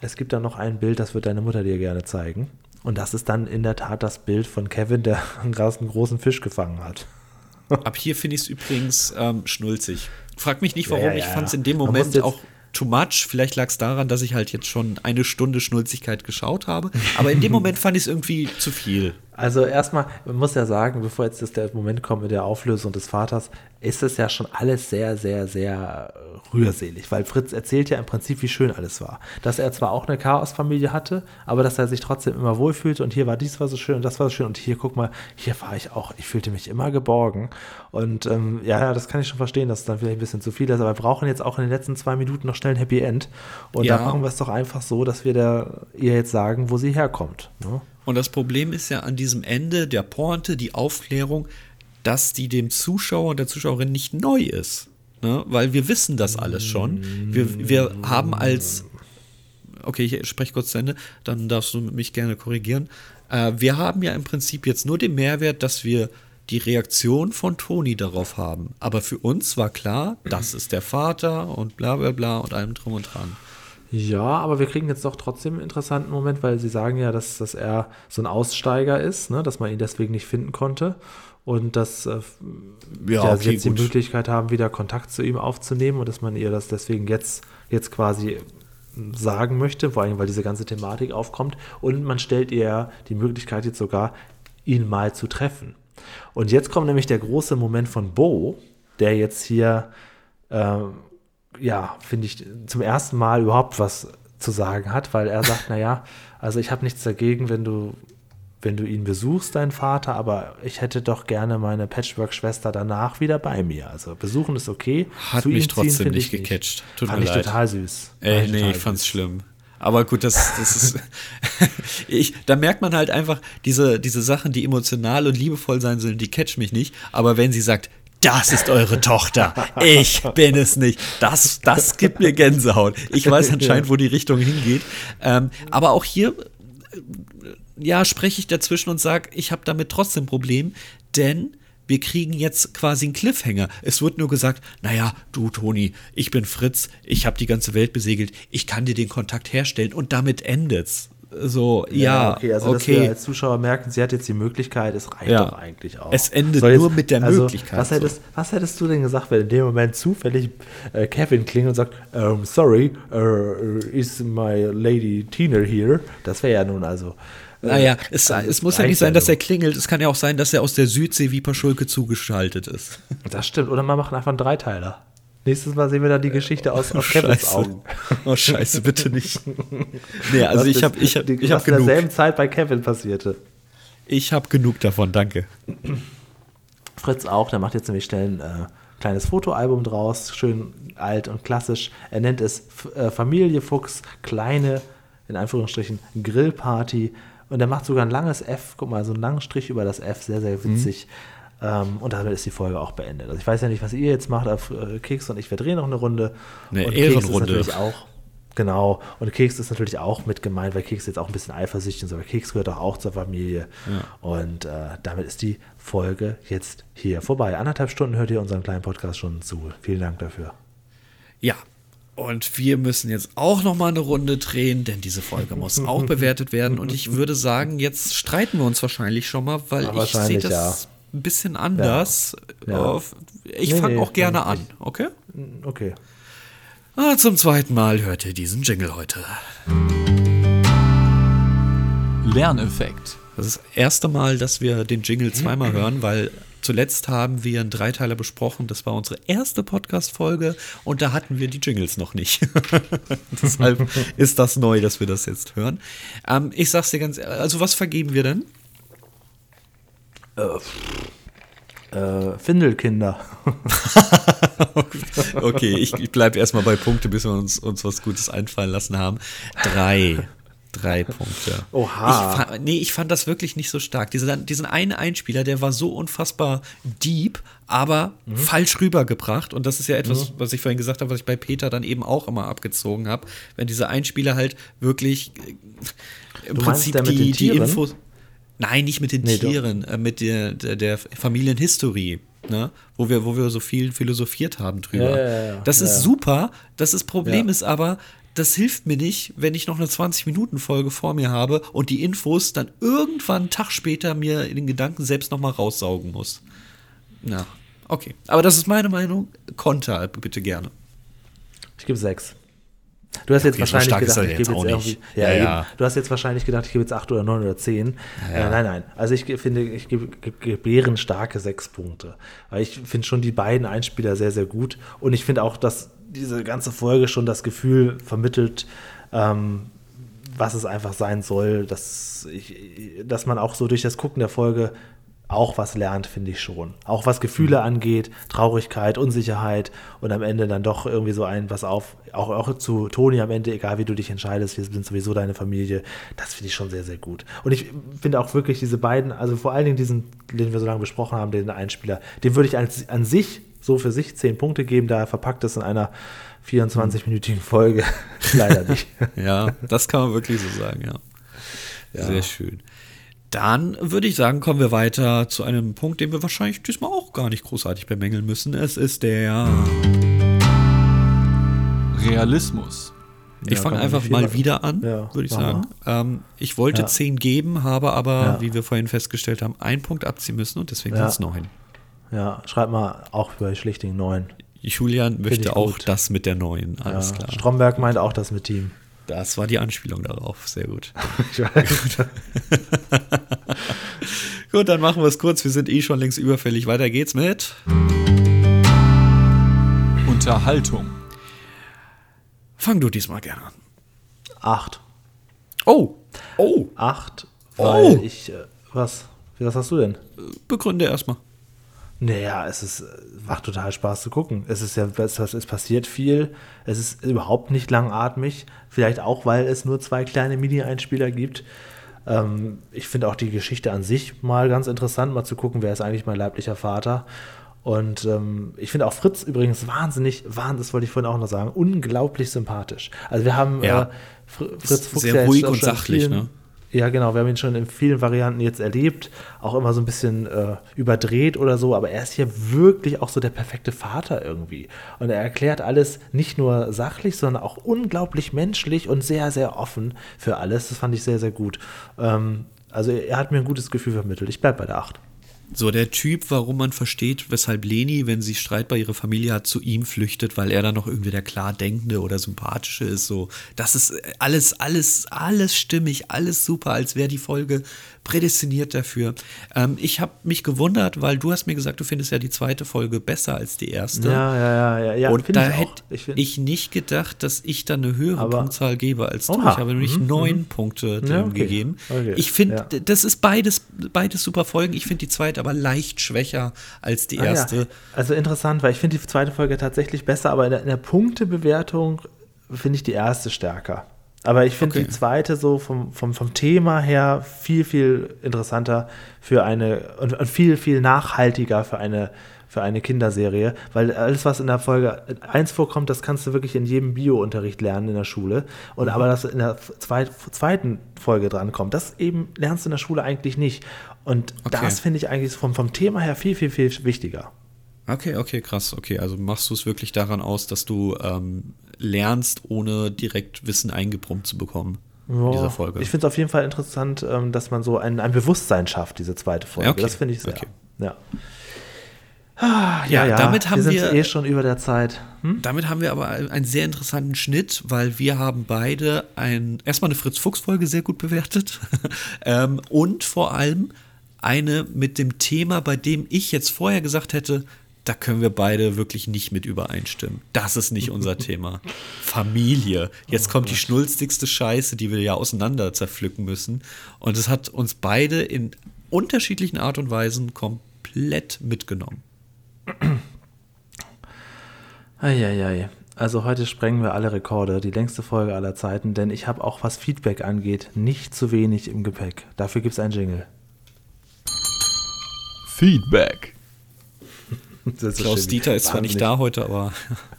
es gibt da noch ein Bild, das wird deine Mutter dir gerne zeigen. Und das ist dann in der Tat das Bild von Kevin, der gerade einen großen Fisch gefangen hat. Ab hier finde ich es übrigens ähm, schnulzig. Frag mich nicht, warum. Ja, ja, ich fand es in dem Moment auch too much. Vielleicht lag es daran, dass ich halt jetzt schon eine Stunde Schnulzigkeit geschaut habe. Aber in dem Moment fand ich es irgendwie zu viel. Also erstmal, man muss ja sagen, bevor jetzt der Moment kommt mit der Auflösung des Vaters, ist es ja schon alles sehr, sehr, sehr rührselig, weil Fritz erzählt ja im Prinzip, wie schön alles war. Dass er zwar auch eine Chaosfamilie hatte, aber dass er sich trotzdem immer wohlfühlte und hier war dies war so schön und das war so schön und hier, guck mal, hier war ich auch, ich fühlte mich immer geborgen und ähm, ja, das kann ich schon verstehen, dass es dann vielleicht ein bisschen zu viel ist, aber wir brauchen jetzt auch in den letzten zwei Minuten noch schnell ein Happy End und ja. da machen wir es doch einfach so, dass wir der, ihr jetzt sagen, wo sie herkommt. Ne? Und das Problem ist ja an diesem Ende der Pointe, die Aufklärung, dass die dem Zuschauer und der Zuschauerin nicht neu ist. Ne? Weil wir wissen das alles schon. Wir, wir haben als. Okay, ich spreche kurz zu Ende, dann darfst du mich gerne korrigieren. Äh, wir haben ja im Prinzip jetzt nur den Mehrwert, dass wir die Reaktion von Toni darauf haben. Aber für uns war klar, das ist der Vater und bla bla bla und allem drum und dran. Ja, aber wir kriegen jetzt doch trotzdem einen interessanten Moment, weil sie sagen ja, dass, dass er so ein Aussteiger ist, ne? dass man ihn deswegen nicht finden konnte und dass äh, ja, okay, sie jetzt gut. die Möglichkeit haben, wieder Kontakt zu ihm aufzunehmen und dass man ihr das deswegen jetzt, jetzt quasi sagen möchte, vor allem weil diese ganze Thematik aufkommt und man stellt ihr die Möglichkeit jetzt sogar, ihn mal zu treffen. Und jetzt kommt nämlich der große Moment von Bo, der jetzt hier äh, ja, finde ich, zum ersten Mal überhaupt was zu sagen hat, weil er sagt, naja, also ich habe nichts dagegen, wenn du, wenn du ihn besuchst, deinen Vater, aber ich hätte doch gerne meine Patchwork-Schwester danach wieder bei mir. Also besuchen ist okay. Hat mich trotzdem nicht gecatcht. Tut Fand mir ich leid. total süß. Ey, nee, ich fand's süß. schlimm. Aber gut, das, das ist. ich, da merkt man halt einfach, diese, diese Sachen, die emotional und liebevoll sein sollen, die catch mich nicht. Aber wenn sie sagt, das ist eure Tochter. Ich bin es nicht. Das, das gibt mir Gänsehaut. Ich weiß anscheinend, wo die Richtung hingeht. Ähm, aber auch hier, äh, ja, spreche ich dazwischen und sage, ich habe damit trotzdem ein Problem, denn wir kriegen jetzt quasi einen Cliffhanger. Es wird nur gesagt, naja, du Toni, ich bin Fritz, ich habe die ganze Welt besegelt, ich kann dir den Kontakt herstellen und damit endet's so, ja, ja okay, also okay. dass wir als Zuschauer merken, sie hat jetzt die Möglichkeit, es reicht ja. doch eigentlich auch. Es endet jetzt, nur mit der also, Möglichkeit. Was hättest, so. was hättest du denn gesagt, wenn in dem Moment zufällig äh, Kevin klingelt und sagt, um, sorry, uh, is my lady Tina here? Das wäre ja nun also. Äh, naja, es, also es muss ja nicht sein, dass er klingelt. Es kann ja auch sein, dass er aus der Südsee wie Paschulke zugeschaltet ist. Das stimmt. Oder man macht einfach einen Dreiteiler. Nächstes Mal sehen wir dann die Geschichte aus, aus Kevins Augen. Oh, scheiße, bitte nicht. Nee, also ich habe ich hab, ich hab genug. in derselben Zeit bei Kevin passierte. Ich habe genug davon, danke. Fritz auch, der macht jetzt nämlich schnell ein äh, kleines Fotoalbum draus, schön alt und klassisch. Er nennt es äh, Familie Fuchs, kleine, in Anführungsstrichen, Grillparty. Und er macht sogar ein langes F, guck mal, so einen langen Strich über das F, sehr, sehr witzig. Mhm. Ähm, und damit ist die Folge auch beendet. Also ich weiß ja nicht, was ihr jetzt macht, auf äh, Keks und ich, wir drehen noch eine Runde. Eine und Ehrenrunde. Keks ist natürlich auch Genau. Und Keks ist natürlich auch mit gemeint, weil Keks jetzt auch ein bisschen eifersüchtig ist, aber Keks gehört auch, auch zur Familie. Ja. Und äh, damit ist die Folge jetzt hier vorbei. Anderthalb Stunden hört ihr unseren kleinen Podcast schon zu. Vielen Dank dafür. Ja. Und wir müssen jetzt auch noch mal eine Runde drehen, denn diese Folge muss auch bewertet werden. Und ich würde sagen, jetzt streiten wir uns wahrscheinlich schon mal, weil ja, ich sehe das ja. Ein bisschen anders. Ja. Ich nee, fange nee, auch gerne an, okay? Okay. Ah, zum zweiten Mal hört ihr diesen Jingle heute. Lerneffekt. Das ist das erste Mal, dass wir den Jingle zweimal hören, weil zuletzt haben wir einen Dreiteiler besprochen. Das war unsere erste Podcast-Folge und da hatten wir die Jingles noch nicht. Deshalb ist das neu, dass wir das jetzt hören. Ähm, ich sag's dir ganz ehrlich, also was vergeben wir denn? Äh, äh, Findelkinder. okay, ich, ich bleibe erstmal bei Punkte, bis wir uns, uns was Gutes einfallen lassen haben. Drei. Drei Punkte. Oha. Ich nee, ich fand das wirklich nicht so stark. Diese, diesen einen Einspieler, der war so unfassbar deep, aber mhm. falsch rübergebracht. Und das ist ja etwas, mhm. was ich vorhin gesagt habe, was ich bei Peter dann eben auch immer abgezogen habe. Wenn diese Einspieler halt wirklich äh, im du Prinzip die, die Infos. Nein, nicht mit den nee, Tieren, äh, mit der, der, Familienhistorie, ne? wo, wir, wo wir so viel philosophiert haben drüber. Ja, ja, das ist super. Das ist Problem ist aber, das hilft mir nicht, wenn ich noch eine 20-Minuten-Folge vor mir habe und die Infos dann irgendwann einen Tag später mir in den Gedanken selbst nochmal raussaugen muss. Na, okay. Aber das ist meine Meinung. Konter bitte gerne. Ich gebe sechs. Du hast jetzt okay, wahrscheinlich so gedacht, ich gebe jetzt irgendwie. Ja, ja, ja. Du hast jetzt wahrscheinlich gedacht, ich gebe jetzt 8 oder 9 oder 10. Ja, äh, nein, nein. Also ich finde, ich gebe, gebe starke 6 Punkte. Weil ich finde schon die beiden Einspieler sehr, sehr gut. Und ich finde auch, dass diese ganze Folge schon das Gefühl vermittelt, ähm, was es einfach sein soll, dass, ich, dass man auch so durch das Gucken der Folge auch was lernt, finde ich schon. Auch was Gefühle mhm. angeht, Traurigkeit, Unsicherheit und am Ende dann doch irgendwie so ein, was auf, auch, auch zu Toni am Ende, egal wie du dich entscheidest, wir sind sowieso deine Familie, das finde ich schon sehr, sehr gut. Und ich finde auch wirklich diese beiden, also vor allen Dingen diesen, den wir so lange besprochen haben, den Einspieler, den würde ich an, an sich, so für sich, zehn Punkte geben, da er verpackt ist in einer 24-minütigen Folge. Leider nicht. ja, das kann man wirklich so sagen, ja. ja. Sehr schön. Dann würde ich sagen, kommen wir weiter zu einem Punkt, den wir wahrscheinlich diesmal auch gar nicht großartig bemängeln müssen. Es ist der Realismus. Ich ja, fange einfach mal wieder an, ja, würde ich sagen. Ähm, ich wollte ja. 10 geben, habe aber, wie wir vorhin festgestellt haben, einen Punkt abziehen müssen und deswegen sind es 9. Ja, schreib mal auch bei schlichtigen 9. Julian möchte auch das mit der 9, alles klar. Stromberg meint auch das mit Team. Das war die Anspielung darauf. Sehr gut. ich weiß. gut, dann machen wir es kurz. Wir sind eh schon längst überfällig. Weiter geht's mit Unterhaltung. Fang du diesmal gerne an. Acht. Oh. Oh. Acht. Weil oh. ich. Äh, was? Was hast du denn? Begründe erstmal. Naja, es ist, macht total Spaß zu gucken. Es ist ja, es, es passiert viel. Es ist überhaupt nicht langatmig. Vielleicht auch, weil es nur zwei kleine Mini-Einspieler gibt. Ähm, ich finde auch die Geschichte an sich mal ganz interessant, mal zu gucken, wer ist eigentlich mein leiblicher Vater. Und ähm, ich finde auch Fritz übrigens wahnsinnig, wahnsinnig, das wollte ich vorhin auch noch sagen, unglaublich sympathisch. Also wir haben ja. äh, Fritz Fuchs sehr ruhig und sachlich, vielen, ne? Ja, genau. Wir haben ihn schon in vielen Varianten jetzt erlebt. Auch immer so ein bisschen äh, überdreht oder so. Aber er ist hier wirklich auch so der perfekte Vater irgendwie. Und er erklärt alles nicht nur sachlich, sondern auch unglaublich menschlich und sehr, sehr offen für alles. Das fand ich sehr, sehr gut. Ähm, also er hat mir ein gutes Gefühl vermittelt. Ich bleibe bei der 8. So der Typ, warum man versteht, weshalb Leni, wenn sie Streit bei ihrer Familie hat, zu ihm flüchtet, weil er dann noch irgendwie der klar denkende oder sympathische ist. So, das ist alles, alles, alles stimmig, alles super, als wäre die Folge prädestiniert dafür. Ähm, ich habe mich gewundert, weil du hast mir gesagt, du findest ja die zweite Folge besser als die erste. Ja, ja, ja, ja. ja und da hätte ich, ich, nicht gedacht, dass ich dann eine höhere Aber, Punktzahl gebe als du. Oha. Ich habe nämlich mhm, neun mhm. Punkte ja, okay. gegeben. Okay. Ich finde, ja. das ist beides, beides super Folgen. Ich finde die zweite Zeit, aber leicht schwächer als die erste. Ah, ja. Also interessant, weil ich finde die zweite Folge tatsächlich besser, aber in der, in der Punktebewertung finde ich die erste stärker. Aber ich finde okay. die zweite so vom, vom, vom Thema her viel, viel interessanter für eine und, und viel, viel nachhaltiger für eine für eine Kinderserie, weil alles, was in der Folge 1 vorkommt, das kannst du wirklich in jedem Bio-Unterricht lernen in der Schule. Und aber das in der zweit, zweiten Folge drankommt, das eben lernst du in der Schule eigentlich nicht. Und okay. das finde ich eigentlich vom, vom Thema her viel, viel, viel wichtiger. Okay, okay, krass. Okay, also machst du es wirklich daran aus, dass du ähm, lernst, ohne direkt Wissen eingebrummt zu bekommen? in dieser Folge. Ich finde es auf jeden Fall interessant, ähm, dass man so ein, ein Bewusstsein schafft, diese zweite Folge. Okay. Das finde ich sehr. Okay. Ja. Ah, ja, ja, damit haben wir, wir eh schon über der Zeit. Hm? Damit haben wir aber einen sehr interessanten Schnitt, weil wir haben beide ein, erstmal eine Fritz-Fuchs-Folge sehr gut bewertet ähm, und vor allem eine mit dem Thema, bei dem ich jetzt vorher gesagt hätte, da können wir beide wirklich nicht mit übereinstimmen. Das ist nicht unser Thema. Familie. Jetzt oh kommt die schnulzigste Scheiße, die wir ja auseinander zerpflücken müssen. Und es hat uns beide in unterschiedlichen Art und Weisen komplett mitgenommen. Eieiei. Also heute sprengen wir alle Rekorde, die längste Folge aller Zeiten, denn ich habe auch was Feedback angeht nicht zu wenig im Gepäck. Dafür gibt es ein Jingle. Feedback. Klaus Dieter ist zwar nicht da heute, aber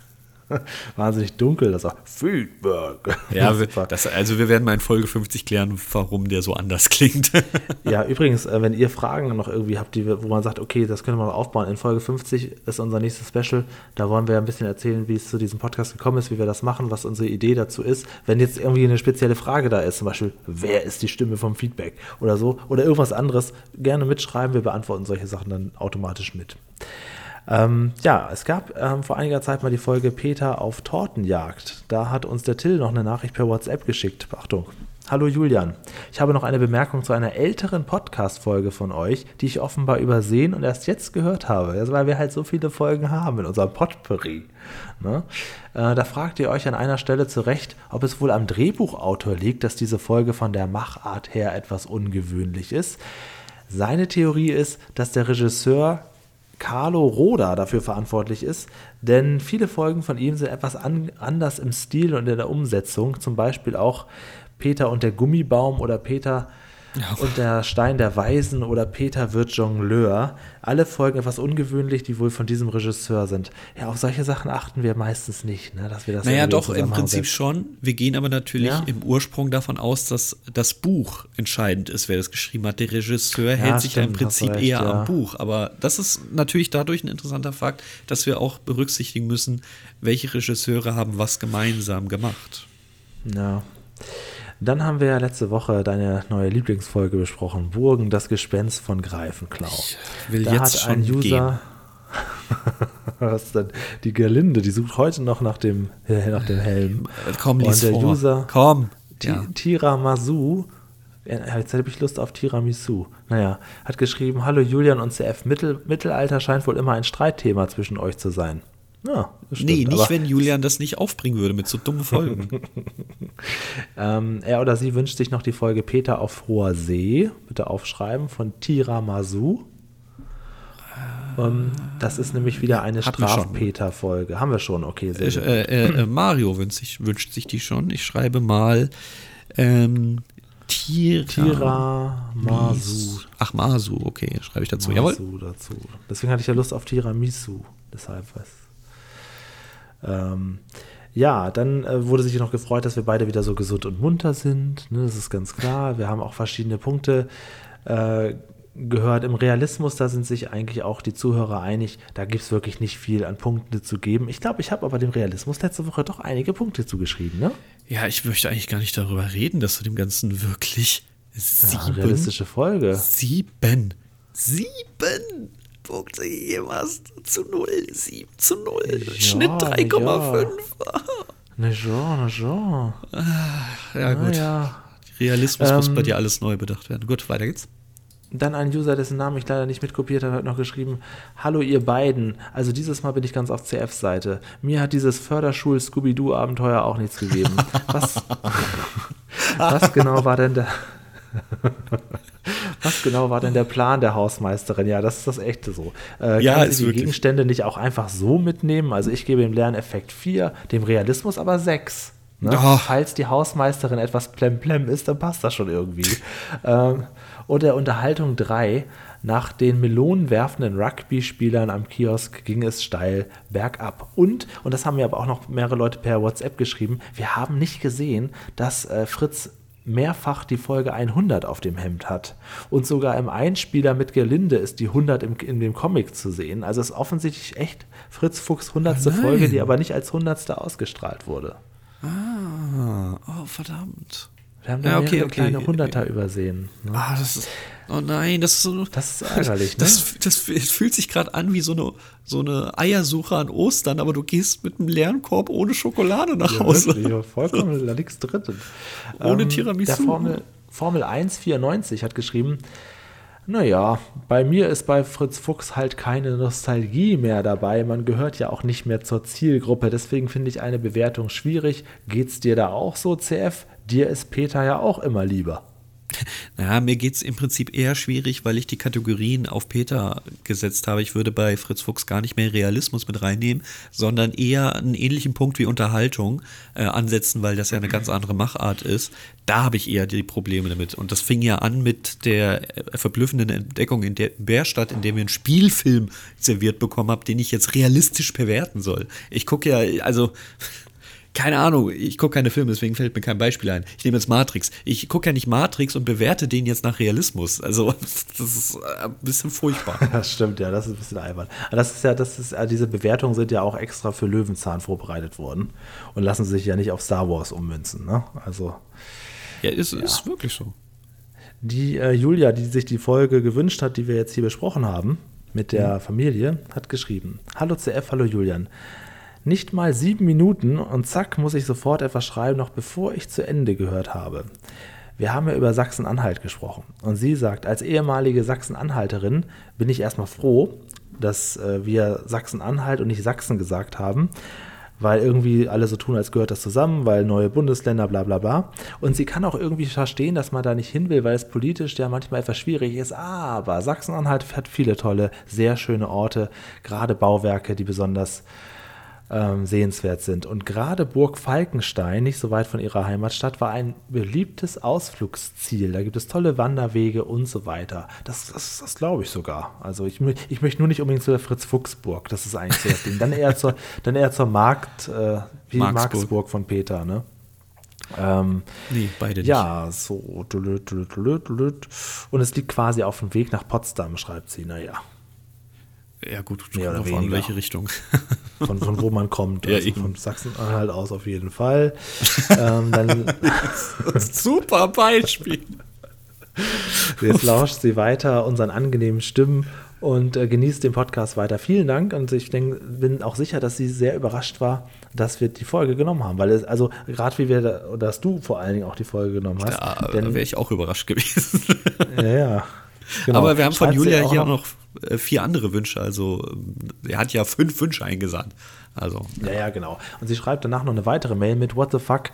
wahnsinnig dunkel, das auch Feedback. Ja, das, also wir werden mal in Folge 50 klären, warum der so anders klingt. ja, übrigens, äh, wenn ihr Fragen noch irgendwie habt, die, wo man sagt, okay, das können wir mal aufbauen, in Folge 50 ist unser nächstes Special, da wollen wir ein bisschen erzählen, wie es zu diesem Podcast gekommen ist, wie wir das machen, was unsere Idee dazu ist. Wenn jetzt irgendwie eine spezielle Frage da ist, zum Beispiel, wer ist die Stimme vom Feedback oder so, oder irgendwas anderes, gerne mitschreiben, wir beantworten solche Sachen dann automatisch mit. Ähm, ja, es gab ähm, vor einiger Zeit mal die Folge Peter auf Tortenjagd. Da hat uns der Till noch eine Nachricht per WhatsApp geschickt. Achtung. Hallo Julian, ich habe noch eine Bemerkung zu einer älteren Podcast-Folge von euch, die ich offenbar übersehen und erst jetzt gehört habe, weil wir halt so viele Folgen haben in unserem Potpourri. Ne? Äh, da fragt ihr euch an einer Stelle zurecht, ob es wohl am Drehbuchautor liegt, dass diese Folge von der Machart her etwas ungewöhnlich ist. Seine Theorie ist, dass der Regisseur Carlo Roda dafür verantwortlich ist, denn viele Folgen von ihm sind etwas an, anders im Stil und in der Umsetzung, zum Beispiel auch Peter und der Gummibaum oder Peter. und der Stein der Weisen oder Peter wird Jongleur. Alle Folgen etwas ungewöhnlich, die wohl von diesem Regisseur sind. Ja, auf solche Sachen achten wir meistens nicht, ne, dass wir das Naja, doch, im Prinzip schon. Wir gehen aber natürlich ja? im Ursprung davon aus, dass das Buch entscheidend ist, wer das geschrieben hat. Der Regisseur ja, hält sich stimmt, im Prinzip recht, eher am Buch. Aber das ist natürlich dadurch ein interessanter Fakt, dass wir auch berücksichtigen müssen, welche Regisseure haben was gemeinsam gemacht. Ja. Dann haben wir ja letzte Woche deine neue Lieblingsfolge besprochen, Burgen, das Gespenst von Greifenklau. Ich will da jetzt hat ein User Was denn? Die Gerlinde, die sucht heute noch nach dem, nach dem Helm. Komm, lies Und der vor. User Komm. Ja. Tiramisu, jetzt habe ich Lust auf Tiramisu. Naja, hat geschrieben, hallo Julian und CF, Mittel, Mittelalter scheint wohl immer ein Streitthema zwischen euch zu sein. Ja, stimmt, nee, nicht, wenn Julian das nicht aufbringen würde mit so dummen Folgen. ähm, er oder sie wünscht sich noch die Folge Peter auf hoher See, bitte aufschreiben, von Tiramisu. Ähm, das ist nämlich wieder eine Straf-Peter-Folge. Haben wir schon, okay. Äh, äh, äh, Mario wünscht sich, wünscht sich die schon. Ich schreibe mal ähm, Tira, Tira Masu. Ach, Masu, okay, schreibe ich dazu. Masu Jawohl. dazu. Deswegen hatte ich ja Lust auf Tiramisu. Deshalb was. Ähm, ja, dann äh, wurde sich noch gefreut, dass wir beide wieder so gesund und munter sind. Ne, das ist ganz klar. Wir haben auch verschiedene Punkte äh, gehört. Im Realismus, da sind sich eigentlich auch die Zuhörer einig. Da gibt es wirklich nicht viel an Punkten zu geben. Ich glaube, ich habe aber dem Realismus letzte Woche doch einige Punkte zugeschrieben. Ne? Ja, ich möchte eigentlich gar nicht darüber reden, dass du dem Ganzen wirklich sieben, ja, realistische Folge. Sieben. Sieben Punkte gegeben hast. Zu 0, 7 zu 0. Ja, Schnitt 3,5. Ja. Na ja, na ja. Ja, gut. Ja. Realismus ähm, muss bei dir alles neu bedacht werden. Gut, weiter geht's. Dann ein User, dessen Namen ich leider nicht mitkopiert habe, hat noch geschrieben: Hallo, ihr beiden. Also, dieses Mal bin ich ganz auf CF-Seite. Mir hat dieses Förderschul-Scooby-Doo-Abenteuer auch nichts gegeben. Was, was genau war denn der. Was genau war denn der Plan der Hausmeisterin? Ja, das ist das Echte so. Äh, ja, kann sie die wirklich. Gegenstände nicht auch einfach so mitnehmen? Also ich gebe dem Lerneffekt 4, dem Realismus aber 6. Ne? Oh. Falls die Hausmeisterin etwas plemplem ist, dann passt das schon irgendwie. ähm, und der Unterhaltung 3, nach den melonenwerfenden Rugby-Spielern am Kiosk ging es steil bergab. Und, und das haben mir aber auch noch mehrere Leute per WhatsApp geschrieben, wir haben nicht gesehen, dass äh, Fritz mehrfach die Folge 100 auf dem Hemd hat. Und sogar im Einspieler mit Gelinde ist die 100 im, in dem Comic zu sehen. Also es ist offensichtlich echt Fritz Fuchs 100. Oh Folge, die aber nicht als 100. ausgestrahlt wurde. Ah, oh verdammt. Wir haben da ja, okay, okay. kleine Hunderter übersehen. Ne? Ah, das ist, oh nein, das ist so. Das ist ärgerlich, ne? Das, das, fühlt sich gerade an wie so eine, so eine Eiersuche an Ostern, aber du gehst mit einem leeren Korb ohne Schokolade nach Hause. Ja, vollkommen da nichts drin. Ohne ähm, Tiramisu. Der Formel, Formel 194 hat geschrieben, naja, bei mir ist bei Fritz Fuchs halt keine Nostalgie mehr dabei. Man gehört ja auch nicht mehr zur Zielgruppe. Deswegen finde ich eine Bewertung schwierig. Geht's dir da auch so, CF? Dir ist Peter ja auch immer lieber. Naja, mir geht es im Prinzip eher schwierig, weil ich die Kategorien auf Peter gesetzt habe. Ich würde bei Fritz Fuchs gar nicht mehr Realismus mit reinnehmen, sondern eher einen ähnlichen Punkt wie Unterhaltung äh, ansetzen, weil das ja eine ganz andere Machart ist. Da habe ich eher die Probleme damit. Und das fing ja an mit der äh, verblüffenden Entdeckung in der Bärstadt, in der wir einen Spielfilm serviert bekommen haben, den ich jetzt realistisch bewerten soll. Ich gucke ja, also keine Ahnung, ich gucke keine Filme, deswegen fällt mir kein Beispiel ein. Ich nehme jetzt Matrix. Ich gucke ja nicht Matrix und bewerte den jetzt nach Realismus. Also, das ist ein bisschen furchtbar. Das stimmt, ja, das ist ein bisschen albern. das ist ja, das ist, diese Bewertungen sind ja auch extra für Löwenzahn vorbereitet worden und lassen sich ja nicht auf Star Wars ummünzen, ne? Also. Ja, ist, ja. ist wirklich so. Die äh, Julia, die sich die Folge gewünscht hat, die wir jetzt hier besprochen haben, mit der mhm. Familie, hat geschrieben: Hallo CF, hallo Julian. Nicht mal sieben Minuten und zack muss ich sofort etwas schreiben, noch bevor ich zu Ende gehört habe. Wir haben ja über Sachsen-Anhalt gesprochen. Und sie sagt, als ehemalige Sachsen-Anhalterin bin ich erstmal froh, dass äh, wir Sachsen-Anhalt und nicht Sachsen gesagt haben, weil irgendwie alle so tun, als gehört das zusammen, weil neue Bundesländer, bla bla bla. Und sie kann auch irgendwie verstehen, dass man da nicht hin will, weil es politisch ja manchmal etwas schwierig ist. Aber Sachsen-Anhalt hat viele tolle, sehr schöne Orte, gerade Bauwerke, die besonders ähm, sehenswert sind. Und gerade Burg Falkenstein, nicht so weit von ihrer Heimatstadt, war ein beliebtes Ausflugsziel. Da gibt es tolle Wanderwege und so weiter. Das, das, das glaube ich sogar. Also ich, ich möchte nur nicht unbedingt zu der Fritz-Fuchs-Burg. Das ist eigentlich so das Ding. Dann eher zur, dann eher zur Markt, äh, wie Marksburg. Marksburg von Peter, ne? Ähm, nee, beide nicht. Ja, so. Und es liegt quasi auf dem Weg nach Potsdam, schreibt sie. Naja, ja, gut, mehr oder weniger. in welche Richtung. Von, von wo man kommt. Also ja, von Sachsen-Anhalt aus auf jeden Fall. ähm, dann Super Beispiel. Jetzt lauscht sie weiter unseren angenehmen Stimmen und äh, genießt den Podcast weiter. Vielen Dank und ich denk, bin auch sicher, dass sie sehr überrascht war, dass wir die Folge genommen haben, weil es, also gerade wie wir, da, oder dass du vor allen Dingen auch die Folge genommen hast. Da wäre ich auch überrascht gewesen. ja, ja. Genau. Aber wir haben von Julia hier auch noch vier andere Wünsche. Also äh, er hat ja fünf Wünsche eingesandt. Also, ja, ja, genau. Und sie schreibt danach noch eine weitere Mail mit What the fuck?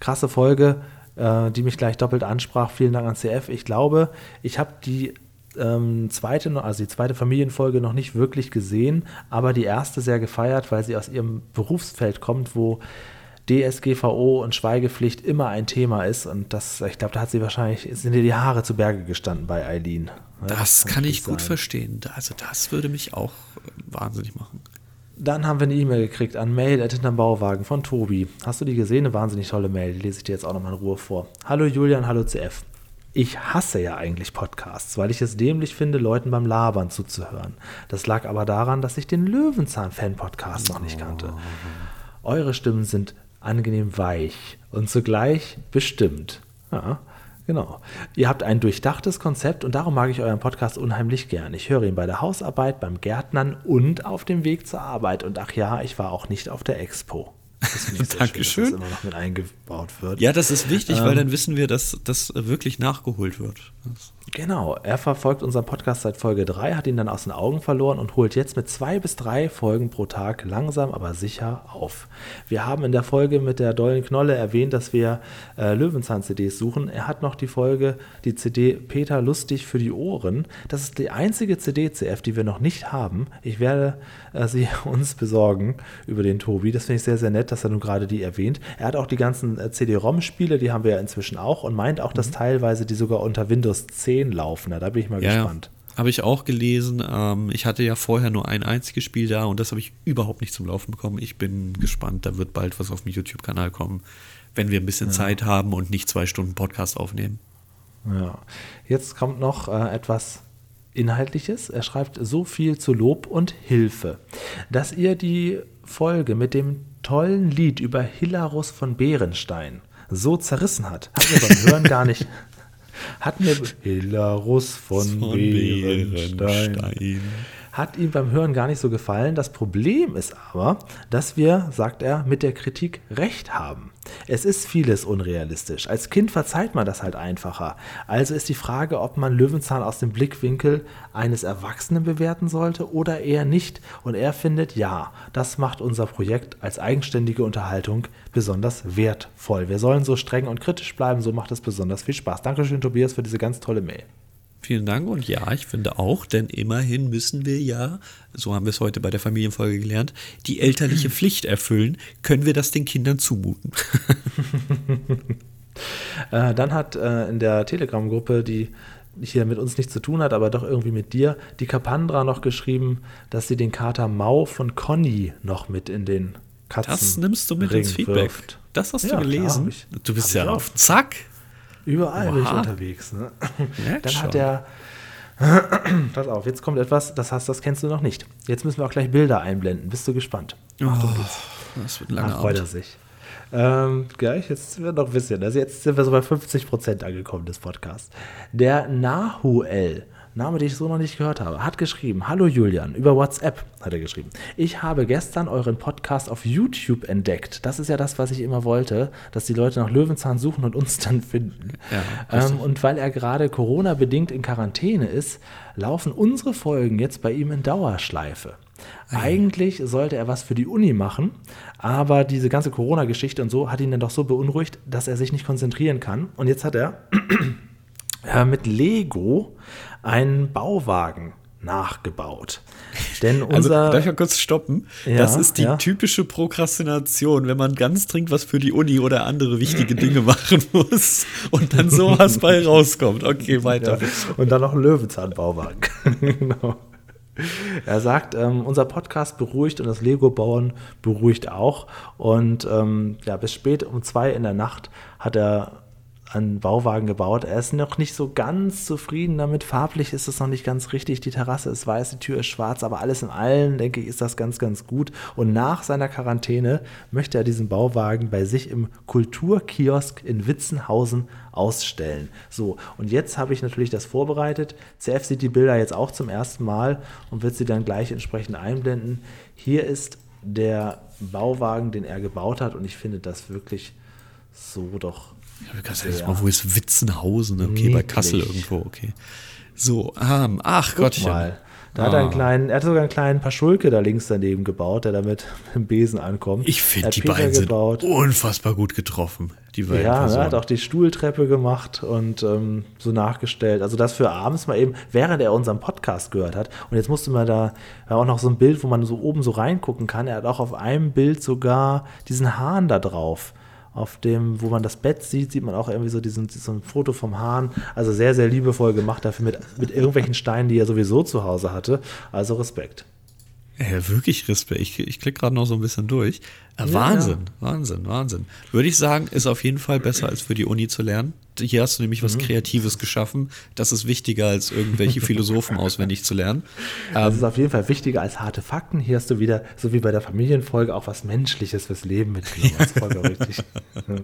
Krasse Folge, äh, die mich gleich doppelt ansprach. Vielen Dank an CF. Ich glaube, ich habe die ähm, zweite, also die zweite Familienfolge noch nicht wirklich gesehen, aber die erste sehr gefeiert, weil sie aus ihrem Berufsfeld kommt, wo DSGVO und Schweigepflicht immer ein Thema ist. Und das, ich glaube, da hat sie wahrscheinlich, sind ihr die Haare zu Berge gestanden bei Eileen. Das, das kann ich gut sein. verstehen. Also das würde mich auch äh, wahnsinnig machen. Dann haben wir eine E-Mail gekriegt an mail hinterm Bauwagen von Tobi. Hast du die gesehen? Eine wahnsinnig tolle Mail. Die lese ich dir jetzt auch nochmal in Ruhe vor. Hallo Julian, hallo CF. Ich hasse ja eigentlich Podcasts, weil ich es dämlich finde, Leuten beim Labern zuzuhören. Das lag aber daran, dass ich den Löwenzahn-Fan-Podcast noch nicht kannte. Eure Stimmen sind angenehm weich und zugleich bestimmt. Ja, genau. Ihr habt ein durchdachtes Konzept und darum mag ich euren Podcast unheimlich gern. Ich höre ihn bei der Hausarbeit, beim Gärtnern und auf dem Weg zur Arbeit. Und ach ja, ich war auch nicht auf der Expo. Das Dankeschön. Schön, dass das immer noch mit eingebaut wird. Ja, das ist wichtig, ähm, weil dann wissen wir, dass das wirklich nachgeholt wird. Genau, er verfolgt unseren Podcast seit Folge 3, hat ihn dann aus den Augen verloren und holt jetzt mit zwei bis drei Folgen pro Tag langsam aber sicher auf. Wir haben in der Folge mit der dollen Knolle erwähnt, dass wir äh, Löwenzahn-CDs suchen. Er hat noch die Folge, die CD Peter Lustig für die Ohren. Das ist die einzige CD-CF, die wir noch nicht haben. Ich werde äh, sie uns besorgen über den Tobi. Das finde ich sehr, sehr nett, dass er nun gerade die erwähnt. Er hat auch die ganzen äh, CD-ROM-Spiele, die haben wir ja inzwischen auch und meint auch, dass mhm. teilweise die sogar unter Windows 10 laufen. Da bin ich mal ja, gespannt. Ja. Habe ich auch gelesen. Ähm, ich hatte ja vorher nur ein einziges Spiel da und das habe ich überhaupt nicht zum Laufen bekommen. Ich bin gespannt. Da wird bald was auf dem YouTube-Kanal kommen, wenn wir ein bisschen ja. Zeit haben und nicht zwei Stunden Podcast aufnehmen. Ja. Jetzt kommt noch äh, etwas Inhaltliches. Er schreibt so viel zu Lob und Hilfe, dass ihr die Folge mit dem tollen Lied über Hilarus von Bärenstein so zerrissen hat, hat mir beim Hören gar nicht, hat mir Hilarus von, von Bärenstein. Bärenstein hat ihm beim Hören gar nicht so gefallen. Das Problem ist aber, dass wir, sagt er, mit der Kritik recht haben. Es ist vieles unrealistisch. Als Kind verzeiht man das halt einfacher. Also ist die Frage, ob man Löwenzahn aus dem Blickwinkel eines Erwachsenen bewerten sollte oder eher nicht. Und er findet, ja, das macht unser Projekt als eigenständige Unterhaltung besonders wertvoll. Wir sollen so streng und kritisch bleiben, so macht es besonders viel Spaß. Dankeschön, Tobias, für diese ganz tolle Mail. Vielen Dank und ja, ich finde auch, denn immerhin müssen wir ja, so haben wir es heute bei der Familienfolge gelernt, die elterliche Pflicht erfüllen. Können wir das den Kindern zumuten? äh, dann hat äh, in der Telegram-Gruppe, die hier mit uns nichts zu tun hat, aber doch irgendwie mit dir, die Kapandra noch geschrieben, dass sie den Kater Mau von Conny noch mit in den Katzen Das nimmst du mit Ring ins Feedback. Wirft. Das hast du ja, gelesen. Ich, du bist ja auf Zack. Überall Oha. bin ich unterwegs. Ne? Dann schon. hat er. Pass auf, jetzt kommt etwas, das hast, das kennst du noch nicht. Jetzt müssen wir auch gleich Bilder einblenden. Bist du gespannt? Achtung geht's. Das wird lange Ach, freut er sich. Ähm, gleich, jetzt sind wir noch ein bisschen. Also jetzt sind wir so bei 50 Prozent angekommen des Podcasts. Der Nahuel Name, den ich so noch nicht gehört habe, hat geschrieben, Hallo Julian, über WhatsApp hat er geschrieben. Ich habe gestern euren Podcast auf YouTube entdeckt. Das ist ja das, was ich immer wollte, dass die Leute nach Löwenzahn suchen und uns dann finden. Ja, ähm, und weil er gerade Corona-bedingt in Quarantäne ist, laufen unsere Folgen jetzt bei ihm in Dauerschleife. Eigentlich sollte er was für die Uni machen, aber diese ganze Corona-Geschichte und so hat ihn dann doch so beunruhigt, dass er sich nicht konzentrieren kann. Und jetzt hat er äh, mit Lego einen Bauwagen nachgebaut. Denn also, unser. Also, darf ich mal kurz stoppen? Ja, das ist die ja. typische Prokrastination, wenn man ganz dringend was für die Uni oder andere wichtige Dinge machen muss und dann sowas bei rauskommt. Okay, weiter. Ja. Und dann noch ein Löwenzahnbauwagen. genau. Er sagt, ähm, unser Podcast beruhigt und das Lego-Bauen beruhigt auch. Und ähm, ja, bis spät um zwei in der Nacht hat er einen Bauwagen gebaut. Er ist noch nicht so ganz zufrieden damit. Farblich ist es noch nicht ganz richtig. Die Terrasse ist weiß, die Tür ist schwarz, aber alles in allem, denke ich, ist das ganz, ganz gut. Und nach seiner Quarantäne möchte er diesen Bauwagen bei sich im Kulturkiosk in Witzenhausen ausstellen. So, und jetzt habe ich natürlich das vorbereitet. CF sieht die Bilder jetzt auch zum ersten Mal und wird sie dann gleich entsprechend einblenden. Hier ist der Bauwagen, den er gebaut hat und ich finde das wirklich so doch ja, wir kannst ja. mal, wo ist Witzenhausen? Okay, Niedlich. bei Kassel irgendwo, okay. So, ähm, ach Guck Gottchen. Mal. Da ah. hat er einen ah. kleinen, er hat sogar einen kleinen Paschulke da links daneben gebaut, der damit mit dem Besen ankommt. Ich finde, die Peter beiden gebaut. sind unfassbar gut getroffen. Die beiden ja, er hat auch die Stuhltreppe gemacht und ähm, so nachgestellt. Also das für abends mal eben, während er unseren Podcast gehört hat. Und jetzt musste man da auch noch so ein Bild, wo man so oben so reingucken kann. Er hat auch auf einem Bild sogar diesen Hahn da drauf auf dem, wo man das Bett sieht, sieht man auch irgendwie so diesen, so ein Foto vom Hahn. Also sehr, sehr liebevoll gemacht dafür mit, mit irgendwelchen Steinen, die er sowieso zu Hause hatte. Also Respekt. Ja, wirklich Respekt. Ich, ich klicke gerade noch so ein bisschen durch. Äh, ja, Wahnsinn, ja. Wahnsinn, Wahnsinn. Würde ich sagen, ist auf jeden Fall besser als für die Uni zu lernen. Hier hast du nämlich was mhm. Kreatives geschaffen. Das ist wichtiger als irgendwelche Philosophen auswendig zu lernen. Das ähm, ist auf jeden Fall wichtiger als harte Fakten. Hier hast du wieder, so wie bei der Familienfolge, auch was Menschliches fürs Leben mitgenommen. Das ist vollkommen richtig.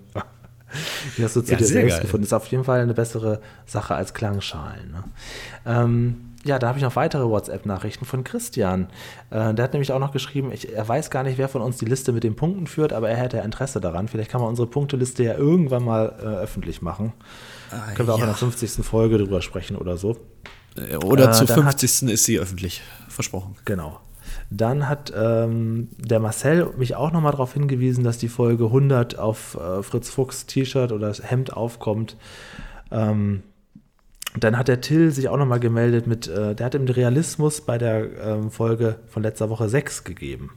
Hier hast du zu ja, dir selbst geil. gefunden. Ist auf jeden Fall eine bessere Sache als Klangschalen. Ne? Ähm, ja, da habe ich noch weitere WhatsApp-Nachrichten von Christian. Äh, der hat nämlich auch noch geschrieben, ich, er weiß gar nicht, wer von uns die Liste mit den Punkten führt, aber er hätte Interesse daran. Vielleicht kann man unsere Punkteliste ja irgendwann mal äh, öffentlich machen. Ah, Können wir auch ja. in der 50. Folge drüber sprechen oder so. Äh, oder äh, zur 50. Hat, ist sie öffentlich, versprochen. Genau. Dann hat ähm, der Marcel mich auch nochmal darauf hingewiesen, dass die Folge 100 auf äh, Fritz Fuchs T-Shirt oder Hemd aufkommt. Ähm, dann hat der Till sich auch nochmal gemeldet mit, äh, der hat ihm Realismus bei der ähm, Folge von letzter Woche 6 gegeben.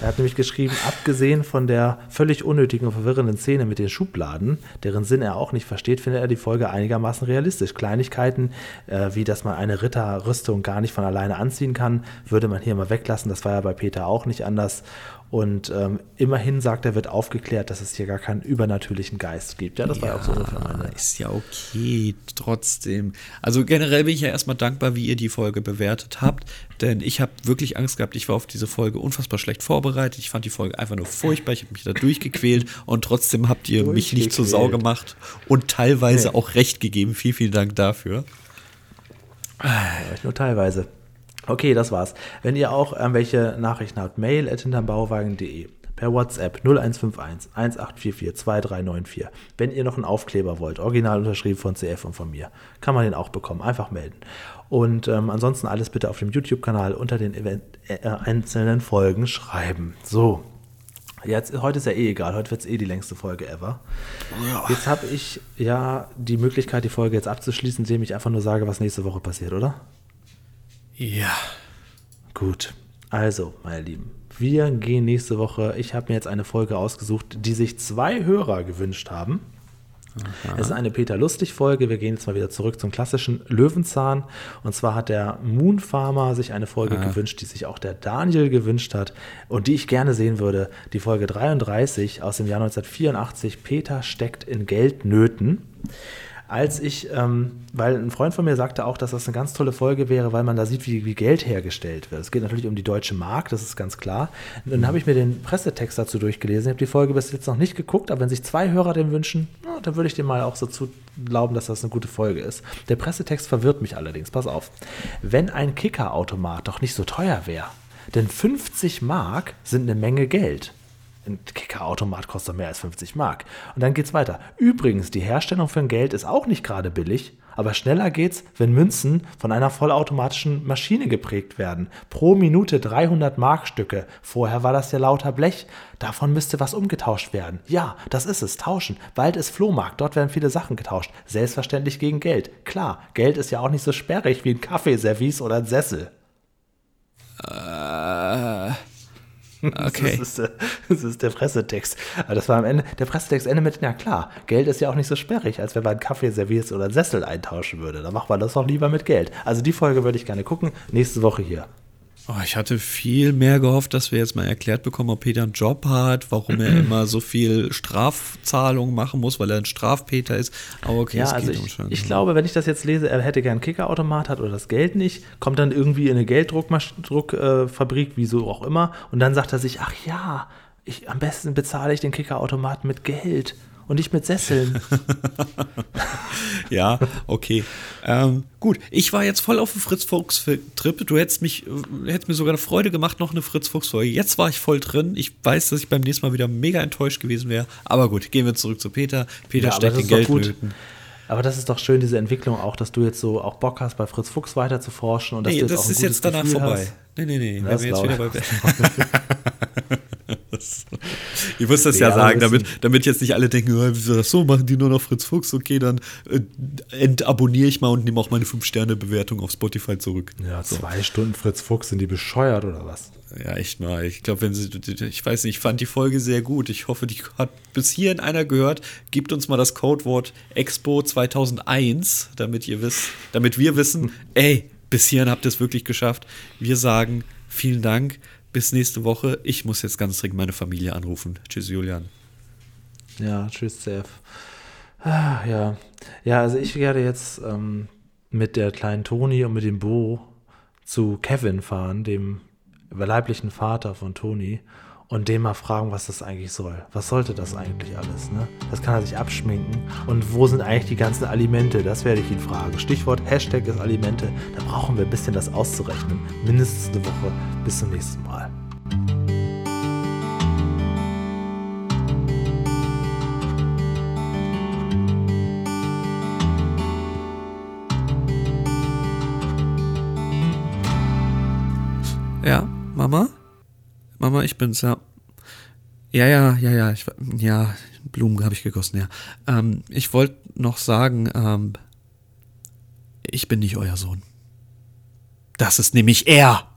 Er hat nämlich geschrieben, abgesehen von der völlig unnötigen und verwirrenden Szene mit den Schubladen, deren Sinn er auch nicht versteht, findet er die Folge einigermaßen realistisch. Kleinigkeiten, äh, wie dass man eine Ritterrüstung gar nicht von alleine anziehen kann, würde man hier mal weglassen. Das war ja bei Peter auch nicht anders. Und ähm, immerhin sagt er, wird aufgeklärt, dass es hier gar keinen übernatürlichen Geist gibt. Ja, das ja, war auch so ungefähr meine. Ist ja okay, trotzdem. Also generell bin ich ja erstmal dankbar, wie ihr die Folge bewertet habt, denn ich habe wirklich Angst gehabt. Ich war auf diese Folge unfassbar schlecht vorbereitet. Ich fand die Folge einfach nur furchtbar. Ich habe mich da durchgequält und trotzdem habt ihr mich nicht zur Sau gemacht und teilweise nee. auch recht gegeben. Vielen, vielen Dank dafür. Ja, nur teilweise. Okay, das war's. Wenn ihr auch irgendwelche Nachrichten habt, mail at hintermbauwagen.de per WhatsApp 0151 1844 2394. Wenn ihr noch einen Aufkleber wollt, original unterschrieben von CF und von mir, kann man den auch bekommen. Einfach melden. Und ähm, ansonsten alles bitte auf dem YouTube-Kanal unter den Event, äh, einzelnen Folgen schreiben. So. Jetzt, heute ist ja eh egal, heute wird es eh die längste Folge ever. Ja. Jetzt habe ich ja die Möglichkeit, die Folge jetzt abzuschließen, indem ich einfach nur sage, was nächste Woche passiert, oder? Ja. Gut. Also, meine Lieben, wir gehen nächste Woche. Ich habe mir jetzt eine Folge ausgesucht, die sich zwei Hörer gewünscht haben. Aha. Es ist eine Peter Lustig-Folge. Wir gehen jetzt mal wieder zurück zum klassischen Löwenzahn. Und zwar hat der Moon Farmer sich eine Folge ah. gewünscht, die sich auch der Daniel gewünscht hat und die ich gerne sehen würde. Die Folge 33 aus dem Jahr 1984. Peter steckt in Geldnöten als ich, ähm, weil ein Freund von mir sagte auch, dass das eine ganz tolle Folge wäre, weil man da sieht, wie, wie Geld hergestellt wird. Es geht natürlich um die deutsche Mark, das ist ganz klar. Und dann habe ich mir den Pressetext dazu durchgelesen. Ich habe die Folge bis jetzt noch nicht geguckt, aber wenn sich zwei Hörer den wünschen, na, dann würde ich dem mal auch so zu glauben, dass das eine gute Folge ist. Der Pressetext verwirrt mich allerdings. Pass auf. Wenn ein Kickerautomat doch nicht so teuer wäre, denn 50 Mark sind eine Menge Geld. Ein Kicker-Automat kostet mehr als 50 Mark. Und dann geht's weiter. Übrigens, die Herstellung von Geld ist auch nicht gerade billig, aber schneller geht's, wenn Münzen von einer vollautomatischen Maschine geprägt werden. Pro Minute 300 Markstücke. Vorher war das ja lauter Blech. Davon müsste was umgetauscht werden. Ja, das ist es. Tauschen. Bald ist Flohmarkt. Dort werden viele Sachen getauscht. Selbstverständlich gegen Geld. Klar, Geld ist ja auch nicht so sperrig wie ein Kaffeeservice oder ein Sessel. Äh. Okay. Das ist, der, das ist der Pressetext. Aber das war am Ende, der Pressetext endet mit, ja klar, Geld ist ja auch nicht so sperrig, als wenn man einen Kaffee serviert oder einen Sessel eintauschen würde. Da macht man das doch lieber mit Geld. Also die Folge würde ich gerne gucken. Nächste Woche hier. Oh, ich hatte viel mehr gehofft, dass wir jetzt mal erklärt bekommen, ob Peter einen Job hat, warum er immer so viel Strafzahlungen machen muss, weil er ein Strafpeter ist. Aber okay, ja, also ich, ich glaube, wenn ich das jetzt lese, er hätte gern einen Kickerautomat, hat oder das Geld nicht, kommt dann irgendwie in eine Gelddruckfabrik, äh, wieso auch immer, und dann sagt er sich, ach ja, ich, am besten bezahle ich den Kickerautomaten mit Geld und nicht mit Sesseln. ja, okay. Ähm, gut, ich war jetzt voll auf dem Fritz Fuchs Trip. Du hättest mich, äh, hättest mir sogar eine Freude gemacht, noch eine Fritz Fuchs Folge. Jetzt war ich voll drin. Ich weiß, dass ich beim nächsten Mal wieder mega enttäuscht gewesen wäre. Aber gut, gehen wir zurück zu Peter. Peter ja, steckt in Geldnöten. Aber das ist doch schön, diese Entwicklung auch, dass du jetzt so auch Bock hast, bei Fritz Fuchs weiter zu forschen und dass nee, du jetzt das auch ein ist jetzt danach Gefühl vorbei. Hast. Nee, nee, nee. Das wir jetzt wieder bei ich muss das ja, ja sagen, damit, damit jetzt nicht alle denken, so, machen die nur noch Fritz Fuchs, okay, dann äh, entabonniere ich mal und nehme auch meine 5-Sterne-Bewertung auf Spotify zurück. Ja, so. zwei Stunden Fritz Fuchs, sind die bescheuert oder was? Ja, echt mal. Ich glaube, wenn sie, ich weiß nicht, ich fand die Folge sehr gut. Ich hoffe, die hat bis hierhin einer gehört. Gebt uns mal das Codewort Expo 2001, damit ihr wisst, damit wir wissen, ey, bis hierhin habt ihr es wirklich geschafft. Wir sagen vielen Dank. Bis nächste Woche. Ich muss jetzt ganz dringend meine Familie anrufen. Tschüss, Julian. Ja, tschüss, Sef. Ah, ja. Ja, also ich werde jetzt ähm, mit der kleinen Toni und mit dem Bo zu Kevin fahren, dem leiblichen Vater von Toni. Und den mal fragen, was das eigentlich soll. Was sollte das eigentlich alles? Ne? Das kann er sich abschminken. Und wo sind eigentlich die ganzen Alimente? Das werde ich ihn fragen. Stichwort Hashtag ist Alimente. Da brauchen wir ein bisschen das auszurechnen. Mindestens eine Woche. Bis zum nächsten Mal. Ja, Mama? Mama, ich bin's, ja. Ja, ja, ja, ja, ich, ja, Blumen habe ich gegossen, ja. Ähm, ich wollte noch sagen, ähm, ich bin nicht euer Sohn. Das ist nämlich er.